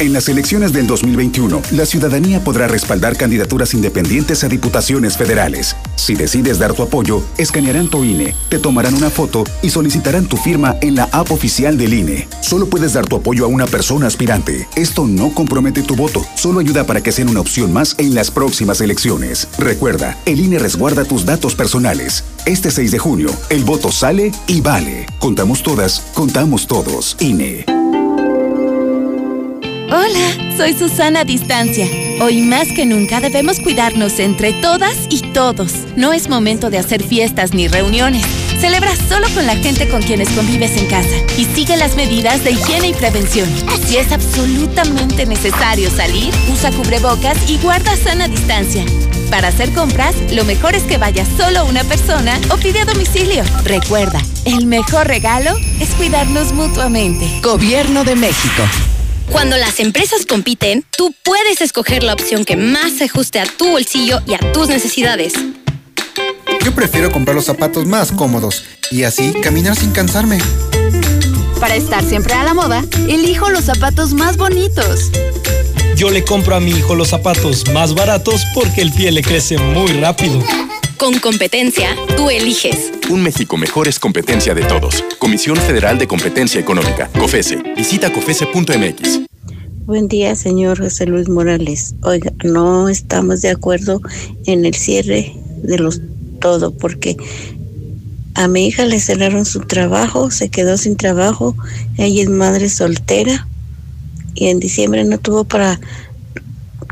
En las elecciones del 2021, la ciudadanía podrá respaldar candidaturas independientes a diputaciones federales. Si decides dar tu apoyo, escanearán tu INE, te tomarán una foto y solicitarán tu firma en la app oficial del INE. Solo puedes dar tu apoyo a una persona aspirante. Esto no compromete tu voto, solo ayuda para que sean una opción más en las próximas elecciones. Recuerda, el INE resguarda tus datos personales. Este 6 de junio, el voto sale y vale. Contamos todas, contamos todos. INE. Hola, soy Susana Distancia. Hoy más que nunca debemos cuidarnos entre todas y todos. No es momento de hacer fiestas ni reuniones. Celebra solo con la gente con quienes convives en casa y sigue las medidas de higiene y prevención. Si es absolutamente necesario salir, usa cubrebocas y guarda sana distancia. Para hacer compras, lo mejor es que vaya solo una persona o pide a domicilio. Recuerda, el mejor regalo es cuidarnos mutuamente. Gobierno de México. Cuando las empresas compiten, tú puedes escoger la opción que más se ajuste a tu bolsillo y a tus necesidades. Yo prefiero comprar los zapatos más cómodos y así caminar sin cansarme. Para estar siempre a la moda, elijo los zapatos más bonitos. Yo le compro a mi hijo los zapatos más baratos porque el pie le crece muy rápido. Con competencia, tú eliges. Un México mejor es competencia de todos. Comisión Federal de Competencia Económica, COFESE. Visita COFESE.mx. Buen día, señor José Luis Morales. Oiga, no estamos de acuerdo en el cierre de los todo, porque a mi hija le cerraron su trabajo, se quedó sin trabajo, ella es madre soltera y en diciembre no tuvo para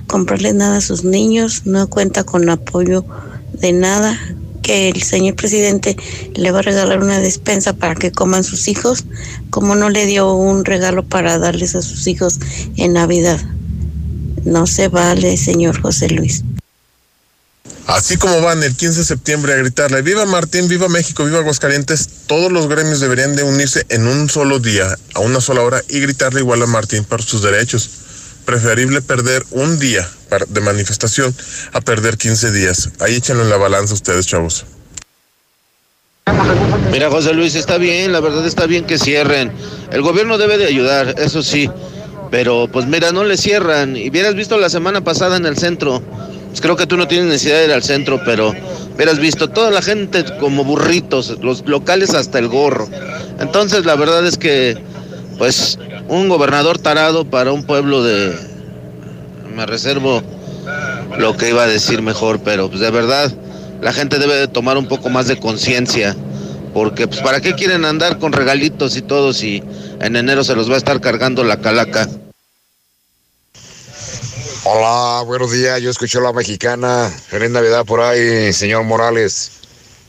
comprarle nada a sus niños, no cuenta con apoyo de nada, que el señor presidente le va a regalar una despensa para que coman sus hijos, como no le dio un regalo para darles a sus hijos en Navidad. No se vale, señor José Luis. Así como van el 15 de septiembre a gritarle, viva Martín, viva México, viva Aguascalientes, todos los gremios deberían de unirse en un solo día, a una sola hora, y gritarle igual a Martín por sus derechos. Preferible perder un día de manifestación a perder 15 días. Ahí échenlo en la balanza ustedes, chavos. Mira, José Luis, está bien, la verdad está bien que cierren. El gobierno debe de ayudar, eso sí. Pero pues mira, no le cierran. Y hubieras visto la semana pasada en el centro pues creo que tú no tienes necesidad de ir al centro, pero hubieras visto toda la gente como burritos, los locales hasta el gorro. Entonces la verdad es que, pues, un gobernador tarado para un pueblo de... Me reservo lo que iba a decir mejor, pero pues de verdad la gente debe de tomar un poco más de conciencia, porque pues para qué quieren andar con regalitos y todo si en enero se los va a estar cargando la calaca. Hola, buenos días. Yo escucho la mexicana. Feliz Navidad por ahí, señor Morales.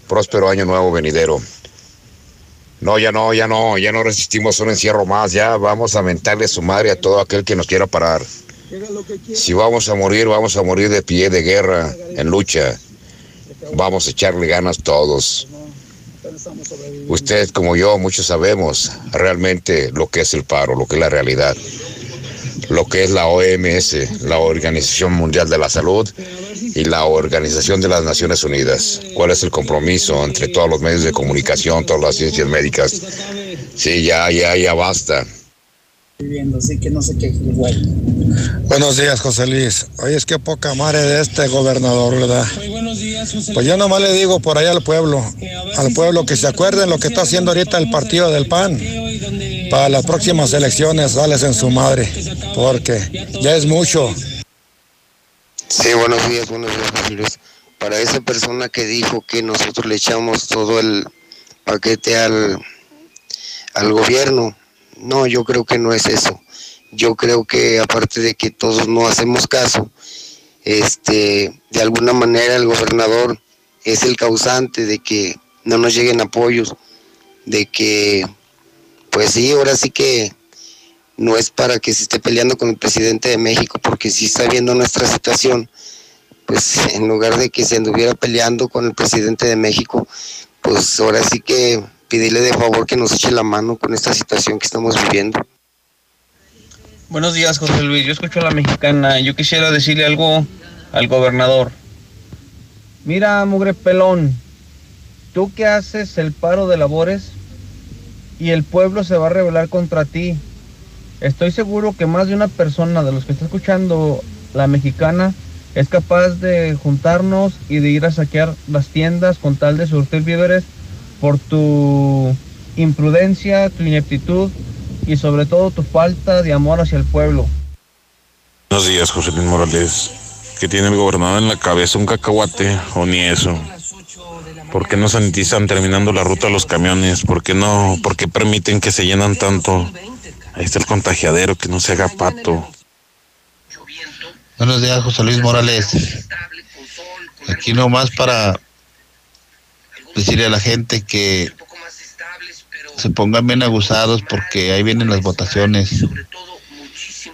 Próspero año nuevo venidero. No, ya no, ya no, ya no resistimos un encierro más. Ya vamos a mentarle su madre a todo aquel que nos quiera parar. Si vamos a morir, vamos a morir de pie de guerra, en lucha. Vamos a echarle ganas todos. Usted como yo, muchos sabemos realmente lo que es el paro, lo que es la realidad lo que es la OMS, la Organización Mundial de la Salud y la Organización de las Naciones Unidas. ¿Cuál es el compromiso entre todos los medios de comunicación, todas las ciencias médicas? Sí, ya, ya, ya basta. Buenos días, José Luis. Oye, es que poca madre de este gobernador, ¿verdad? Pues yo nomás le digo por allá al pueblo, al pueblo que se acuerden lo que está haciendo ahorita el partido del PAN para las próximas elecciones, sales en su madre, porque ya es mucho. Sí, buenos días, buenos días, Para esa persona que dijo que nosotros le echamos todo el paquete al, al gobierno, no, yo creo que no es eso. Yo creo que aparte de que todos no hacemos caso, este, de alguna manera el gobernador es el causante de que no nos lleguen apoyos, de que pues sí, ahora sí que no es para que se esté peleando con el presidente de México, porque si está viendo nuestra situación, pues en lugar de que se anduviera peleando con el presidente de México, pues ahora sí que pedirle de favor que nos eche la mano con esta situación que estamos viviendo. Buenos días, José Luis. Yo escucho a la mexicana. Yo quisiera decirle algo al gobernador. Mira, mugre pelón, tú que haces el paro de labores, y el pueblo se va a rebelar contra ti. Estoy seguro que más de una persona de los que está escuchando la mexicana es capaz de juntarnos y de ir a saquear las tiendas con tal de surtir víveres por tu imprudencia, tu ineptitud y sobre todo tu falta de amor hacia el pueblo. Buenos días, José Luis Morales. Que tiene el gobernador en la cabeza un cacahuate o ni eso. ¿Por qué no sanitizan terminando la ruta los camiones? ¿Por qué no? ¿Por qué permiten que se llenan tanto? Ahí está el contagiadero, que no se haga pato. Buenos días, José Luis Morales. Aquí nomás para decirle a la gente que se pongan bien aguzados porque ahí vienen las votaciones.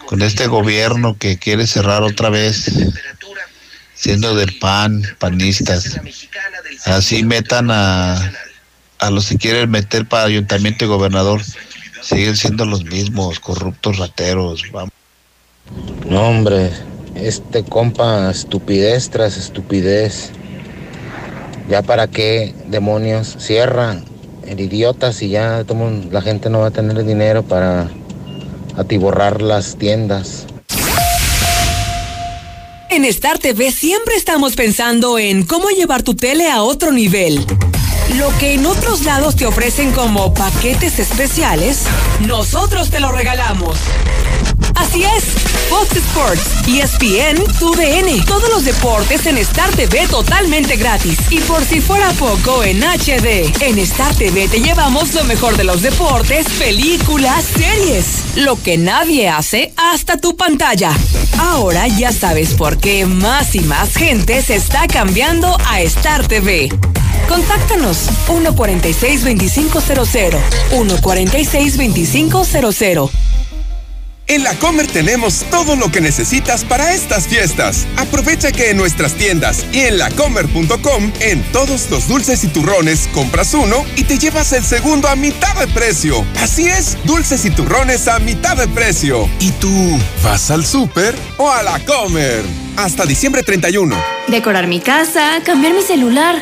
Con este gobierno que quiere cerrar otra vez siendo del PAN, panistas. Así metan a, a los que quieren meter para ayuntamiento y gobernador. Siguen siendo los mismos, corruptos rateros. Vamos. No, hombre, este compa, estupidez tras estupidez. Ya para qué demonios cierran el idiota si ya la gente no va a tener dinero para atiborrar las tiendas. En Star TV siempre estamos pensando en cómo llevar tu tele a otro nivel. Lo que en otros lados te ofrecen como paquetes especiales, nosotros te lo regalamos. Así es, Fox Sports, ESPN, TUDN, todos los deportes en Star TV totalmente gratis. Y por si fuera poco, en HD. En Star TV te llevamos lo mejor de los deportes, películas, series. Lo que nadie hace hasta tu pantalla. Ahora ya sabes por qué más y más gente se está cambiando a Star TV. Contáctanos 146-2500. 146-2500. En la Comer tenemos todo lo que necesitas para estas fiestas. Aprovecha que en nuestras tiendas y en lacomer.com, en todos los dulces y turrones, compras uno y te llevas el segundo a mitad de precio. Así es, dulces y turrones a mitad de precio. ¿Y tú vas al súper o a la Comer? Hasta diciembre 31. Decorar mi casa, cambiar mi celular,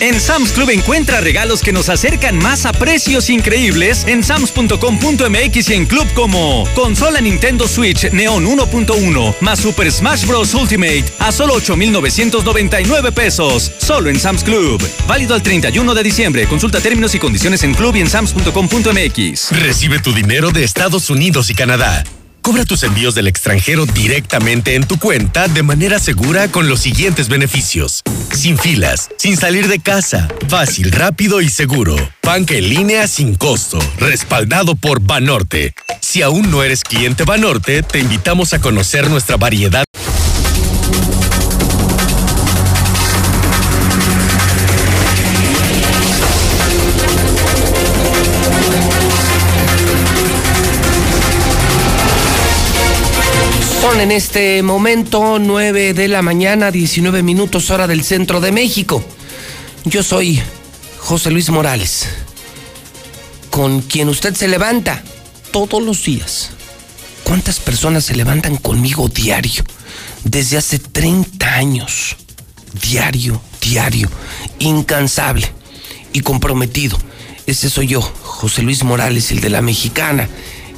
En Sam's Club encuentra regalos que nos acercan más a precios increíbles en sams.com.mx y en Club como consola Nintendo Switch Neon 1.1 más Super Smash Bros. Ultimate a solo 8,999 pesos. Solo en Sam's Club. Válido al 31 de diciembre. Consulta términos y condiciones en club y en sams.com.mx. Recibe tu dinero de Estados Unidos y Canadá. Cobra tus envíos del extranjero directamente en tu cuenta de manera segura con los siguientes beneficios. Sin filas, sin salir de casa, fácil, rápido y seguro. Banca en línea sin costo, respaldado por Banorte. Si aún no eres cliente Banorte, te invitamos a conocer nuestra variedad. En este momento 9 de la mañana, 19 minutos hora del centro de México. Yo soy José Luis Morales, con quien usted se levanta todos los días. ¿Cuántas personas se levantan conmigo diario? Desde hace 30 años. Diario, diario, incansable y comprometido. Ese soy yo, José Luis Morales, el de la mexicana,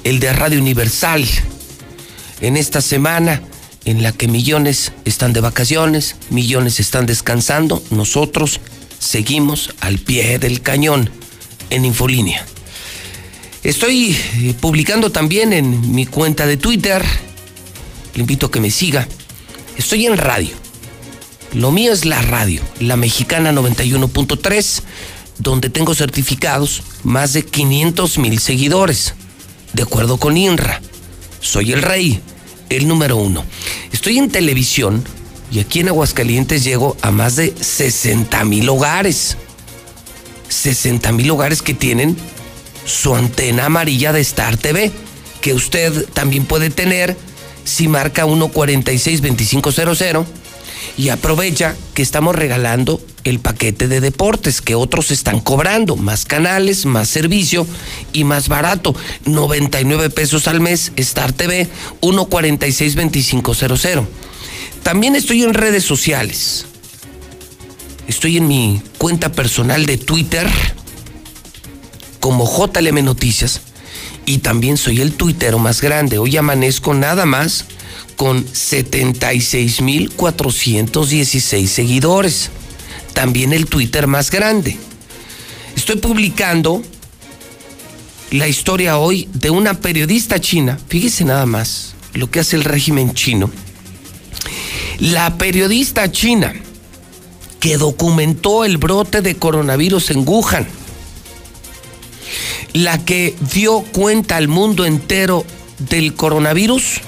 el de Radio Universal en esta semana en la que millones están de vacaciones, millones están descansando, nosotros seguimos al pie del cañón en Infolínea. Estoy eh, publicando también en mi cuenta de Twitter, le invito a que me siga. Estoy en radio. Lo mío es la radio, la mexicana 91.3, donde tengo certificados más de 500 mil seguidores, de acuerdo con INRA. Soy el rey, el número uno. Estoy en televisión y aquí en Aguascalientes llego a más de 60 mil hogares. 60 mil hogares que tienen su antena amarilla de Star TV, que usted también puede tener si marca 146-2500 y aprovecha que estamos regalando el paquete de deportes que otros están cobrando. Más canales, más servicio y más barato. 99 pesos al mes, Star TV, 146-2500. También estoy en redes sociales. Estoy en mi cuenta personal de Twitter como JLM Noticias y también soy el tuitero más grande. Hoy amanezco nada más con 76.416 seguidores. También el Twitter más grande. Estoy publicando la historia hoy de una periodista china. Fíjese nada más lo que hace el régimen chino. La periodista china que documentó el brote de coronavirus en Wuhan. La que dio cuenta al mundo entero del coronavirus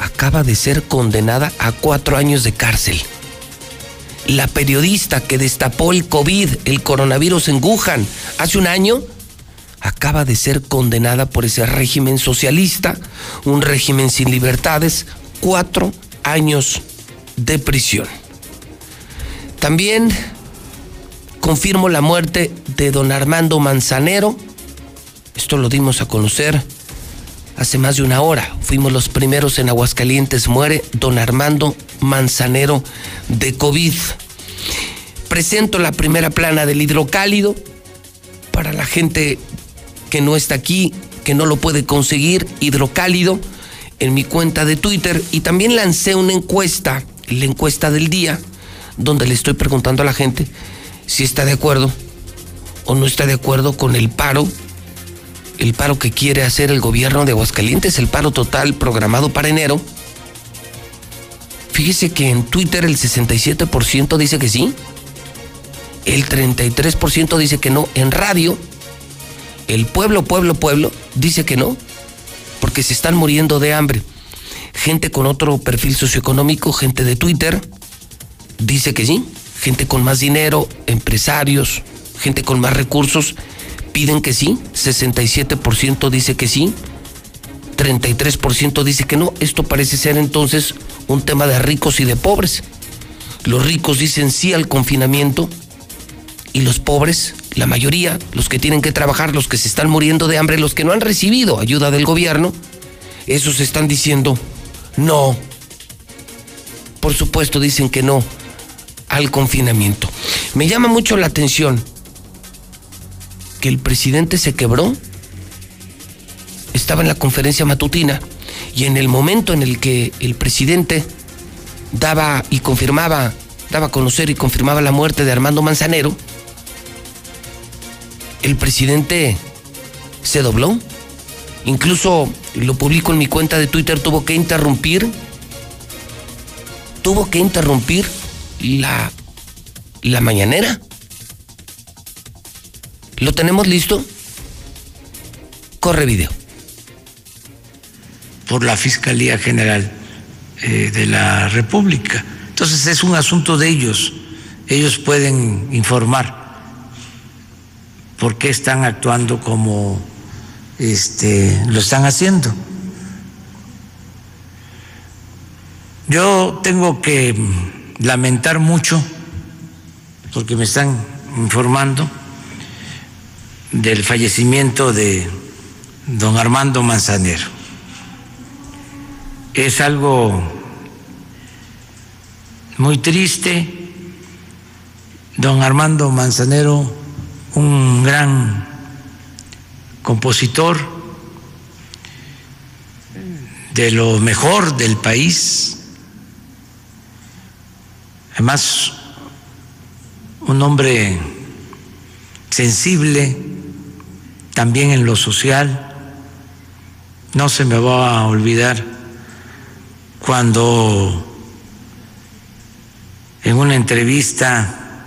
acaba de ser condenada a cuatro años de cárcel. La periodista que destapó el COVID, el coronavirus en Wuhan, hace un año, acaba de ser condenada por ese régimen socialista, un régimen sin libertades, cuatro años de prisión. También confirmo la muerte de don Armando Manzanero, esto lo dimos a conocer hace más de una hora. Fuimos los primeros en Aguascalientes. Muere don Armando Manzanero de COVID. Presento la primera plana del hidrocálido para la gente que no está aquí, que no lo puede conseguir, hidrocálido, en mi cuenta de Twitter. Y también lancé una encuesta, la encuesta del día, donde le estoy preguntando a la gente si está de acuerdo o no está de acuerdo con el paro el paro que quiere hacer el gobierno de Aguascalientes, el paro total programado para enero. Fíjese que en Twitter el 67% dice que sí, el 33% dice que no, en radio el pueblo, pueblo, pueblo dice que no, porque se están muriendo de hambre. Gente con otro perfil socioeconómico, gente de Twitter, dice que sí, gente con más dinero, empresarios, gente con más recursos, piden que sí, 67% dice que sí, 33% dice que no. Esto parece ser entonces un tema de ricos y de pobres. Los ricos dicen sí al confinamiento y los pobres, la mayoría, los que tienen que trabajar, los que se están muriendo de hambre, los que no han recibido ayuda del gobierno, esos están diciendo no. Por supuesto dicen que no al confinamiento. Me llama mucho la atención que el presidente se quebró, estaba en la conferencia matutina y en el momento en el que el presidente daba y confirmaba, daba a conocer y confirmaba la muerte de Armando Manzanero, el presidente se dobló. Incluso lo publico en mi cuenta de Twitter, tuvo que interrumpir, tuvo que interrumpir la, la mañanera ¿Lo tenemos listo? Corre video. Por la Fiscalía General eh, de la República. Entonces es un asunto de ellos. Ellos pueden informar por qué están actuando como este, lo están haciendo. Yo tengo que lamentar mucho, porque me están informando, del fallecimiento de don Armando Manzanero. Es algo muy triste. Don Armando Manzanero, un gran compositor de lo mejor del país, además un hombre sensible, también en lo social. No se me va a olvidar cuando en una entrevista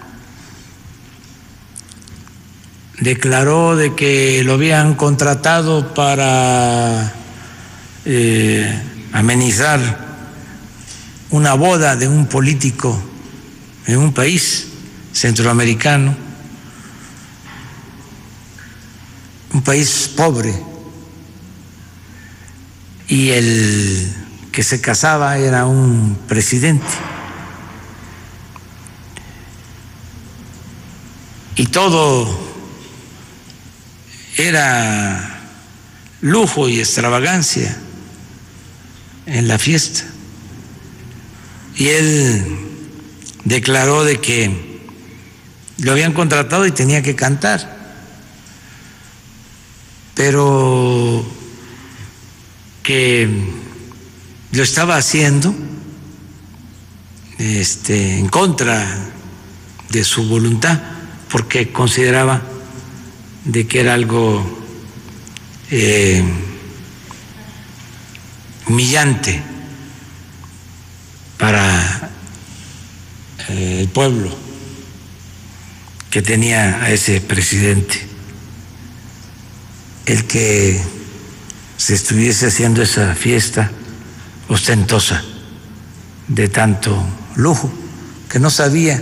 declaró de que lo habían contratado para eh, amenizar una boda de un político en un país centroamericano un país pobre y el que se casaba era un presidente. Y todo era lujo y extravagancia en la fiesta. Y él declaró de que lo habían contratado y tenía que cantar pero que lo estaba haciendo este, en contra de su voluntad, porque consideraba de que era algo eh, humillante para eh, el pueblo que tenía a ese presidente el que se estuviese haciendo esa fiesta ostentosa de tanto lujo, que no sabía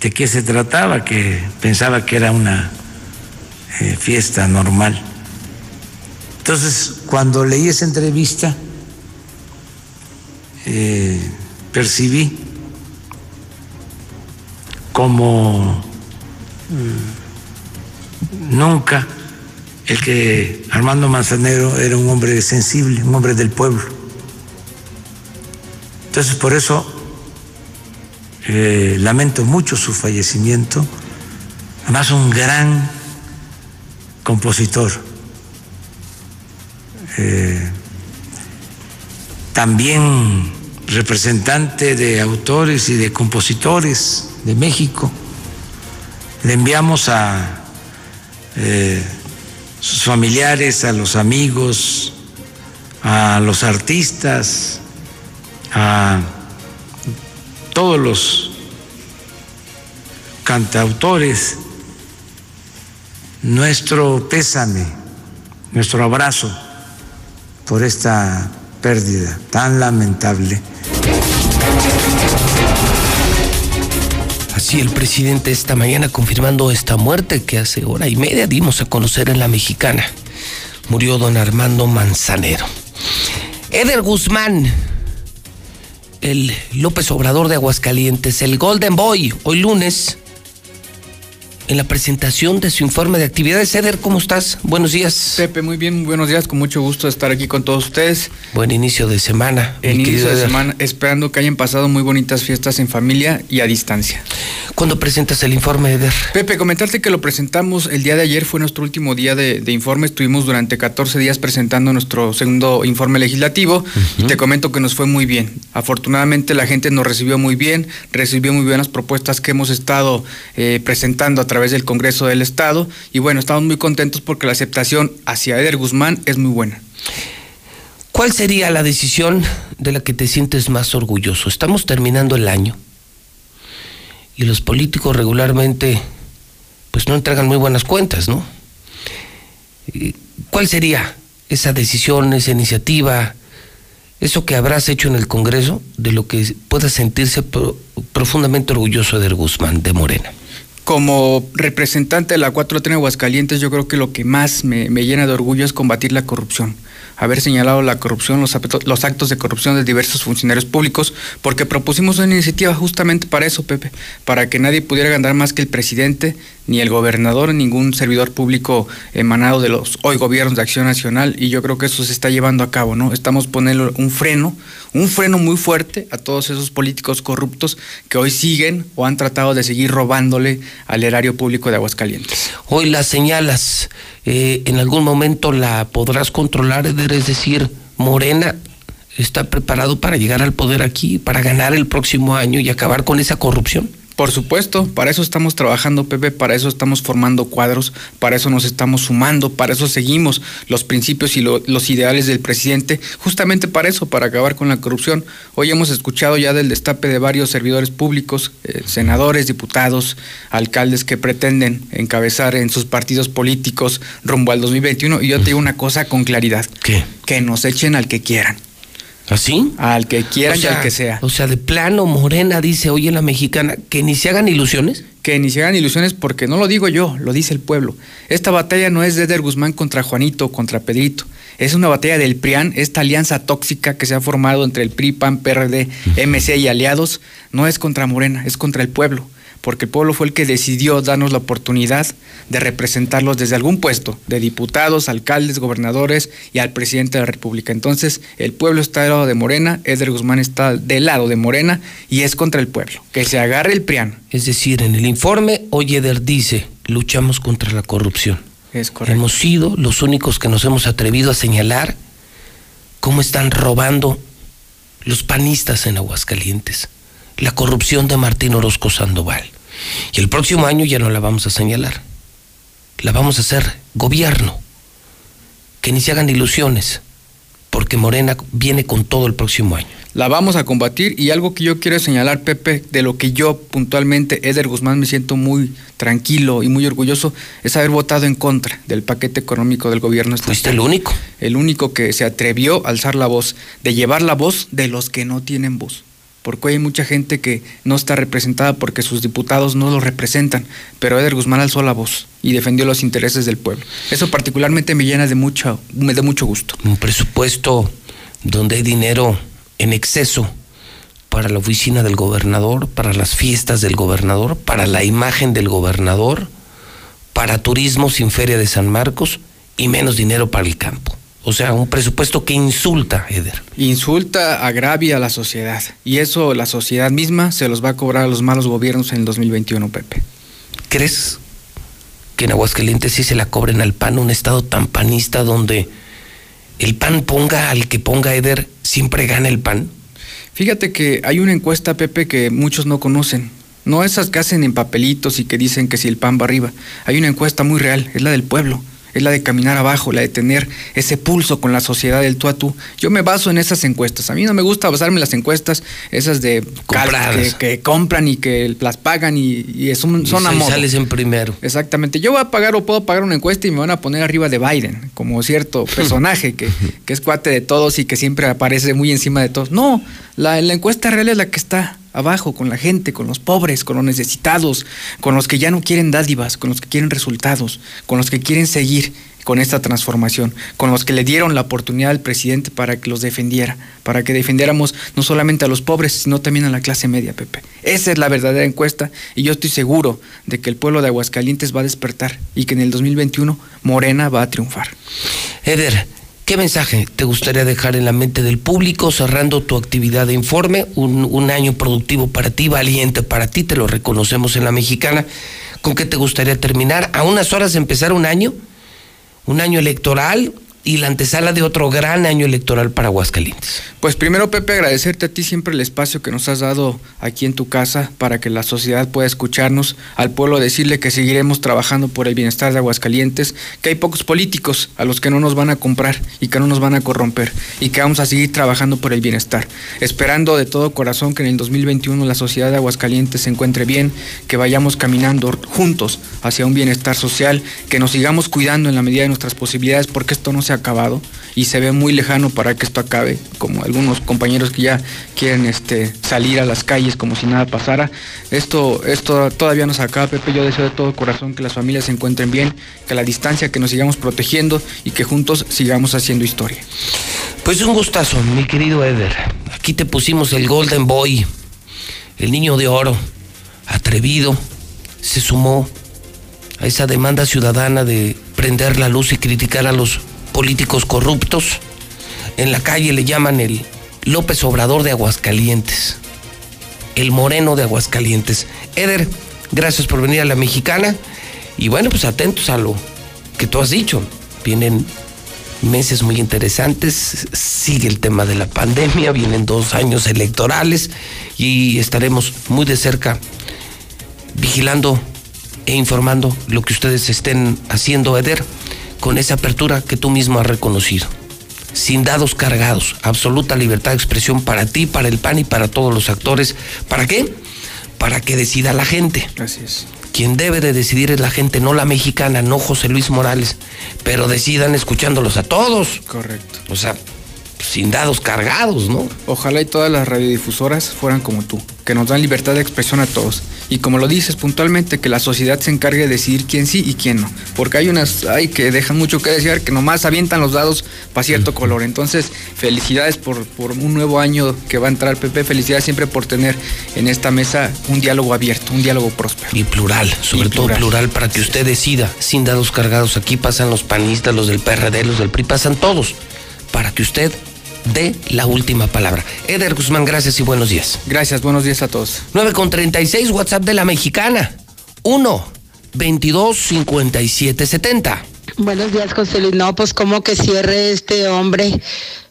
de qué se trataba, que pensaba que era una eh, fiesta normal. Entonces, cuando leí esa entrevista, eh, percibí como mm, nunca el que Armando Manzanero era un hombre sensible, un hombre del pueblo. Entonces por eso eh, lamento mucho su fallecimiento, además un gran compositor. Eh, también representante de autores y de compositores de México. Le enviamos a eh, sus familiares, a los amigos, a los artistas, a todos los cantautores, nuestro pésame, nuestro abrazo por esta pérdida tan lamentable. Así el presidente esta mañana confirmando esta muerte que hace hora y media dimos a conocer en la mexicana. Murió don Armando Manzanero. Eder Guzmán, el López Obrador de Aguascalientes, el Golden Boy, hoy lunes en la presentación de su informe de actividades. Eder, ¿cómo estás? Buenos días. Pepe, muy bien, buenos días, con mucho gusto estar aquí con todos ustedes. Buen inicio de semana. inicio de semana, esperando que hayan pasado muy bonitas fiestas en familia y a distancia. ¿Cuándo presentas el informe, Eder? Pepe, comentarte que lo presentamos el día de ayer, fue nuestro último día de, informe. Estuvimos durante 14 días presentando nuestro segundo informe legislativo y te comento que nos fue muy bien. Afortunadamente la gente nos recibió muy bien, recibió muy bien las propuestas que hemos estado eh, presentando a través del Congreso del Estado y bueno, estamos muy contentos porque la aceptación hacia Eder Guzmán es muy buena. ¿Cuál sería la decisión de la que te sientes más orgulloso? Estamos terminando el año y los políticos regularmente pues no entregan muy buenas cuentas, ¿no? ¿Cuál sería esa decisión, esa iniciativa, eso que habrás hecho en el Congreso de lo que pueda sentirse profundamente orgulloso de Guzmán, de Morena? Como representante de la 4T en Aguascalientes, yo creo que lo que más me, me llena de orgullo es combatir la corrupción. Haber señalado la corrupción, los, los actos de corrupción de diversos funcionarios públicos, porque propusimos una iniciativa justamente para eso, Pepe, para que nadie pudiera ganar más que el presidente, ni el gobernador, ningún servidor público emanado de los hoy gobiernos de acción nacional, y yo creo que eso se está llevando a cabo, ¿no? Estamos poniendo un freno, un freno muy fuerte a todos esos políticos corruptos que hoy siguen o han tratado de seguir robándole al erario público de Aguascalientes. Hoy las señalas eh, en algún momento la podrás controlar, es decir, Morena está preparado para llegar al poder aquí, para ganar el próximo año y acabar con esa corrupción. Por supuesto, para eso estamos trabajando, Pepe, para eso estamos formando cuadros, para eso nos estamos sumando, para eso seguimos los principios y los ideales del presidente, justamente para eso, para acabar con la corrupción. Hoy hemos escuchado ya del destape de varios servidores públicos, eh, senadores, diputados, alcaldes que pretenden encabezar en sus partidos políticos rumbo al 2021. Y yo te digo una cosa con claridad. ¿Qué? Que nos echen al que quieran. ¿Así? Al que quieran y al que sea. O sea, de plano, Morena dice hoy en la mexicana que ni se hagan ilusiones. Que ni se hagan ilusiones porque no lo digo yo, lo dice el pueblo. Esta batalla no es de Eder Guzmán contra Juanito, contra Pedrito. Es una batalla del PRIAN, esta alianza tóxica que se ha formado entre el PRI, PAN, PRD, MC y aliados, no es contra Morena, es contra el pueblo porque el pueblo fue el que decidió darnos la oportunidad de representarlos desde algún puesto, de diputados, alcaldes, gobernadores y al presidente de la República. Entonces, el pueblo está del lado de Morena, Eder Guzmán está del lado de Morena y es contra el pueblo. Que se agarre el PRIAN. Es decir, en el informe, hoy Eder dice, luchamos contra la corrupción. Es correcto. Hemos sido los únicos que nos hemos atrevido a señalar cómo están robando los panistas en Aguascalientes la corrupción de Martín Orozco Sandoval. Y el próximo año ya no la vamos a señalar. La vamos a hacer gobierno. Que ni se hagan ilusiones, porque Morena viene con todo el próximo año. La vamos a combatir y algo que yo quiero señalar, Pepe, de lo que yo puntualmente, Eder Guzmán, me siento muy tranquilo y muy orgulloso, es haber votado en contra del paquete económico del gobierno. ¿Fuiste el único? El único que se atrevió a alzar la voz, de llevar la voz de los que no tienen voz porque hay mucha gente que no está representada porque sus diputados no lo representan, pero Eder Guzmán alzó la voz y defendió los intereses del pueblo. Eso particularmente me llena de mucho, me da mucho gusto. Un presupuesto donde hay dinero en exceso para la oficina del gobernador, para las fiestas del gobernador, para la imagen del gobernador, para turismo sin feria de San Marcos y menos dinero para el campo. O sea, un presupuesto que insulta, Eder. Insulta, agravia a la sociedad. Y eso la sociedad misma se los va a cobrar a los malos gobiernos en el 2021, Pepe. ¿Crees que en Aguascalientes sí se la cobren al PAN, un estado tan panista donde el PAN ponga al que ponga Eder, siempre gana el PAN? Fíjate que hay una encuesta, Pepe, que muchos no conocen. No esas que hacen en papelitos y que dicen que si el PAN va arriba. Hay una encuesta muy real, es la del pueblo es la de caminar abajo, la de tener ese pulso con la sociedad del tú a tú. Yo me baso en esas encuestas. A mí no me gusta basarme en las encuestas, esas de que, que, compran y que las pagan y, y son, son y sales en primero. Exactamente. Yo voy a pagar o puedo pagar una encuesta y me van a poner arriba de Biden, como cierto personaje que, que es cuate de todos y que siempre aparece muy encima de todos. No, la, la encuesta real es la que está abajo, con la gente, con los pobres, con los necesitados, con los que ya no quieren dádivas, con los que quieren resultados, con los que quieren seguir con esta transformación, con los que le dieron la oportunidad al presidente para que los defendiera, para que defendiéramos no solamente a los pobres, sino también a la clase media, Pepe. Esa es la verdadera encuesta y yo estoy seguro de que el pueblo de Aguascalientes va a despertar y que en el 2021 Morena va a triunfar. Eder, ¿Qué mensaje te gustaría dejar en la mente del público cerrando tu actividad de informe? Un, año productivo para ti, valiente para ti, te lo reconocemos en la mexicana. ¿Con qué te gustaría terminar? A unas horas empezar un año, un año electoral, y la antesala de otro gran año electoral para Aguascalientes. Pues primero, Pepe, agradecerte a ti siempre el espacio que nos has dado aquí en tu casa para que la sociedad pueda escucharnos, al pueblo decirle que seguiremos trabajando por el bienestar de Aguascalientes, que hay pocos políticos a los que no nos van a comprar y que no nos van a corromper y que vamos a seguir trabajando por el bienestar, esperando de todo corazón que en el 2021 la sociedad de Aguascalientes se encuentre bien, que vayamos caminando juntos hacia un bienestar social, que nos sigamos cuidando en la medida de nuestras posibilidades porque esto no se acabado y se ve muy lejano para que esto acabe, como algunos compañeros que ya quieren este, salir a las calles como si nada pasara. Esto, esto todavía no se acaba, Pepe. Yo deseo de todo corazón que las familias se encuentren bien, que a la distancia, que nos sigamos protegiendo y que juntos sigamos haciendo historia. Pues un gustazo, mi querido Eder. Aquí te pusimos el Golden Boy, el niño de oro, atrevido, se sumó a esa demanda ciudadana de prender la luz y criticar a los políticos corruptos. En la calle le llaman el López Obrador de Aguascalientes, el Moreno de Aguascalientes. Eder, gracias por venir a la mexicana y bueno, pues atentos a lo que tú has dicho. Vienen meses muy interesantes, sigue el tema de la pandemia, vienen dos años electorales y estaremos muy de cerca vigilando e informando lo que ustedes estén haciendo, Eder con esa apertura que tú mismo has reconocido. Sin dados cargados, absoluta libertad de expresión para ti, para el PAN y para todos los actores. ¿Para qué? Para que decida la gente. Así es. Quien debe de decidir es la gente, no la mexicana, no José Luis Morales, pero decidan escuchándolos a todos. Correcto. O sea, sin dados cargados, ¿no? Ojalá y todas las radiodifusoras fueran como tú, que nos dan libertad de expresión a todos. Y como lo dices puntualmente, que la sociedad se encargue de decidir quién sí y quién no. Porque hay unas, hay que dejan mucho que desear, que nomás avientan los dados para cierto color. Entonces, felicidades por, por un nuevo año que va a entrar PP. Felicidades siempre por tener en esta mesa un diálogo abierto, un diálogo próspero. Y plural, sobre todo plural. para que usted decida, sin dados cargados. Aquí pasan los panistas, los del PRD, los del PRI, pasan todos. Para que usted de la última palabra. Eder Guzmán, gracias y buenos días. Gracias, buenos días a todos. 9 con 36, WhatsApp de la mexicana. 1 22 57 70. Buenos días, José Luis. No, pues como que cierre este hombre.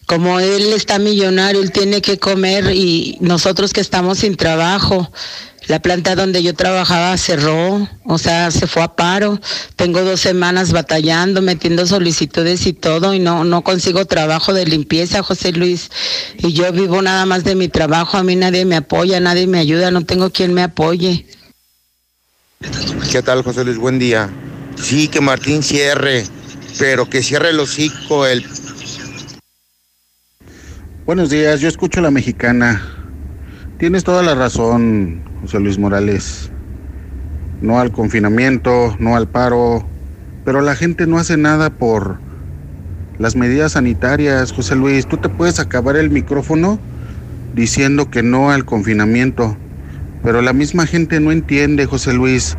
Como él está millonario, él tiene que comer y nosotros que estamos sin trabajo. La planta donde yo trabajaba cerró, o sea, se fue a paro. Tengo dos semanas batallando, metiendo solicitudes y todo, y no, no consigo trabajo de limpieza, José Luis. Y yo vivo nada más de mi trabajo, a mí nadie me apoya, nadie me ayuda, no tengo quien me apoye. ¿Qué tal, José Luis? Buen día. Sí, que Martín cierre, pero que cierre el hocico, el... Buenos días, yo escucho a la mexicana. Tienes toda la razón, José Luis Morales. No al confinamiento, no al paro, pero la gente no hace nada por las medidas sanitarias. José Luis, tú te puedes acabar el micrófono diciendo que no al confinamiento, pero la misma gente no entiende, José Luis.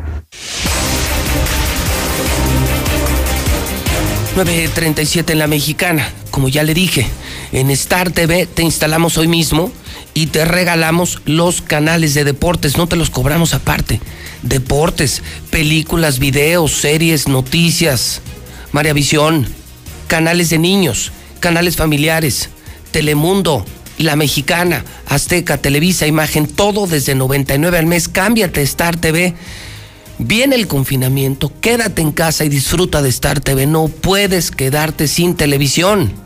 9.37 en la mexicana. Como ya le dije, en Star TV te instalamos hoy mismo y te regalamos los canales de deportes. No te los cobramos aparte. Deportes, películas, videos, series, noticias, María Visión, canales de niños, canales familiares, Telemundo, La Mexicana, Azteca, Televisa, Imagen, todo desde 99 al mes. Cámbiate Star TV. Viene el confinamiento, quédate en casa y disfruta de Star TV. No puedes quedarte sin televisión.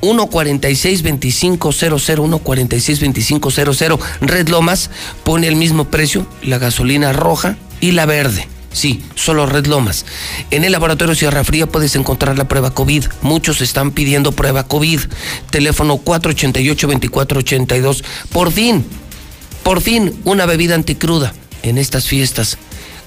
146-2500, 146-2500. Red Lomas pone el mismo precio, la gasolina roja y la verde. Sí, solo Red Lomas. En el laboratorio Sierra Fría puedes encontrar la prueba COVID. Muchos están pidiendo prueba COVID. Teléfono 488-2482. Por fin, por fin, una bebida anticruda en estas fiestas.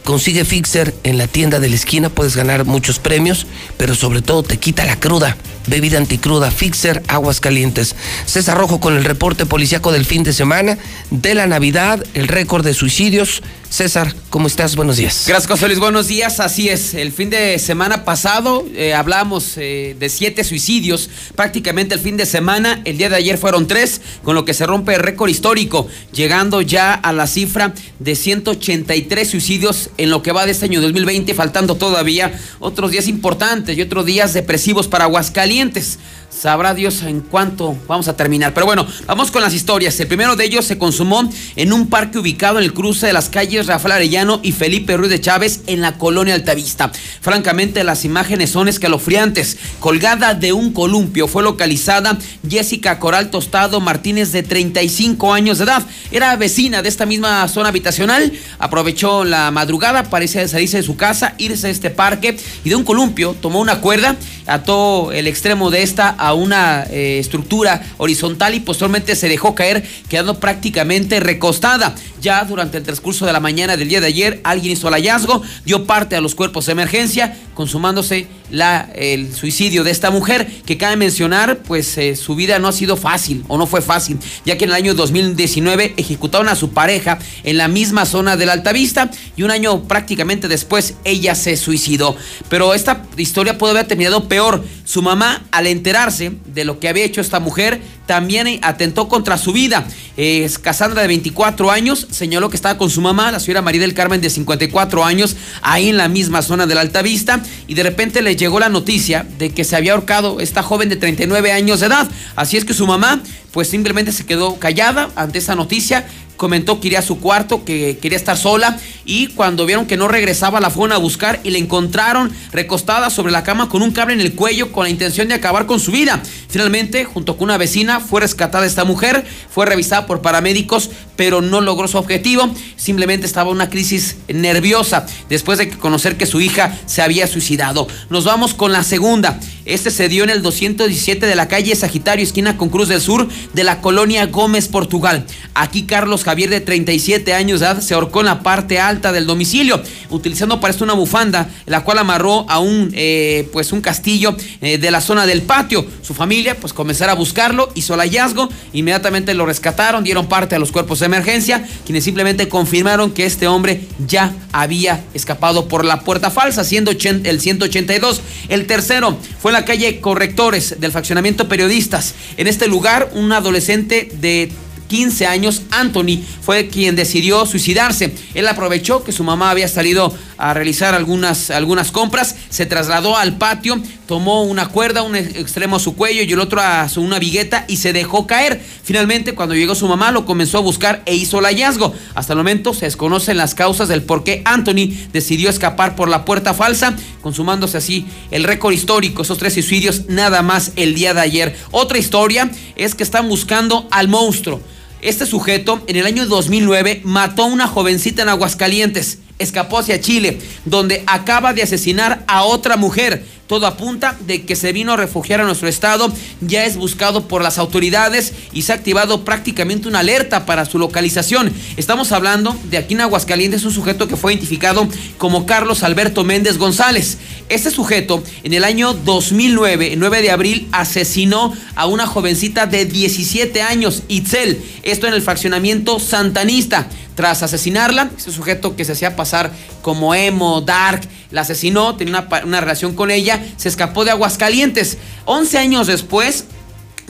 Consigue Fixer en la tienda de la esquina, puedes ganar muchos premios, pero sobre todo te quita la cruda. Bebida anticruda, Fixer, aguas calientes. César Rojo con el reporte policiaco del fin de semana, de la Navidad, el récord de suicidios. César, ¿cómo estás? Buenos días. Gracias, José Luis. Buenos días. Así es. El fin de semana pasado eh, hablamos eh, de siete suicidios. Prácticamente el fin de semana, el día de ayer fueron tres, con lo que se rompe el récord histórico, llegando ya a la cifra de 183 suicidios en lo que va de este año 2020, faltando todavía otros días importantes y otros días depresivos para Aguascalientes. Sabrá Dios en cuánto vamos a terminar. Pero bueno, vamos con las historias. El primero de ellos se consumó en un parque ubicado en el cruce de las calles Rafael Arellano y Felipe Ruiz de Chávez en la colonia Altavista. Francamente, las imágenes son escalofriantes. Colgada de un columpio fue localizada Jessica Coral Tostado Martínez de 35 años de edad. Era vecina de esta misma zona habitacional. Aprovechó la madrugada, parecía salirse de su casa, irse a este parque y de un columpio tomó una cuerda, ató el extremo de esta a una eh, estructura horizontal y posteriormente se dejó caer, quedando prácticamente recostada. Ya durante el transcurso de la mañana del día de ayer, alguien hizo el hallazgo, dio parte a los cuerpos de emergencia, consumándose la, el suicidio de esta mujer, que cabe mencionar, pues eh, su vida no ha sido fácil o no fue fácil, ya que en el año 2019 ejecutaron a su pareja en la misma zona de la Altavista y un año prácticamente después ella se suicidó. Pero esta historia puede haber terminado peor. Su mamá, al enterarse de lo que había hecho esta mujer, también atentó contra su vida. Es Casandra de 24 años señaló que estaba con su mamá, la señora María del Carmen de 54 años, ahí en la misma zona de la Alta Vista, y de repente le llegó la noticia de que se había ahorcado esta joven de 39 años de edad. Así es que su mamá, pues simplemente se quedó callada ante esa noticia, comentó que iría a su cuarto, que quería estar sola y cuando vieron que no regresaba la fueron a buscar y la encontraron recostada sobre la cama con un cable en el cuello con la intención de acabar con su vida. Finalmente, junto con una vecina, fue rescatada esta mujer, fue revisada por paramédicos, pero no logró su objetivo, simplemente estaba una crisis nerviosa después de conocer que su hija se había suicidado. Nos vamos con la segunda. Este se dio en el 217 de la calle Sagitario, esquina con Cruz del Sur, de la colonia Gómez, Portugal. Aquí Carlos Javier, de 37 años de edad, se ahorcó en la parte alta del domicilio, utilizando para esto una bufanda, la cual amarró a un, eh, pues un castillo eh, de la zona del patio. Su familia, pues comenzar a buscarlo, hizo el hallazgo, inmediatamente lo rescataron, dieron parte a los cuerpos de emergencia, quienes simplemente confirmaron que este hombre ya había escapado por la puerta falsa, siendo el 182. El tercero fue en la calle Correctores del faccionamiento Periodistas. En este lugar, un adolescente de 15 años, Anthony, fue quien decidió suicidarse. Él aprovechó que su mamá había salido a realizar algunas, algunas compras, se trasladó al patio, tomó una cuerda, un extremo a su cuello y el otro a su, una vigueta y se dejó caer. Finalmente, cuando llegó su mamá, lo comenzó a buscar e hizo el hallazgo. Hasta el momento se desconocen las causas del por qué Anthony decidió escapar por la puerta falsa, consumándose así el récord histórico, esos tres suicidios nada más el día de ayer. Otra historia es que están buscando al monstruo. Este sujeto en el año 2009 mató a una jovencita en Aguascalientes, escapó hacia Chile, donde acaba de asesinar a otra mujer. Todo apunta de que se vino a refugiar a nuestro estado, ya es buscado por las autoridades y se ha activado prácticamente una alerta para su localización. Estamos hablando de aquí en Aguascalientes, un sujeto que fue identificado como Carlos Alberto Méndez González. Este sujeto en el año 2009, el 9 de abril, asesinó a una jovencita de 17 años, Itzel, esto en el fraccionamiento santanista. Tras asesinarla. Ese sujeto que se hacía pasar como emo, dark, la asesinó, tenía una, una relación con ella, se escapó de Aguascalientes. 11 años después,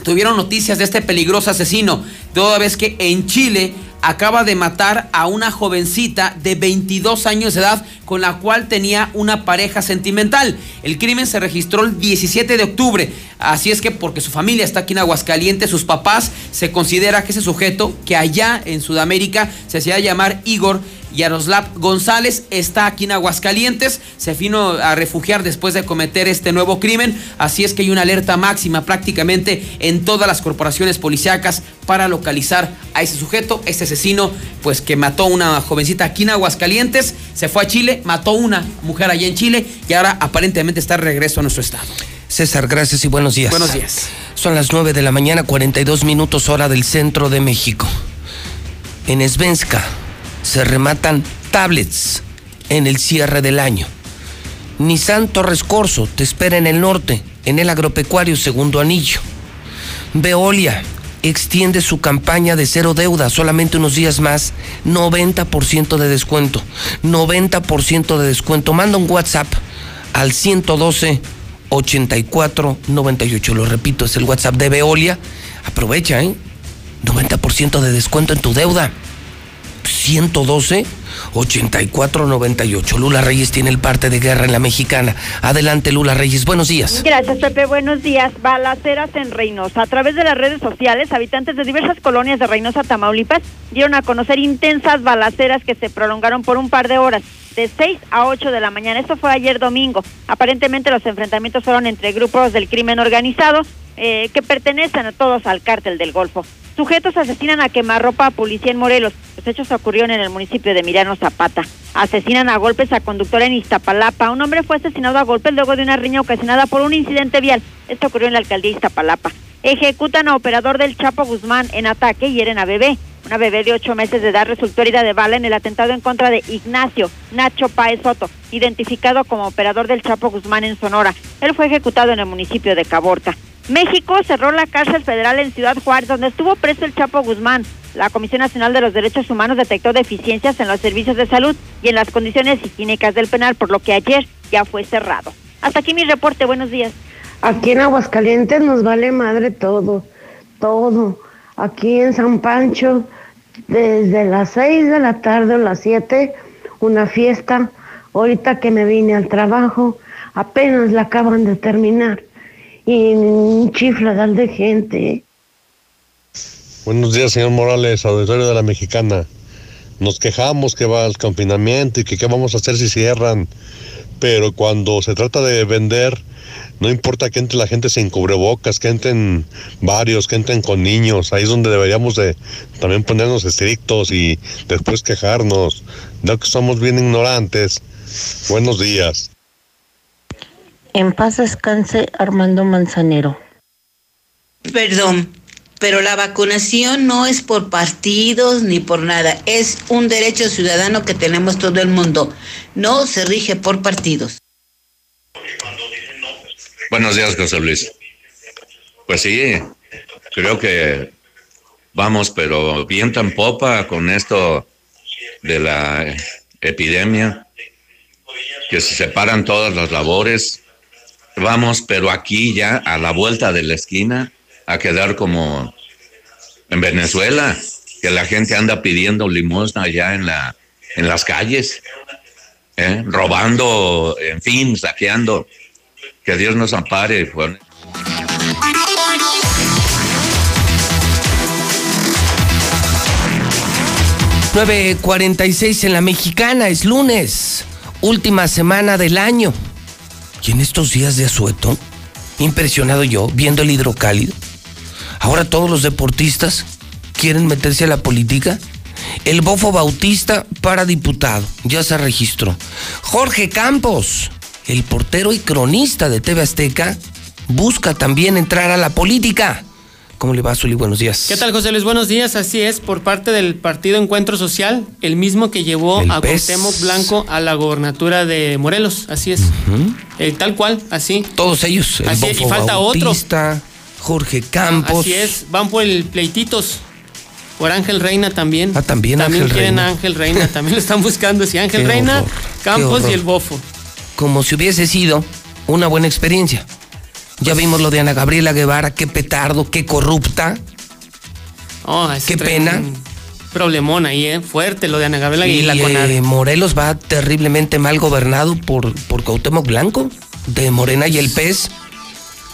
tuvieron noticias de este peligroso asesino, toda vez que en Chile acaba de matar a una jovencita de 22 años de edad con la cual tenía una pareja sentimental. El crimen se registró el 17 de octubre, así es que porque su familia está aquí en Aguascalientes, sus papás, se considera que ese sujeto, que allá en Sudamérica se hacía llamar Igor, Yaroslav González está aquí en Aguascalientes, se vino a refugiar después de cometer este nuevo crimen, así es que hay una alerta máxima prácticamente en todas las corporaciones policíacas para localizar a ese sujeto, ese asesino, pues que mató a una jovencita aquí en Aguascalientes, se fue a Chile, mató a una mujer allá en Chile y ahora aparentemente está de regreso a nuestro estado. César, gracias y buenos días. Buenos días. Son las 9 de la mañana, 42 minutos hora del centro de México. En Svenska se rematan tablets en el cierre del año. Nissan Torres Corso te espera en el norte, en el agropecuario segundo anillo. Veolia extiende su campaña de cero deuda solamente unos días más, 90% de descuento. 90% de descuento. Manda un WhatsApp al 112 84 98. Lo repito, es el WhatsApp de Veolia. Aprovecha, ¿eh? 90% de descuento en tu deuda. 112 8498. Lula Reyes tiene el parte de guerra en la mexicana. Adelante, Lula Reyes. Buenos días. Gracias, Pepe. Buenos días. Balaceras en Reynosa. A través de las redes sociales, habitantes de diversas colonias de Reynosa, Tamaulipas, dieron a conocer intensas balaceras que se prolongaron por un par de horas de 6 a 8 de la mañana. Esto fue ayer domingo. Aparentemente los enfrentamientos fueron entre grupos del crimen organizado eh, que pertenecen a todos al cártel del Golfo. Sujetos asesinan a quemarropa a policía en Morelos. Los hechos ocurrieron en el municipio de Mirano Zapata. Asesinan a golpes a conductor en Iztapalapa. Un hombre fue asesinado a golpes luego de una riña ocasionada por un incidente vial. Esto ocurrió en la alcaldía Iztapalapa. Ejecutan a operador del Chapo Guzmán en ataque y hieren a bebé. Una bebé de ocho meses de edad resultó herida de bala en el atentado en contra de Ignacio Nacho Paez Soto, identificado como operador del Chapo Guzmán en Sonora. Él fue ejecutado en el municipio de Caborca. México cerró la cárcel federal en Ciudad Juárez, donde estuvo preso el Chapo Guzmán. La Comisión Nacional de los Derechos Humanos detectó deficiencias en los servicios de salud y en las condiciones higiénicas del penal, por lo que ayer ya fue cerrado. Hasta aquí mi reporte. Buenos días. Aquí en Aguascalientes nos vale madre todo, todo. Aquí en San Pancho, desde las seis de la tarde o las siete, una fiesta. Ahorita que me vine al trabajo, apenas la acaban de terminar y un chifladal de gente. Buenos días, señor Morales, auditorio de la Mexicana. Nos quejamos que va el confinamiento y que qué vamos a hacer si cierran, pero cuando se trata de vender, no importa que entre la gente sin cubrebocas, que entren varios, que entren con niños, ahí es donde deberíamos de también ponernos estrictos y después quejarnos, ya que somos bien ignorantes. Buenos días. En paz descanse Armando Manzanero. Perdón, pero la vacunación no es por partidos ni por nada, es un derecho ciudadano que tenemos todo el mundo, no se rige por partidos. Buenos días, José Luis. Pues sí, creo que vamos, pero bien tan popa con esto de la epidemia, que se separan todas las labores vamos, pero aquí ya a la vuelta de la esquina, a quedar como en Venezuela, que la gente anda pidiendo limosna allá en, la, en las calles, ¿eh? robando, en fin, saqueando. Que Dios nos ampare. Pues. 9.46 en la mexicana, es lunes, última semana del año. Y en estos días de asueto, impresionado yo, viendo el hidrocálido, ahora todos los deportistas quieren meterse a la política. El Bofo Bautista para diputado, ya se registró. Jorge Campos, el portero y cronista de TV Azteca, busca también entrar a la política. ¿Cómo le va, Zuli? Buenos días. ¿Qué tal, José Luis? Buenos días. Así es, por parte del Partido Encuentro Social, el mismo que llevó a Cuauhtémoc Blanco a la gobernatura de Morelos. Así es. Eh, tal cual, así. Todos ellos. El así y falta otro. Jorge Campos. Así es, van por el pleititos. Por Ángel Reina también. Ah, también También Ángel quieren Reina. a Ángel Reina, también lo están buscando. Sí, Ángel Qué Reina, horror, Campos y el Bofo. Como si hubiese sido una buena experiencia. Ya vimos lo de Ana Gabriela Guevara, qué petardo, qué corrupta. Oh, Qué pena. Problemón ahí, ¿eh? Fuerte lo de Ana Gabriela y, Y la eh. Morelos va terriblemente mal gobernado por, por Cuauhtémoc Blanco, de Morena y el pez.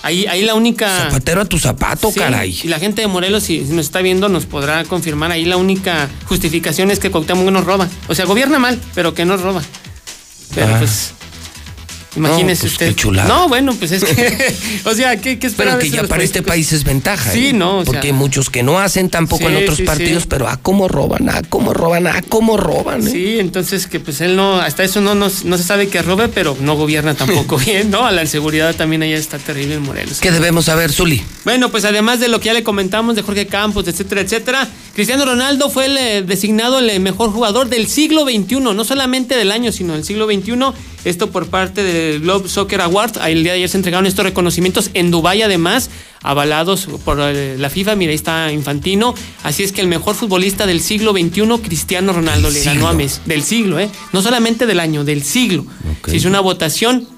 Ahí, ahí la única. Zapatero a tu zapato, Sí, caray. Y la gente de Morelos, si si nos está viendo, nos podrá confirmar. Ahí la única justificación es que Cuauhtémoc nos roba. O sea, gobierna mal, pero que nos roba. Pero Ah. pues. Imagínese No, pues, usted. qué chulada. No, bueno, pues es que. o sea, ¿qué, qué Pero que ya para este país es ventaja. Sí, ¿eh? no, o Porque sea- hay muchos que no hacen tampoco en otros sí, partidos, sí. pero a cómo roban, a cómo roban, a cómo roban. ¿eh? Sí, entonces que pues él no, hasta eso no, no, no se sabe que robe, pero no gobierna tampoco bien, ¿no? A la inseguridad también allá está terrible en Morelos. ¿Qué debemos saber, Zuli? Bueno, pues además de lo que ya le comentamos de Jorge Campos, etcétera, etcétera, Cristiano Ronaldo fue el, eh, designado el mejor jugador del siglo XXI, no solamente del año, sino del siglo XXI. Esto por parte del Globe Soccer Award. El día de ayer se entregaron estos reconocimientos en Dubái, además, avalados por eh, la FIFA. Mira, ahí está Infantino. Así es que el mejor futbolista del siglo XXI, Cristiano Ronaldo, le ganó a Messi. Del siglo, ¿eh? No solamente del año, del siglo. Se hizo una votación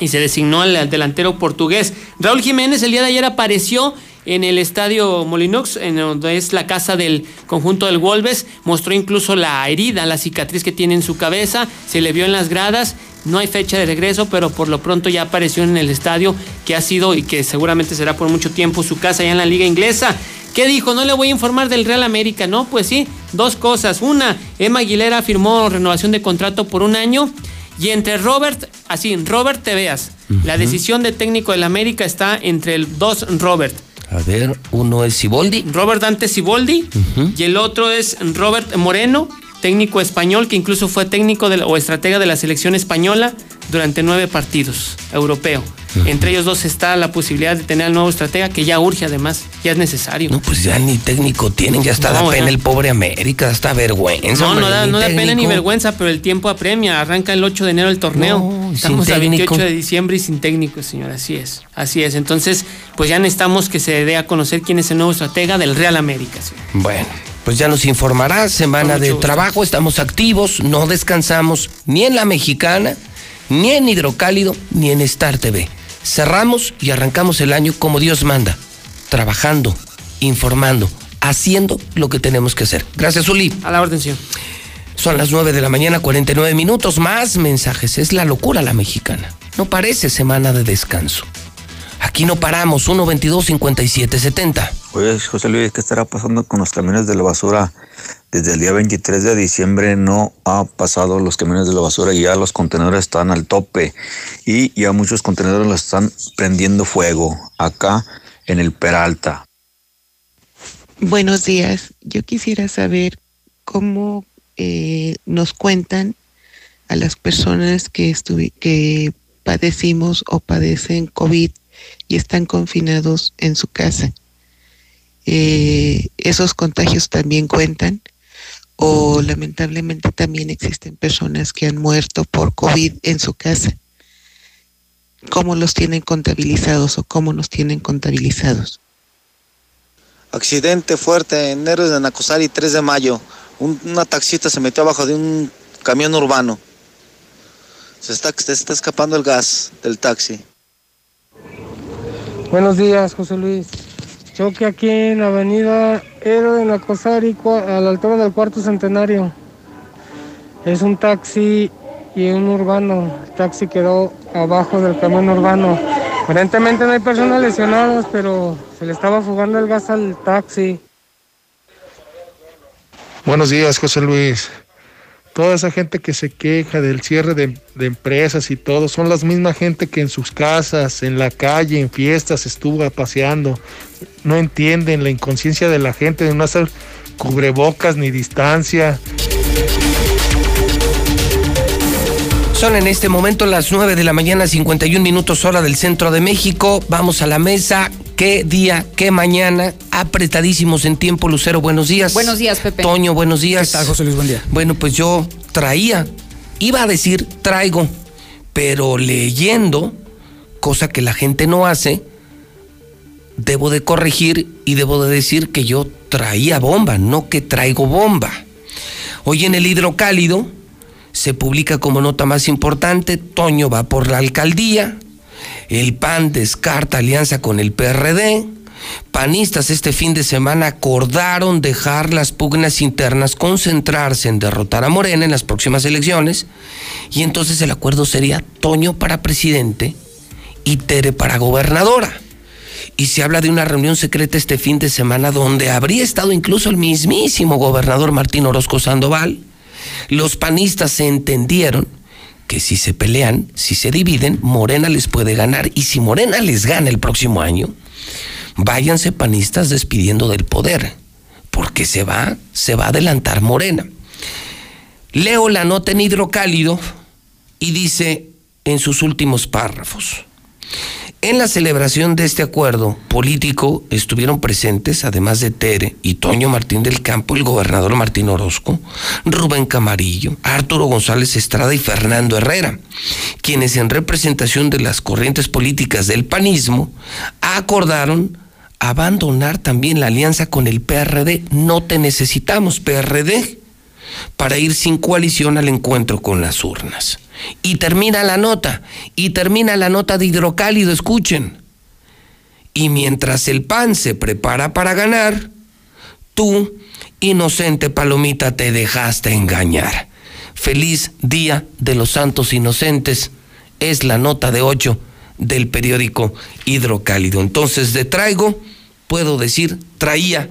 y se designó al, al delantero portugués. Raúl Jiménez el día de ayer apareció en el estadio Molinox, en donde es la casa del conjunto del Wolves, mostró incluso la herida, la cicatriz que tiene en su cabeza, se le vio en las gradas, no hay fecha de regreso, pero por lo pronto ya apareció en el estadio, que ha sido y que seguramente será por mucho tiempo su casa ya en la liga inglesa. ¿Qué dijo? No le voy a informar del Real América, ¿no? Pues sí, dos cosas. Una, Emma Aguilera firmó renovación de contrato por un año. Y entre Robert, así, Robert Teveas, la decisión de técnico del América está entre el dos Robert. A ver, uno es Siboldi. Robert Dante Siboldi y el otro es Robert Moreno, técnico español que incluso fue técnico de la- o estratega de la selección española durante nueve partidos europeo. Entre ellos dos está la posibilidad de tener al nuevo estratega que ya urge además, ya es necesario. No, pues ya ni técnico tienen, ya está No, da pena ya. el pobre América, está vergüenza. No, hombre, no da, no da pena ni vergüenza, pero el tiempo apremia. Arranca el 8 de enero el torneo. No, Estamos a 28 técnico. de diciembre y sin técnico, señor. Así es. Así es. Entonces, pues ya necesitamos que se dé a conocer quién es el nuevo estratega del Real América. señor. Bueno, pues ya nos informará, semana de gusto. trabajo, estamos activos, no descansamos ni en la mexicana, ni en Hidrocálido, ni en Star TV. Cerramos y arrancamos el año como Dios manda, trabajando, informando, haciendo lo que tenemos que hacer. Gracias, Uli. A la orden, señor. Son las 9 de la mañana, 49 minutos, más mensajes. Es la locura la mexicana. No parece semana de descanso. Aquí no paramos, 122-5770. Oye, José Luis, ¿qué estará pasando con los camiones de la basura? Desde el día 23 de diciembre no ha pasado los camiones de la basura y ya los contenedores están al tope y ya muchos contenedores los están prendiendo fuego acá en el Peralta. Buenos días. Yo quisiera saber cómo eh, nos cuentan a las personas que, que padecimos o padecen COVID y están confinados en su casa. Eh, ¿Esos contagios también cuentan? ¿O lamentablemente también existen personas que han muerto por COVID en su casa? ¿Cómo los tienen contabilizados o cómo nos tienen contabilizados? Accidente fuerte en Héroes de Nacosari, 3 de mayo. Un- una taxista se metió abajo de un camión urbano. Se está, se está escapando el gas del taxi. Buenos días, José Luis. Choque aquí en la avenida Héroe de Nacosari, cua- a la altura del cuarto centenario. Es un taxi y un urbano. El taxi quedó abajo del camión urbano. Aparentemente no hay personas lesionadas, pero se le estaba fugando el gas al taxi. Buenos días, José Luis. Toda esa gente que se queja del cierre de, empresas y todo, son las mismas gente que en sus casas, en la calle, en fiestas estuvo paseando. No entienden la inconsciencia de la gente de no hacer cubrebocas ni distancia. Son en este momento las 9 de la mañana, 51 minutos hora del centro de México. Vamos a la mesa. ¿Qué día, qué mañana? Apretadísimos en tiempo, Lucero, buenos días. Buenos días, Pepe. Toño, buenos días. ¿Qué tal, José Luis? Buen día. Bueno, pues yo traía, iba a decir traigo, pero leyendo, cosa que la gente no hace, debo de corregir y debo de decir que yo traía bomba, no que traigo bomba. Hoy en el hidrocálido se publica como nota más importante, Toño va por la alcaldía, el PAN descarta alianza con el PRD, panistas este fin de semana acordaron dejar las pugnas internas, concentrarse en derrotar a Morena en las próximas elecciones, y entonces el acuerdo sería Toño para presidente y Tere para gobernadora. Y se habla de una reunión secreta este fin de semana donde habría estado incluso el mismísimo gobernador Martín Orozco Sandoval. Los panistas se entendieron que si se pelean, si se dividen, Morena les puede ganar. Y si Morena les gana el próximo año, váyanse panistas despidiendo del poder, porque se va, se va a adelantar Morena. Leo la nota en hidrocálido y dice en sus últimos párrafos. En la celebración de este acuerdo político estuvieron presentes, además de Tere y Toño Martín del Campo, el gobernador Martín Orozco, Rubén Camarillo, Arturo González Estrada y Fernando Herrera, quienes en representación de las corrientes políticas del panismo acordaron abandonar también la alianza con el PRD. No te necesitamos, PRD, para ir sin coalición al encuentro con las urnas. Y termina la nota, y termina la nota de hidrocálido, escuchen. Y mientras el PAN se prepara para ganar, tú, inocente palomita, te dejaste engañar. Feliz Día de los Santos Inocentes es la nota de 8 del periódico Hidrocálido. Entonces, de traigo, puedo decir, traía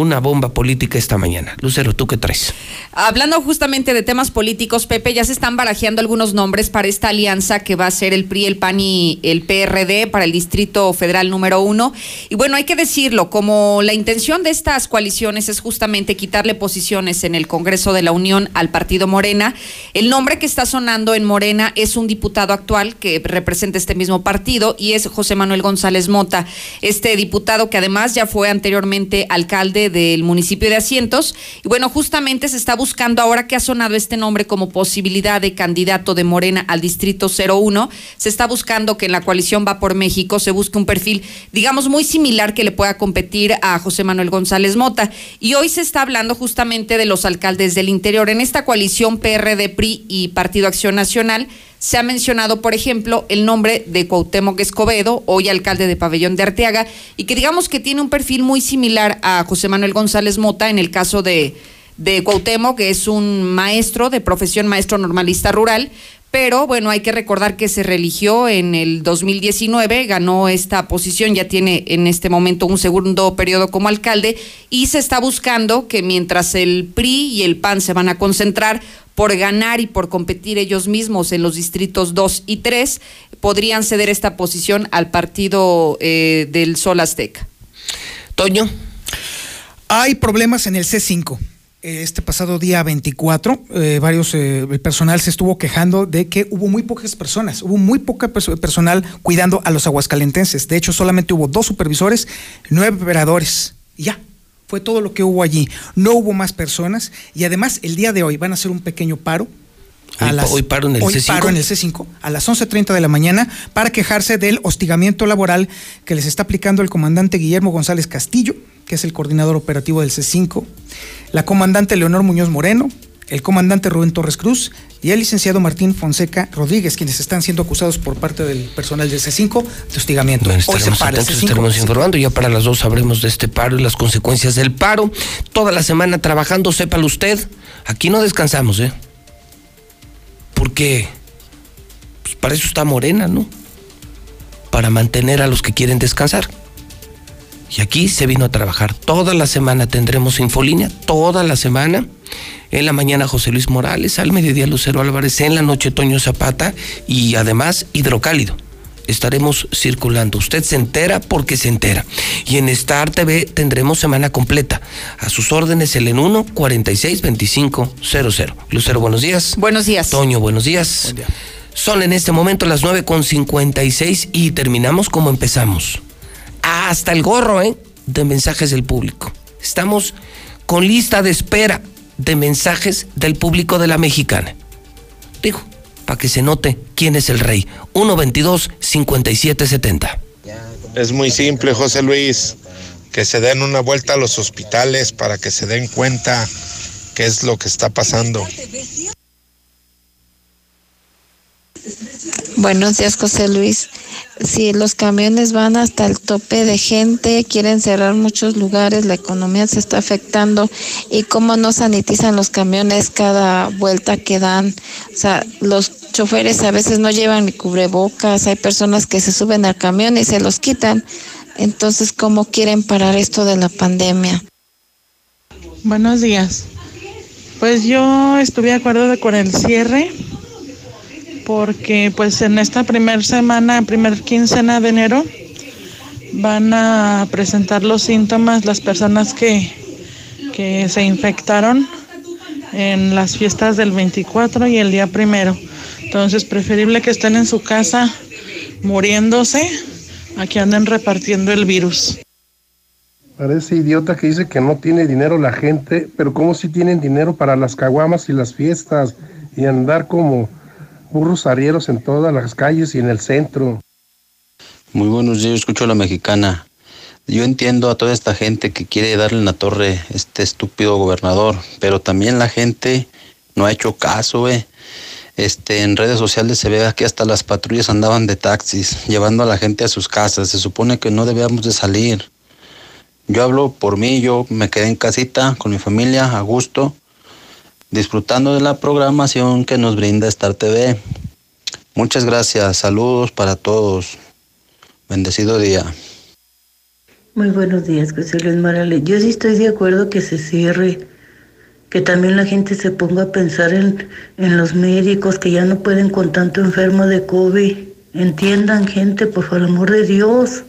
una bomba política esta mañana. Lucero, ¿tú qué traes? Hablando justamente de temas políticos, Pepe, ya se están barajeando algunos nombres para esta alianza que va a ser el PRI, el PAN y el PRD para el Distrito Federal número uno. Y bueno, hay que decirlo, como la intención de estas coaliciones es justamente quitarle posiciones en el Congreso de la Unión al partido Morena, el nombre que está sonando en Morena es un diputado actual que representa este mismo partido y es José Manuel González Mota, este diputado que además ya fue anteriormente alcalde del municipio de Asientos. Y bueno, justamente se está buscando ahora que ha sonado este nombre como posibilidad de candidato de Morena al distrito 01. Se está buscando que en la coalición Va por México se busque un perfil, digamos, muy similar que le pueda competir a José Manuel González Mota. Y hoy se está hablando justamente de los alcaldes del interior. En esta coalición PRD, PRI y Partido Acción Nacional se ha mencionado, por ejemplo, el nombre de Cuauhtémoc Escobedo, hoy alcalde de Pabellón de Arteaga, y que digamos que tiene un perfil muy similar a José Manuel González Mota en el caso de, de Cuauhtémoc, que es un maestro de profesión, maestro normalista rural, pero bueno, hay que recordar que se religió en el 2019, ganó esta posición, ya tiene en este momento un segundo periodo como alcalde y se está buscando que mientras el PRI y el PAN se van a concentrar por ganar y por competir ellos mismos en los distritos 2 y 3, podrían ceder esta posición al partido eh, del Sol Azteca. Toño. Hay problemas en el C5 este pasado día 24, eh, varios, eh, el personal se estuvo quejando de que hubo muy pocas personas, hubo muy poca personal cuidando a los aguascalentenses. De hecho, solamente hubo dos supervisores, nueve operadores. Ya, fue todo lo que hubo allí. No hubo más personas y además el día de hoy van a hacer un pequeño paro. A las, hoy paro en el C5. Paro en el C5 a las 11.30 de la mañana para quejarse del hostigamiento laboral que les está aplicando el comandante Guillermo González Castillo, que es el coordinador operativo del C5 la comandante Leonor Muñoz Moreno, el comandante Rubén Torres Cruz y el licenciado Martín Fonseca Rodríguez, quienes están siendo acusados por parte del personal del C5 de hostigamiento. Bueno, estaremos atentos, estaremos informando. Ya para las dos sabremos de este paro y las consecuencias del paro. Toda la semana trabajando, sépalo usted. Aquí no descansamos, ¿eh? Porque pues para eso está Morena, ¿no? Para mantener a los que quieren descansar. Y aquí se vino a trabajar. Toda la semana tendremos infolínea, toda la semana. En la mañana José Luis Morales, al mediodía Lucero Álvarez, en la noche Toño Zapata y además Hidrocálido. Estaremos circulando. Usted se entera porque se entera. Y en Star TV tendremos semana completa. A sus órdenes el en 1 46 25 00. Lucero, buenos días. Buenos días. Toño, buenos días. Son en este momento las 9 con 56 y terminamos como empezamos hasta el gorro ¿eh? de mensajes del público. Estamos con lista de espera de mensajes del público de la mexicana. Digo, para que se note quién es el rey. 122-5770. Es muy simple, José Luis. que se den una vuelta a los hospitales para que se den cuenta qué es lo que está pasando. Buenos días, José Luis. Si los camiones van hasta el tope de gente, quieren cerrar muchos lugares, la economía se está afectando y cómo no sanitizan los camiones cada vuelta que dan. O sea, los choferes a veces no llevan ni cubrebocas, hay personas que se suben al camión y se los quitan. Entonces, ¿cómo quieren parar esto de la pandemia? Buenos días. Pues yo estuve de acuerdo con el cierre porque pues en esta primera semana, primer quincena de enero, van a presentar los síntomas las personas que, que se infectaron en las fiestas del 24 y el día primero. Entonces, preferible que estén en su casa muriéndose a que anden repartiendo el virus. Parece idiota que dice que no tiene dinero la gente, pero ¿cómo si tienen dinero para las caguamas y las fiestas y andar como burros arrieros en todas las calles y en el centro? Muy buenos días, escucho a la mexicana. Yo entiendo a toda esta gente que quiere darle en la torre a este estúpido gobernador, pero también la gente no ha hecho caso, eh. Este, en redes sociales se ve que hasta las patrullas andaban de taxis, llevando a la gente a sus casas. Se supone que no debíamos de salir. Yo hablo por mí, yo me quedé en casita con mi familia a gusto, disfrutando de la programación que nos brinda Star TV. Muchas gracias, saludos para todos. Bendecido día. Muy buenos días, José Luis Morales. Yo sí estoy de acuerdo que se cierre, que también la gente se ponga a pensar en, en los médicos que ya no pueden con tanto enfermo de COVID. Entiendan, gente, por favor, amor de Dios.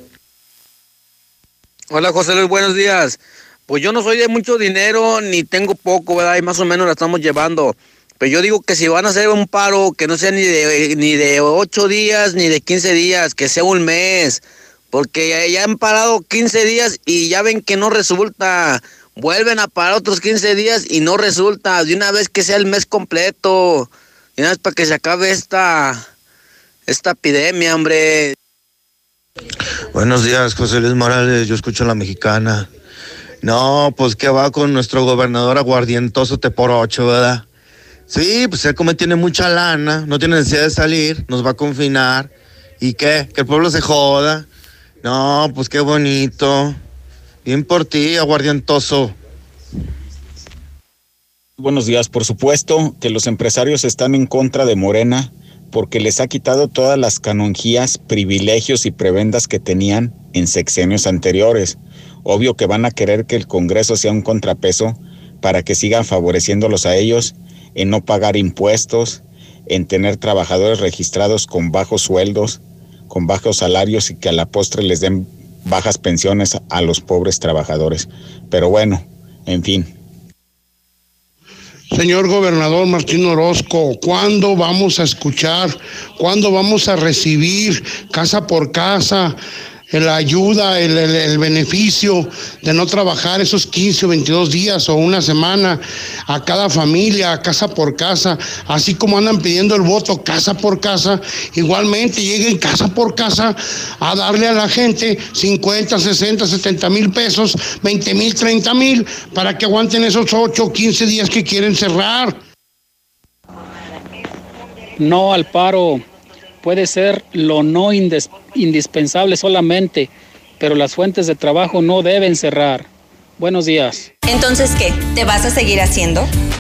Hola José Luis, buenos días. Pues yo no soy de mucho dinero ni tengo poco, ¿verdad? Y más o menos la estamos llevando. Pero yo digo que si van a hacer un paro, que no sea ni de, ni de 8 días ni de 15 días, que sea un mes. Porque ya, ya han parado 15 días y ya ven que no resulta. Vuelven a parar otros 15 días y no resulta. De una vez que sea el mes completo. Y una vez para que se acabe esta, esta epidemia, hombre. Buenos días, José Luis Morales. Yo escucho a la mexicana. No, pues que va con nuestro gobernador aguardientoso te por ocho, ¿verdad? Sí, pues él como tiene mucha lana, no tiene necesidad de salir, nos va a confinar. ¿Y qué? Que el pueblo se joda. No, pues qué bonito. Bien por ti, aguardientoso. Buenos días, por supuesto que los empresarios están en contra de Morena porque les ha quitado todas las canonjías, privilegios y prebendas que tenían en sexenios anteriores. Obvio que van a querer que el Congreso sea un contrapeso para que sigan favoreciéndolos a ellos en no pagar impuestos, en tener trabajadores registrados con bajos sueldos, con bajos salarios y que a la postre les den bajas pensiones a los pobres trabajadores. Pero bueno, en fin, Señor gobernador Martín Orozco, ¿cuándo vamos a escuchar? ¿Cuándo vamos a recibir casa por casa la ayuda, el, el, beneficio de no trabajar esos 15 o 22 días o una semana a cada familia, casa por casa, así como andan pidiendo el voto casa por casa, igualmente lleguen casa por casa a darle a la gente 50, 60, 70 mil pesos, 20 mil, 30 mil, para que aguanten esos 8 o 15 días que quieren cerrar. No al paro puede ser lo no indispensable solamente, pero las fuentes de trabajo no deben cerrar. Buenos días. Entonces, ¿qué? ¿Te vas a seguir haciendo?